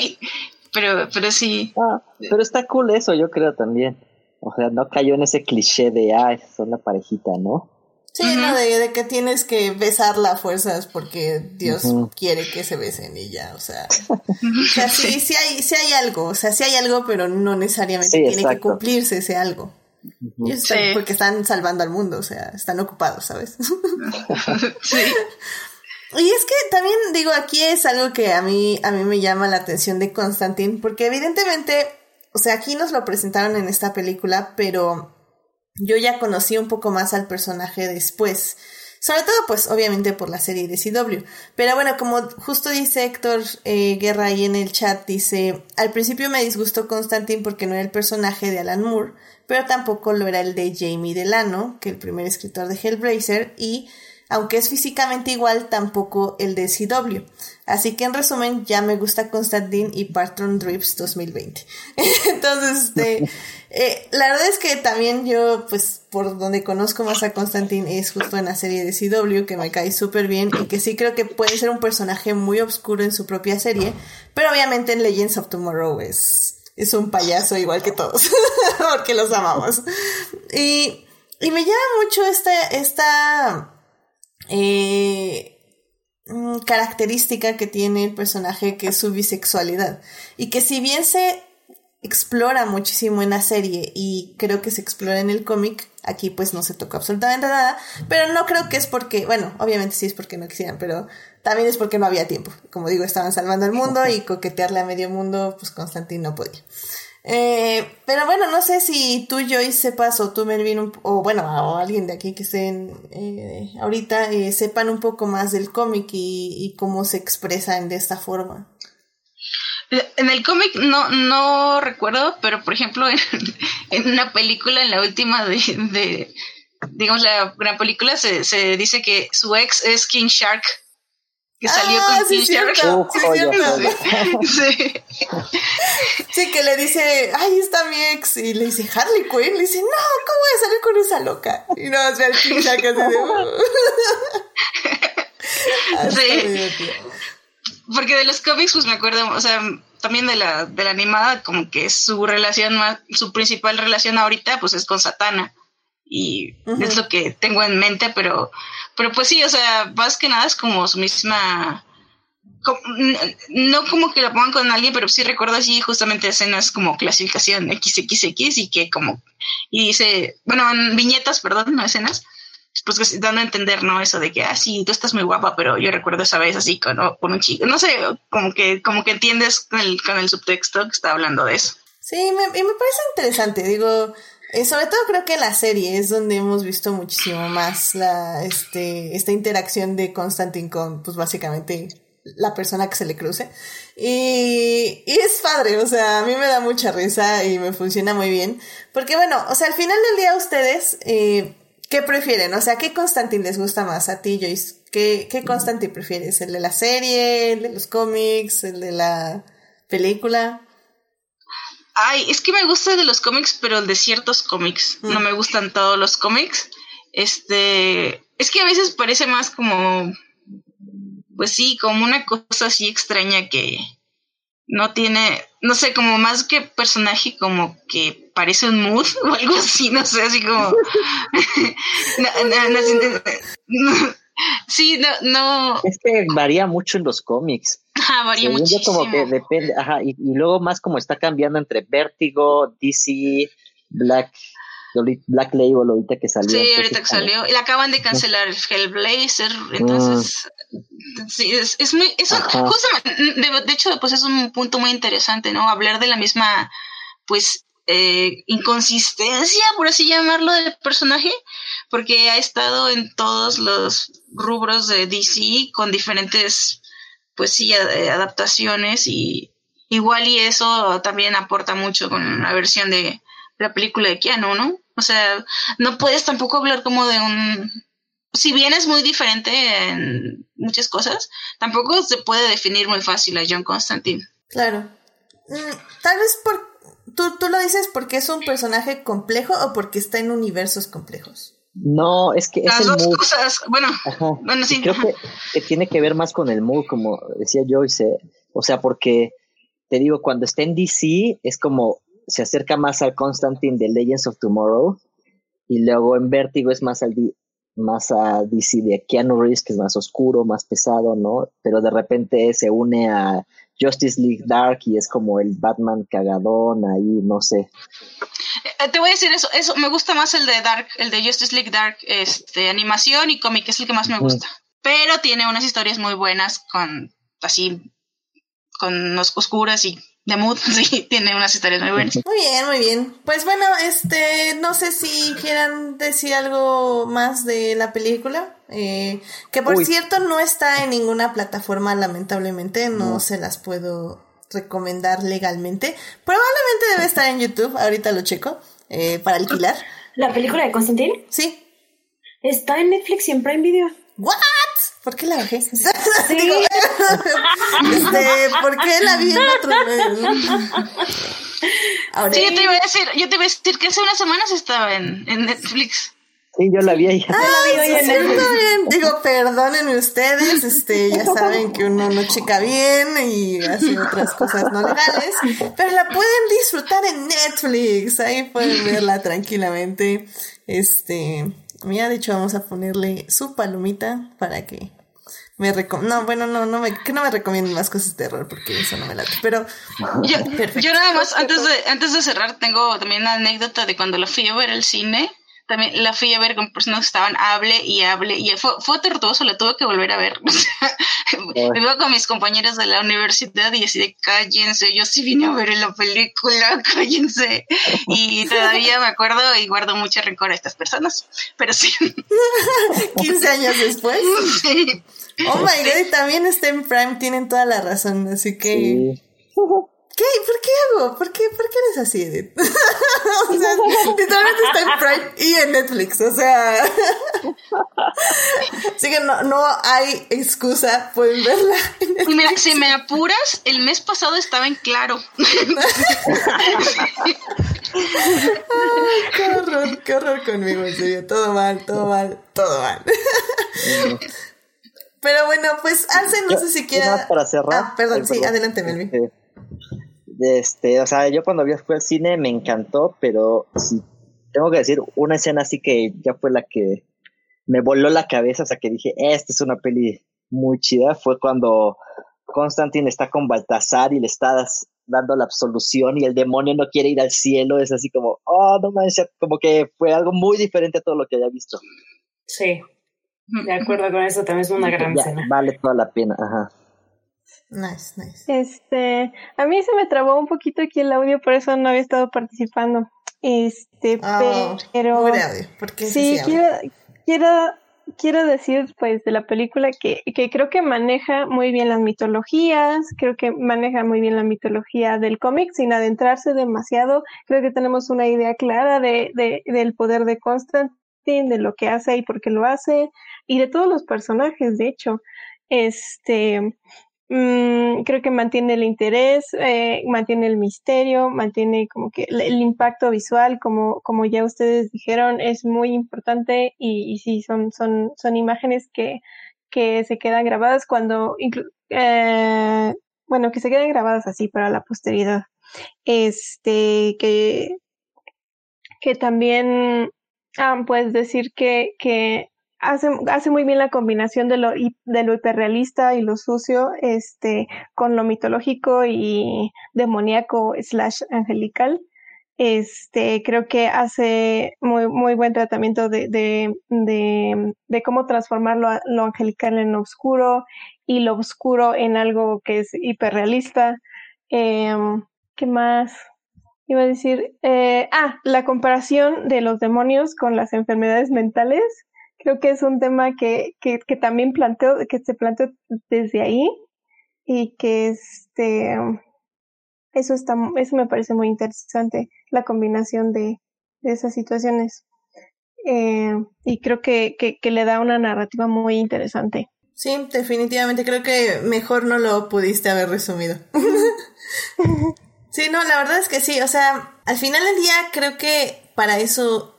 pero, pero sí. Ah, pero está cool eso, yo creo también. O sea, no cayó en ese cliché de, ah, son la parejita, ¿no? Sí, no, de, que tienes que besarla a fuerzas porque Dios quiere que se besen y ya, o sea. sí, sí hay, sí hay algo, o sea, sí hay algo, pero no necesariamente tiene que cumplirse ese algo. Porque están salvando al mundo, o sea, están ocupados, ¿sabes? sí. Y es que también digo, aquí es algo que a mí, a mí me llama la atención de Constantine, porque evidentemente o sea, aquí nos lo presentaron en esta película, pero yo ya conocí un poco más al personaje después. Sobre todo, pues, obviamente por la serie de CW. Pero bueno, como justo dice Héctor eh, Guerra ahí en el chat, dice, al principio me disgustó Constantine porque no era el personaje de Alan Moore, pero tampoco lo era el de Jamie Delano, que el primer escritor de Hellblazer, y aunque es físicamente igual, tampoco el de CW. Así que en resumen, ya me gusta Constantine y Barton Drips 2020. Entonces, este, eh, la verdad es que también yo, pues, por donde conozco más a Constantine es justo en la serie de CW, que me cae súper bien y que sí creo que puede ser un personaje muy oscuro en su propia serie, pero obviamente en Legends of Tomorrow es, es un payaso igual que todos, porque los amamos. Y, y me llama mucho esta, esta, eh, mm, característica que tiene el personaje que es su bisexualidad. Y que si bien se explora muchísimo en la serie y creo que se explora en el cómic, aquí pues no se tocó absolutamente nada, pero no creo que es porque, bueno, obviamente sí es porque no quisieran, pero también es porque no había tiempo. Como digo, estaban salvando el mundo y coquetearle a medio mundo, pues Constantine no podía. Eh, pero bueno, no sé si tú, Joyce, sepas, o tú, Melvin, o bueno, o alguien de aquí que estén eh, ahorita, eh, sepan un poco más del cómic y, cómo se expresan de esta forma. En el cómic no, no recuerdo, pero por ejemplo, en, una película, en la última de, de digamos, la gran película, se, se dice que su ex es King Shark que salió ah, con sí, cierto, sí, sí, sí, que le dice, ay, está mi ex. Y le dice, Harley Quinn. Le dice, no, ¿cómo voy a salir con esa loca? Y no, es ver King Shark así de. ah, sí. Porque de los cómics, pues me acuerdo, o sea, también de la, de la animada, como que su relación más, su principal relación ahorita, pues es con Satana. Y es lo que tengo en mente, pero, pero pues sí, o sea, más que nada es como su misma, no como que lo pongan con alguien, pero sí recuerdo así justamente escenas como clasificación XXX y que como, y dice, bueno, viñetas, perdón, no escenas, pues dando a entender, ¿no? Eso de que, ah, sí, tú estás muy guapa, pero yo recuerdo esa vez así con, un chico, no sé, como que, como que entiendes con el, con el subtexto que está hablando de eso. Sí, me, y me parece interesante, digo, eh, sobre todo creo que la serie es donde hemos visto muchísimo más la, este, esta interacción de Constantine con, pues básicamente, la persona que se le cruce. Y, y es padre, o sea, a mí me da mucha risa y me funciona muy bien. Porque bueno, o sea, al final del día ustedes, eh, ¿qué prefieren? O sea, ¿qué Constantine les gusta más a ti, Joyce? ¿Qué, qué Constantine prefieres? ¿El de la serie? ¿El de los cómics? ¿El de la película? Ay, es que me gusta de los cómics, pero de ciertos cómics. No mm. me gustan todos los cómics. Este, es que a veces parece más como, pues sí, como una cosa así extraña que no tiene, no sé, como más que personaje, como que parece un mood o algo así, no sé, así como... Sí, no, no. Es que varía mucho en los cómics. Ajá, varía mucho. como que depende, ajá, y, luego más como está cambiando entre Vértigo, DC, Black, Black Label ahorita que salió. Sí, ahorita que salió. Y le acaban de cancelar Hellblazer, entonces... Sí, es, es muy... Eso, de, de hecho, pues es un punto muy interesante, ¿no? Hablar de la misma, pues, eh, inconsistencia, por así llamarlo, del personaje, porque ha estado en todos los rubros de DC con diferentes, pues sí, adaptaciones y igual y eso también aporta mucho con la versión de la película de Keanu, ¿no? O sea, no puedes tampoco hablar como de un... Si bien es muy diferente en muchas cosas, tampoco se puede definir muy fácil a John Constantine. Claro. Mm, tal vez por ¿Tú, ¿Tú lo dices porque es un personaje complejo o porque está en universos complejos? No, es que Las dos cosas, bueno, bueno sí. Creo que, tiene que ver más con el mood, como decía Joyce. O sea, porque te digo, cuando está en DC es como se acerca más al Constantine de Legends of Tomorrow y luego en Vértigo es más al más a DC de Keanu Reeves que es más oscuro, más pesado, ¿no? Pero de repente se une a Justice League Dark y es como el Batman cagadón ahí, no sé. Eh, te voy a decir eso, eso me gusta más el de Dark, el de Justice League Dark, este, animación y cómic, es el que más me gusta. Pero tiene unas historias muy buenas con así con oscuras y de Mood, sí, tiene unas historias muy buenas. Muy bien, muy bien. Pues bueno, este, no sé si quieran decir algo más de la película. Eh, que por cierto no está en ninguna plataforma, lamentablemente, no, se las puedo recomendar legalmente. Probablemente debe estar en YouTube, ahorita lo checo, eh, para alquilar. ¿La película de Constantine? Sí. Está en Netflix y en Prime Video. ¿what? ¿Por qué la bajé? Sí. Digo, este, ¿por qué la vi en otro Ahora, sí, yo te iba a decir, yo te iba a decir que hace unas semanas estaba en, en Netflix. Sí, yo la vi ahí. Ah, la vi sí, bien. Digo, perdónenme ustedes, este, ya saben que uno no checa bien y hace otras cosas no legales, pero la pueden disfrutar en Netflix, ahí pueden verla tranquilamente. Este, me ha dicho vamos a ponerle su palomita para que me no, bueno, no, no me, que no me recomienden más cosas de terror porque eso no me late, pero yo, yo nada más antes de, antes de cerrar tengo también una anécdota de cuando la fui a ver al cine también la fui a ver con personas que estaban hable y hable y fue, fue tortuoso, la tuve que volver a ver. me iba con mis compañeros de la universidad y así de cállense, yo sí vine a ver la película, cállense. Y todavía me acuerdo y guardo mucho rencor a estas personas, pero sí. 15 años después. Oh my god, y también está en Prime, tienen toda la razón, así que... ¿Qué? ¿Por qué hago? ¿Por qué, ¿Por qué eres así, Edith? o sea, literalmente está en Prime y en Netflix, o sea. Así que no, no hay excusa, pueden verla. Y mira, si me apuras, el mes pasado estaba en claro. qué horror, qué horror conmigo, en serio. Todo mal, todo mal, todo mal. Pero bueno, pues Arce, no sé si quiera. Para cerrar. Ah, perdón, sí, adelante, Melvin. Este, o sea, yo cuando fui al cine me encantó, pero sí, tengo que decir, una escena así que ya fue la que me voló la cabeza, o sea, que dije, esta es una peli muy chida, fue cuando Constantine está con Baltasar y le está dando la absolución y el demonio no quiere ir al cielo, es así como, oh, no manches, como que fue algo muy diferente a todo lo que había visto. Sí, de acuerdo con eso, también es una gran escena. Vale toda la pena, ajá. Nice, nice. Este, a mí se me trabó un poquito aquí el audio, por eso no había estado participando. Este, oh, pero ¿Por qué sí, quiero, quiero, quiero decir pues de la película que, que creo que maneja muy bien las mitologías, creo que maneja muy bien la mitología del cómic sin adentrarse demasiado. Creo que tenemos una idea clara de, de, del poder de Constantine, de lo que hace y por qué lo hace, y de todos los personajes, de hecho. Este, Mm, creo que mantiene el interés, eh, mantiene el misterio, mantiene como que el, impacto visual, como, como ya ustedes dijeron, es muy importante y, y sí, son, son, son imágenes que, que se quedan grabadas cuando, eh, bueno, que se quedan grabadas así para la posteridad. Este, que, que también, ah, puedes decir que, que hace, hace muy bien la combinación de lo, de lo hiperrealista y lo sucio, este, con lo mitológico y demoníaco slash angelical. Este, creo que hace muy, muy buen tratamiento de, de, de, de cómo transformar lo, lo, angelical en oscuro y lo oscuro en algo que es hiperrealista. Eh, ¿Qué más? Iba a decir, eh, ah, la comparación de los demonios con las enfermedades mentales creo que es un tema que, que, que también planteo, que se planteó desde ahí y que este eso está eso me parece muy interesante la combinación de, de esas situaciones. Eh, y creo que, que, que le da una narrativa muy interesante. Sí definitivamente creo que mejor no lo pudiste haber resumido. Sí no la verdad es que sí o sea al final del día creo que para eso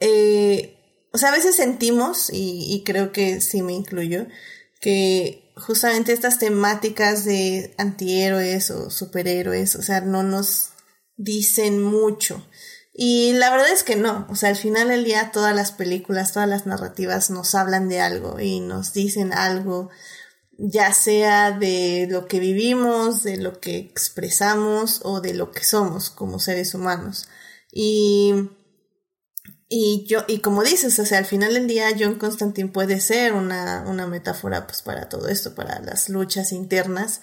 eh, o sea, a veces sentimos, y, creo que sí me incluyo, que justamente estas temáticas de antihéroes o superhéroes, o sea, no nos dicen mucho. Y la verdad es que no, o sea, al final del día todas las películas, todas las narrativas nos hablan de algo y nos dicen algo, ya sea de lo que vivimos, de lo que expresamos o de lo que somos como seres humanos. Y y yo, y como dices, o sea, al final del día John Constantine puede ser una, una metáfora pues para todo esto, para las luchas internas,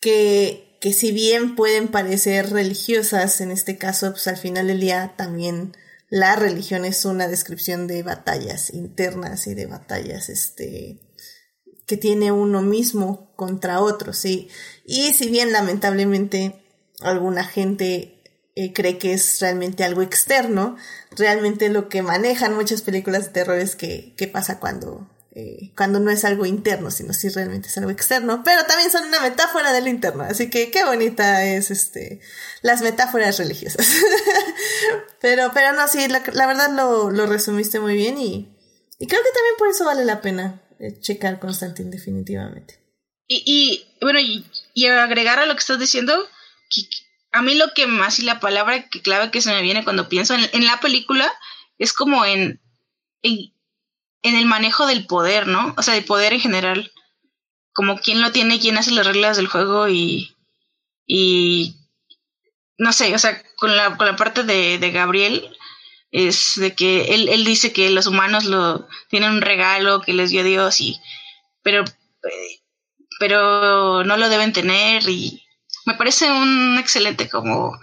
que, que si bien pueden parecer religiosas, en este caso, pues al final del día también la religión es una descripción de batallas internas y de batallas, este, que tiene uno mismo contra otro, sí. Y si bien lamentablemente alguna gente eh, cree que es realmente algo externo, realmente lo que manejan muchas películas de terror es que qué pasa cuando eh, cuando no es algo interno, sino si realmente es algo externo, pero también son una metáfora del interno, así que qué bonita es este las metáforas religiosas. pero, pero no, sí, la, verdad lo, lo, resumiste muy bien y, y, creo que también por eso vale la pena eh, checar Constantine definitivamente. Y, y bueno, y, y, agregar a lo que estás diciendo, a mí lo que más y la palabra que clave que se me viene cuando pienso en, la película es como en, en el manejo del poder, ¿no? O sea, del poder en general. Como quién lo tiene, quién hace las reglas del juego y. Y. No sé, o sea, con la, con la parte de, de Gabriel, es de que él, él dice que los humanos lo tienen un regalo que les dio Dios y. Pero. Pero no lo deben tener y. Me parece un excelente como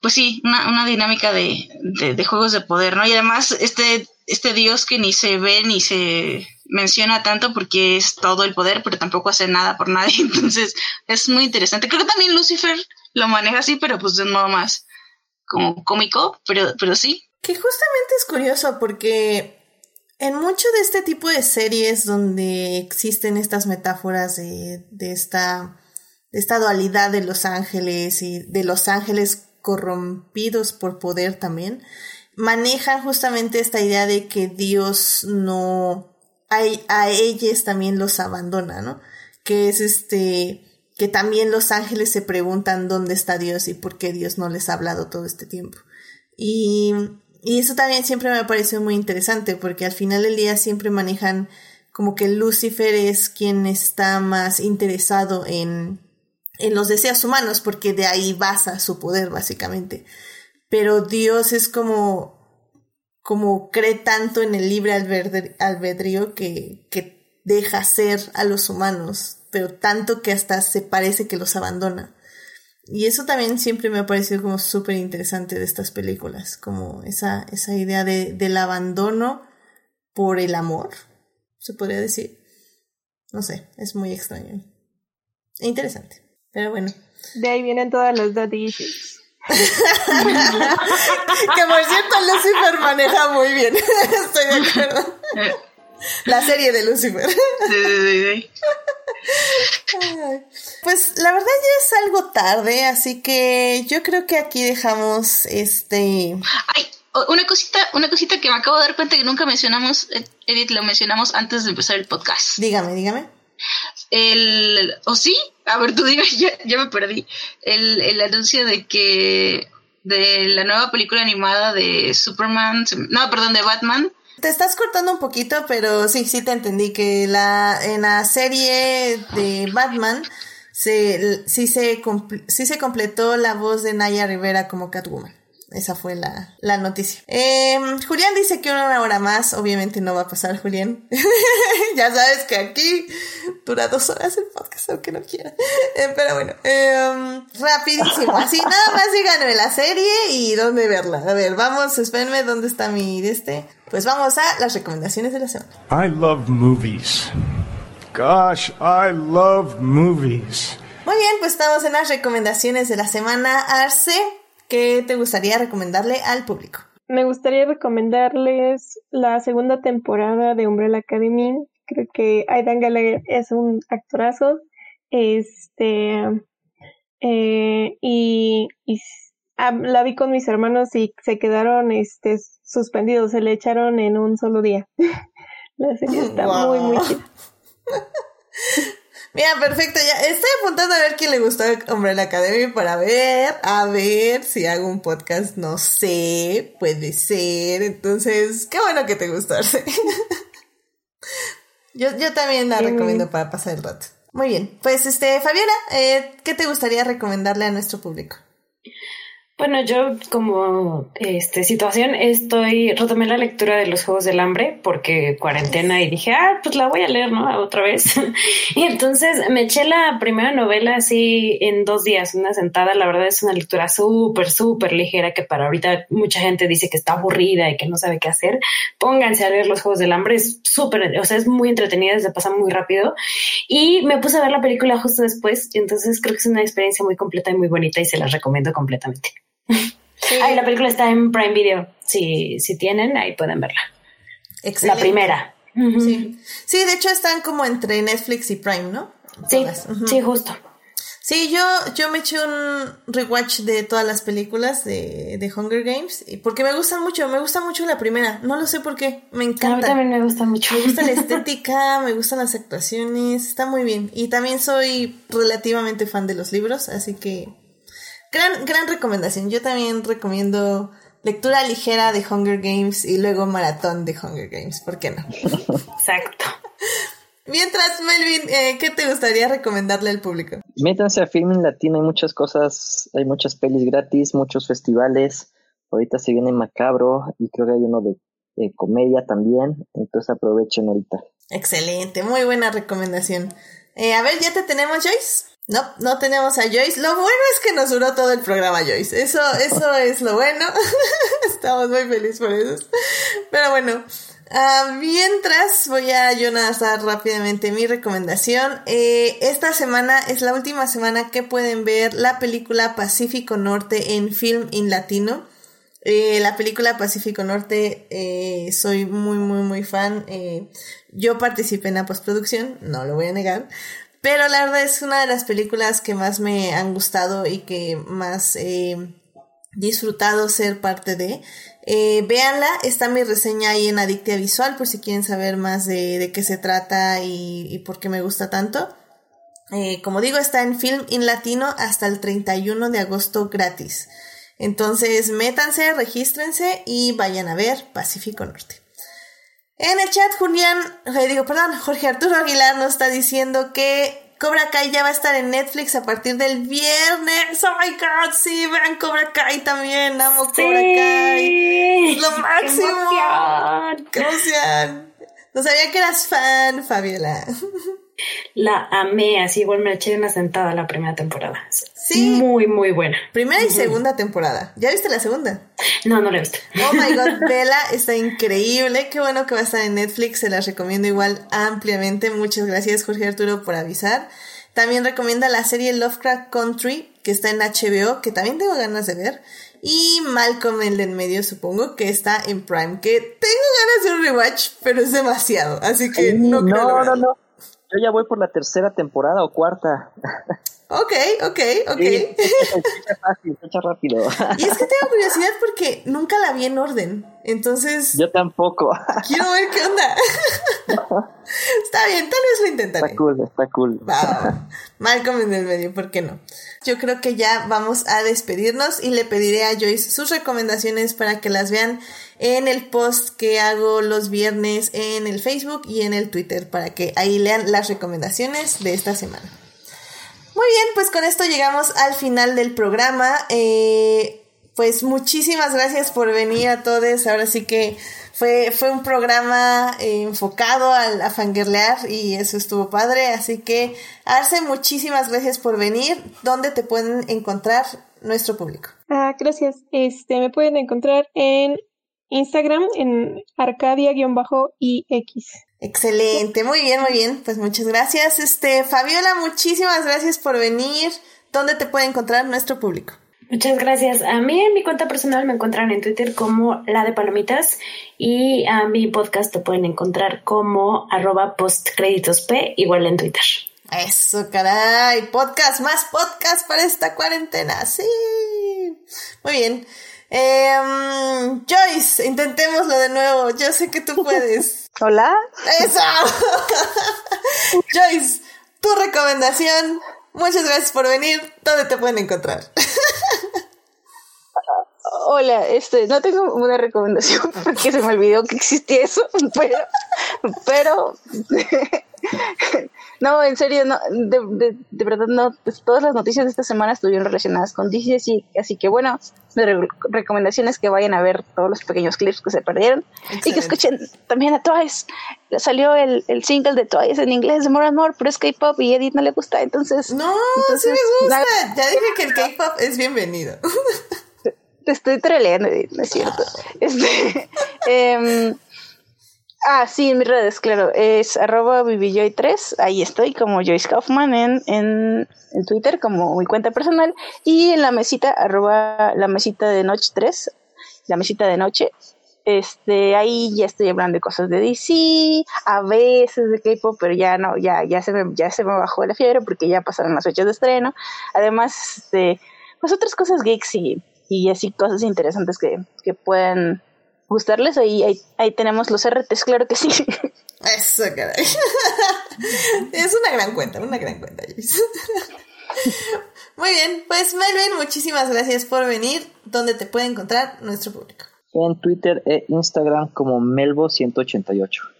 pues sí, una, una dinámica de, de, juegos de poder, ¿no? Y además, este este dios que ni se ve ni se menciona tanto porque es todo el poder, pero tampoco hace nada por nadie. Entonces es muy interesante. Creo que también Lucifer lo maneja así, pero pues de un modo más como cómico, pero, pero sí. Que justamente es curioso porque en mucho de este tipo de series donde existen estas metáforas de, de esta, esta dualidad de los ángeles y de los ángeles corrompidos por poder también, manejan justamente esta idea de que Dios no a, a ellos también los abandona, ¿no? Que es este que también los ángeles se preguntan dónde está Dios y por qué Dios no les ha hablado todo este tiempo. Y, y eso también siempre me ha parecido muy interesante porque al final del día siempre manejan como que Lucifer es quien está más interesado en, en los deseos humanos porque de ahí basa su poder básicamente pero Dios es como, como cree tanto en el libre albedrío que, que deja ser a los humanos, pero tanto que hasta se parece que los abandona. Y eso también siempre me ha parecido como súper interesante de estas películas, como esa, esa idea de, del abandono por el amor, se podría decir. No sé, es muy extraño. E interesante. Pero bueno. De ahí vienen todas las daddy issues. que por cierto Lucifer maneja muy bien. Estoy de acuerdo. La serie de Lucifer. Pues la verdad ya es algo tarde, así que yo creo que aquí dejamos este. Ay, una cosita, una cosita que me acabo de dar cuenta que nunca mencionamos, Edith, lo mencionamos antes de empezar el podcast. Dígame, dígame. El, ¿o sí? A ver, tú dime, ya, me perdí. El, el anuncio de que de la nueva película animada de Superman, no, perdón, de Batman. Te estás cortando un poquito, pero sí, sí te entendí que la en la serie de Batman se sí se sí se completó la voz de Naya Rivera como Catwoman. Esa fue la, la noticia. Eh, Julián dice que una hora más. Obviamente no va a pasar, Julián. ya sabes que aquí dura dos horas el podcast, aunque no quiera. Eh, pero bueno, eh, rapidísimo. Así nada más díganme la serie y dónde verla. A ver, vamos, espérenme dónde está mi este. Pues vamos a las recomendaciones de la semana. I love movies. Gosh, I love movies. Muy bien, pues estamos en las recomendaciones de la semana. Arce, ¿Qué te gustaría recomendarle al público? Me gustaría recomendarles la segunda temporada de Umbrella Academy. Creo que Aidan Gallagher es un actorazo. Este. Eh, y, ah, la vi con mis hermanos y se quedaron este, suspendidos, se le echaron en un solo día. la serie está muy, muy chida. Mira, perfecto, ya estoy apuntando a ver quién le gustó la Academy para ver, a ver si hago un podcast, no sé, puede ser. Entonces, qué bueno que te gustó. yo, yo también la recomiendo para pasar el rato. Muy bien, pues este, Fabiola, eh, ¿qué te gustaría recomendarle a nuestro público? Bueno, yo como este situación estoy retomé la lectura de los Juegos del Hambre porque cuarentena y dije, ah, pues la voy a leer, ¿no? Otra vez. y entonces me eché la primera novela así en dos días, una sentada. La verdad es una lectura súper, súper ligera que para ahorita mucha gente dice que está aburrida y que no sabe qué hacer. Pónganse a leer los Juegos del Hambre, es súper, o sea, es muy entretenida, se pasa muy rápido. Y me puse a ver la película justo después, entonces creo que es una experiencia muy completa y muy bonita y se las recomiendo completamente. La película está en Prime Video. Si, si tienen, ahí pueden verla. La primera. Sí. Sí, de hecho están como entre Netflix y Prime, ¿no? Sí, sí, justo. Sí, yo, yo me eché un rewatch de todas las películas de, de Hunger Games porque me gustan mucho, me gusta mucho la primera, no lo sé por qué, me encanta. A mí también me gusta mucho. Me gusta la estética, me gustan las actuaciones, está muy bien. Y también soy relativamente fan de los libros, así que gran, gran recomendación. Yo también recomiendo lectura ligera de Hunger Games y luego maratón de Hunger Games, ¿por qué no? Exacto. Mientras, Melvin, eh, ¿qué te gustaría recomendarle al público? Métanse a Filming Latino, hay muchas cosas, hay muchas pelis gratis, muchos festivales. Ahorita se viene Macabro y creo que hay uno de, comedia también, entonces aprovechen ahorita. Excelente, muy buena recomendación. Eh, a ver, ¿ya te tenemos, Joyce? No, no tenemos a Joyce. Lo bueno es que nos duró todo el programa, Joyce. Eso, eso es lo bueno. Estamos muy felices por eso. Pero bueno, Ah, mientras voy a yo dar rápidamente mi recomendación. Eh, esta semana es la última semana que pueden ver la película Pacífico Norte en Film in Latino. Eh, la película Pacífico Norte eh, soy muy muy muy fan. yo participé en la postproducción, no lo voy a negar. Pero la verdad es una de las películas que más me han gustado y que más he disfrutado ser parte de. Eh, véanla, está mi reseña ahí en Adictia Visual por si quieren saber más de, qué se trata y, por qué me gusta tanto. Eh, como digo, está en Film in Latino hasta el 31 de agosto gratis. Entonces, métanse, regístrense y vayan a ver Pacífico Norte. En el chat, Julián, eh, digo, perdón, Jorge Arturo Aguilar nos está diciendo que Cobra Kai ya va a estar en Netflix a partir del viernes. Oh my god, sí, vean Cobra Kai también. Amo Cobra Kai. Lo máximo. Qué emoción. No sabía que eras fan, Fabiola. La amé, así igual me eché una sentada la primera temporada. Sí. Muy, muy buena. Primera y segunda temporada. ¿Ya viste la segunda? No, no la he visto. Oh my god, Bella está increíble. Qué bueno que va a estar en Netflix. Se las recomiendo igual ampliamente. Muchas gracias, Jorge Arturo, por avisar. También recomienda la serie Lovecraft Country, que está en HBO, que también tengo ganas de ver. Y Malcolm el de en medio, supongo, que está en Prime, que tengo ganas de un rewatch, pero es demasiado. Así que no creo. No, no, no. Yo ya voy por la tercera temporada o cuarta. Ok, ok, ok. fecha fácil, fecha rápido. Y es que tengo curiosidad porque nunca la vi en orden. Entonces. Yo tampoco. Quiero ver qué onda. está bien, tal vez lo intentaré. Está cool, está cool. Va, Malcolm en el medio, ¿por qué no? Yo creo que ya vamos a despedirnos y le pediré a Joyce sus recomendaciones para que las vean en el post que hago los viernes en el Facebook y en el Twitter para que ahí lean las recomendaciones de esta semana. Muy bien, pues con esto llegamos al final del programa. Eh, pues muchísimas gracias por venir a todos. Ahora sí que fue, fue un programa eh, enfocado al, a y eso estuvo padre. Así que, Arce, muchísimas gracias por venir. ¿Dónde te pueden encontrar nuestro público? Ah, gracias. Este, me pueden encontrar en Instagram en arcadia-ix. Excelente, muy bien, muy bien. Pues muchas gracias. Este, Fabiola, muchísimas gracias por venir. ¿Dónde te puede encontrar nuestro público? Muchas gracias. A mí en mi cuenta personal me encuentran en Twitter como la de palomitas y a mi podcast te pueden encontrar como arroba postcreditosp, igual en Twitter. Eso, caray. Podcast, más podcast para esta cuarentena. Sí. Muy bien. Eh, Joyce, intentémoslo de nuevo. Yo sé que tú puedes. Hola. Eso. Joyce, tu recomendación. Muchas gracias por venir. ¿Dónde te pueden encontrar? Hola, este, no tengo una recomendación porque se me olvidó que existía eso, pero, pero no, en serio, no, de, de, verdad no, pues, todas las noticias de esta semana estuvieron relacionadas con DC, así, así que bueno, mi recomendación es que vayan a ver todos los pequeños clips que se perdieron y que escuchen también a Twice. Salió el, el single de Twice en inglés de More and More, pero es K-pop y Edith no le gusta, entonces... No, sí me gusta, ya dije que el K-pop es bienvenido. Te estoy treleando, Edith, no es cierto. Este, eh, Ah, sí, en mis redes, claro. Es arroba vivijoy3. Ahí estoy como Joyce Kaufman en, en, en, Twitter como mi cuenta personal. Y en la mesita, arroba la mesita de noche 3. La mesita de noche. Este, ahí ya estoy hablando de cosas de DC, a veces de K-pop, pero ya no, ya, ya se me, ya se me bajó la fiebre porque ya pasaron las fechas de estreno. Además, este, pues otras cosas geeks y, y así cosas interesantes que, que puedan gustarles. Ahí, ahí, ahí tenemos los RTs, claro que sí. Eso, caray. es una gran cuenta, una gran cuenta, Muy bien, pues Melvin, muchísimas gracias por venir. ¿Dónde te puede encontrar nuestro público? En Twitter e Instagram como Melvo188.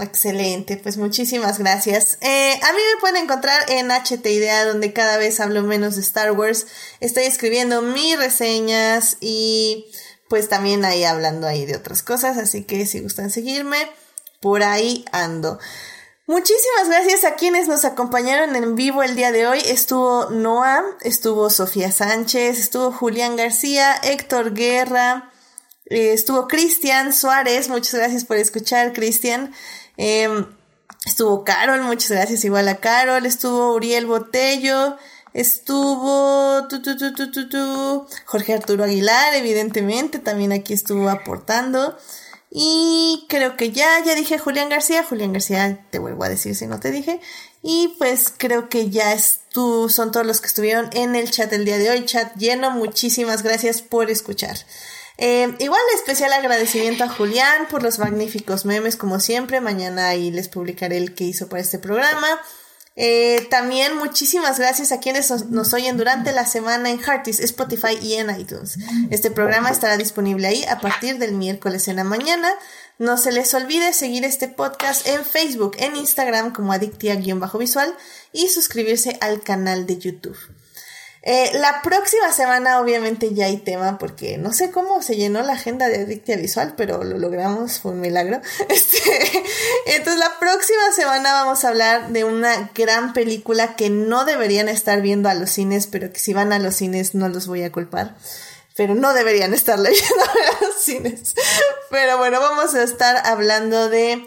Excelente, pues muchísimas gracias. Eh, a mí me pueden encontrar en HT Idea, donde cada vez hablo menos de Star Wars. Estoy escribiendo mis reseñas y pues también ahí hablando ahí de otras cosas, así que si gustan seguirme, por ahí ando. Muchísimas gracias a quienes nos acompañaron en vivo el día de hoy. Estuvo Noah, estuvo Sofía Sánchez, estuvo Julián García, Héctor Guerra, eh, estuvo Cristian Suárez. Muchas gracias por escuchar, Cristian. Em, estuvo Carol, muchas gracias igual a Carol. Estuvo Uriel Botello. Estuvo Jorge Arturo Aguilar, evidentemente, también aquí estuvo aportando. Y creo que ya, ya dije Julián García. Julián García, te vuelvo a decir si no te dije. Y pues creo que ya tú, son todos los que estuvieron en el chat el día de hoy. Chat lleno, muchísimas gracias por escuchar. Eh, igual especial agradecimiento a Julián por los magníficos memes como siempre. Mañana ahí les publicaré el que hizo para este programa. Eh, también muchísimas gracias a quienes nos, oyen durante la semana en Heartis, Spotify y en iTunes. Este programa estará disponible ahí a partir del miércoles en la mañana. No se les olvide seguir este podcast en Facebook, en Instagram como adictia-visual y suscribirse al canal de YouTube. Eh, la próxima semana obviamente ya hay tema porque no sé cómo se llenó la agenda de Adictia Visual, pero lo logramos, fue un milagro. Este, entonces la próxima semana vamos a hablar de una gran película que no deberían estar viendo a los cines, pero que si van a los cines no los voy a culpar. Pero no deberían estar leyendo a los cines. Pero bueno, vamos a estar hablando de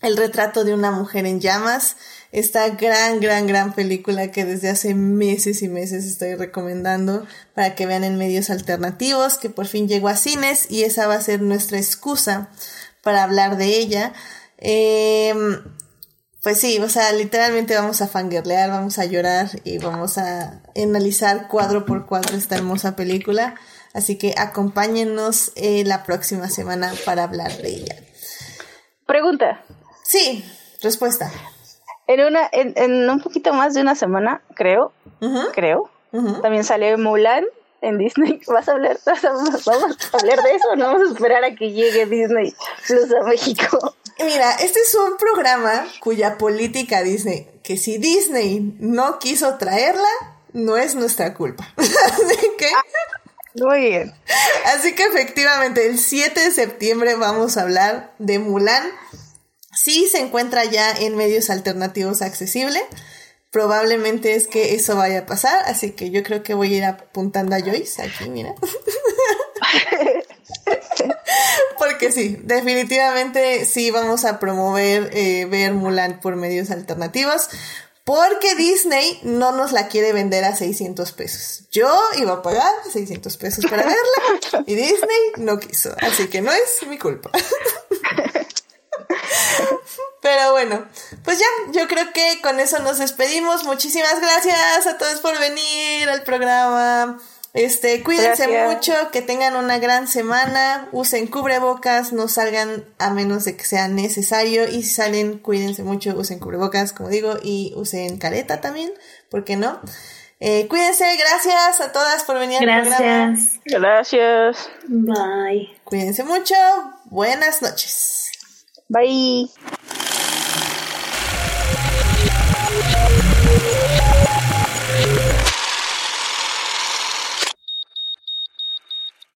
El retrato de una mujer en llamas esta gran, gran, gran película que desde hace meses y meses estoy recomendando para que vean en medios alternativos, que por fin llegó a cines y esa va a ser nuestra excusa para hablar de ella. Em, pues sí, o sea, literalmente vamos a fangirlear, vamos a llorar y vamos a analizar cuadro por cuadro esta hermosa película. Así que acompáñenos eh, la próxima semana para hablar de ella. Pregunta. Sí, respuesta en una, en, en, un poquito más de una semana, creo, creo, también sale Mulan en Disney. ¿Vas a hablar, vamos a hablar de eso? No vamos a esperar a que llegue Disney Plus a México. Mira, este es un programa cuya política Disney, que si Disney no quiso traerla, no es nuestra culpa. Así que... Ah, muy bien. Así que efectivamente, el 7 de septiembre vamos a hablar de Mulan Sí se encuentra ya en medios alternativos accesible. Probablemente es que eso vaya a pasar, así que yo creo que voy a ir apuntando a Joyce aquí, mira. Porque sí, definitivamente sí vamos a promover eh, ver Mulan por medios alternativos. Porque Disney no nos la quiere vender a 600 pesos. Yo iba a pagar 600 pesos para verla y Disney no quiso. Así que no es mi culpa. Pero bueno, pues ya, yo creo que con eso nos despedimos. Muchísimas gracias a todos por venir al programa. Este, cuídense mucho, que tengan una gran semana, usen cubrebocas, no salgan a menos de que sea necesario y si salen, cuídense mucho, usen cubrebocas, como digo, y usen careta también, ¿por qué no? Eh, cuídense, gracias a todas por venir al programa. Gracias. Bye. Cuídense mucho, buenas noches. Bye.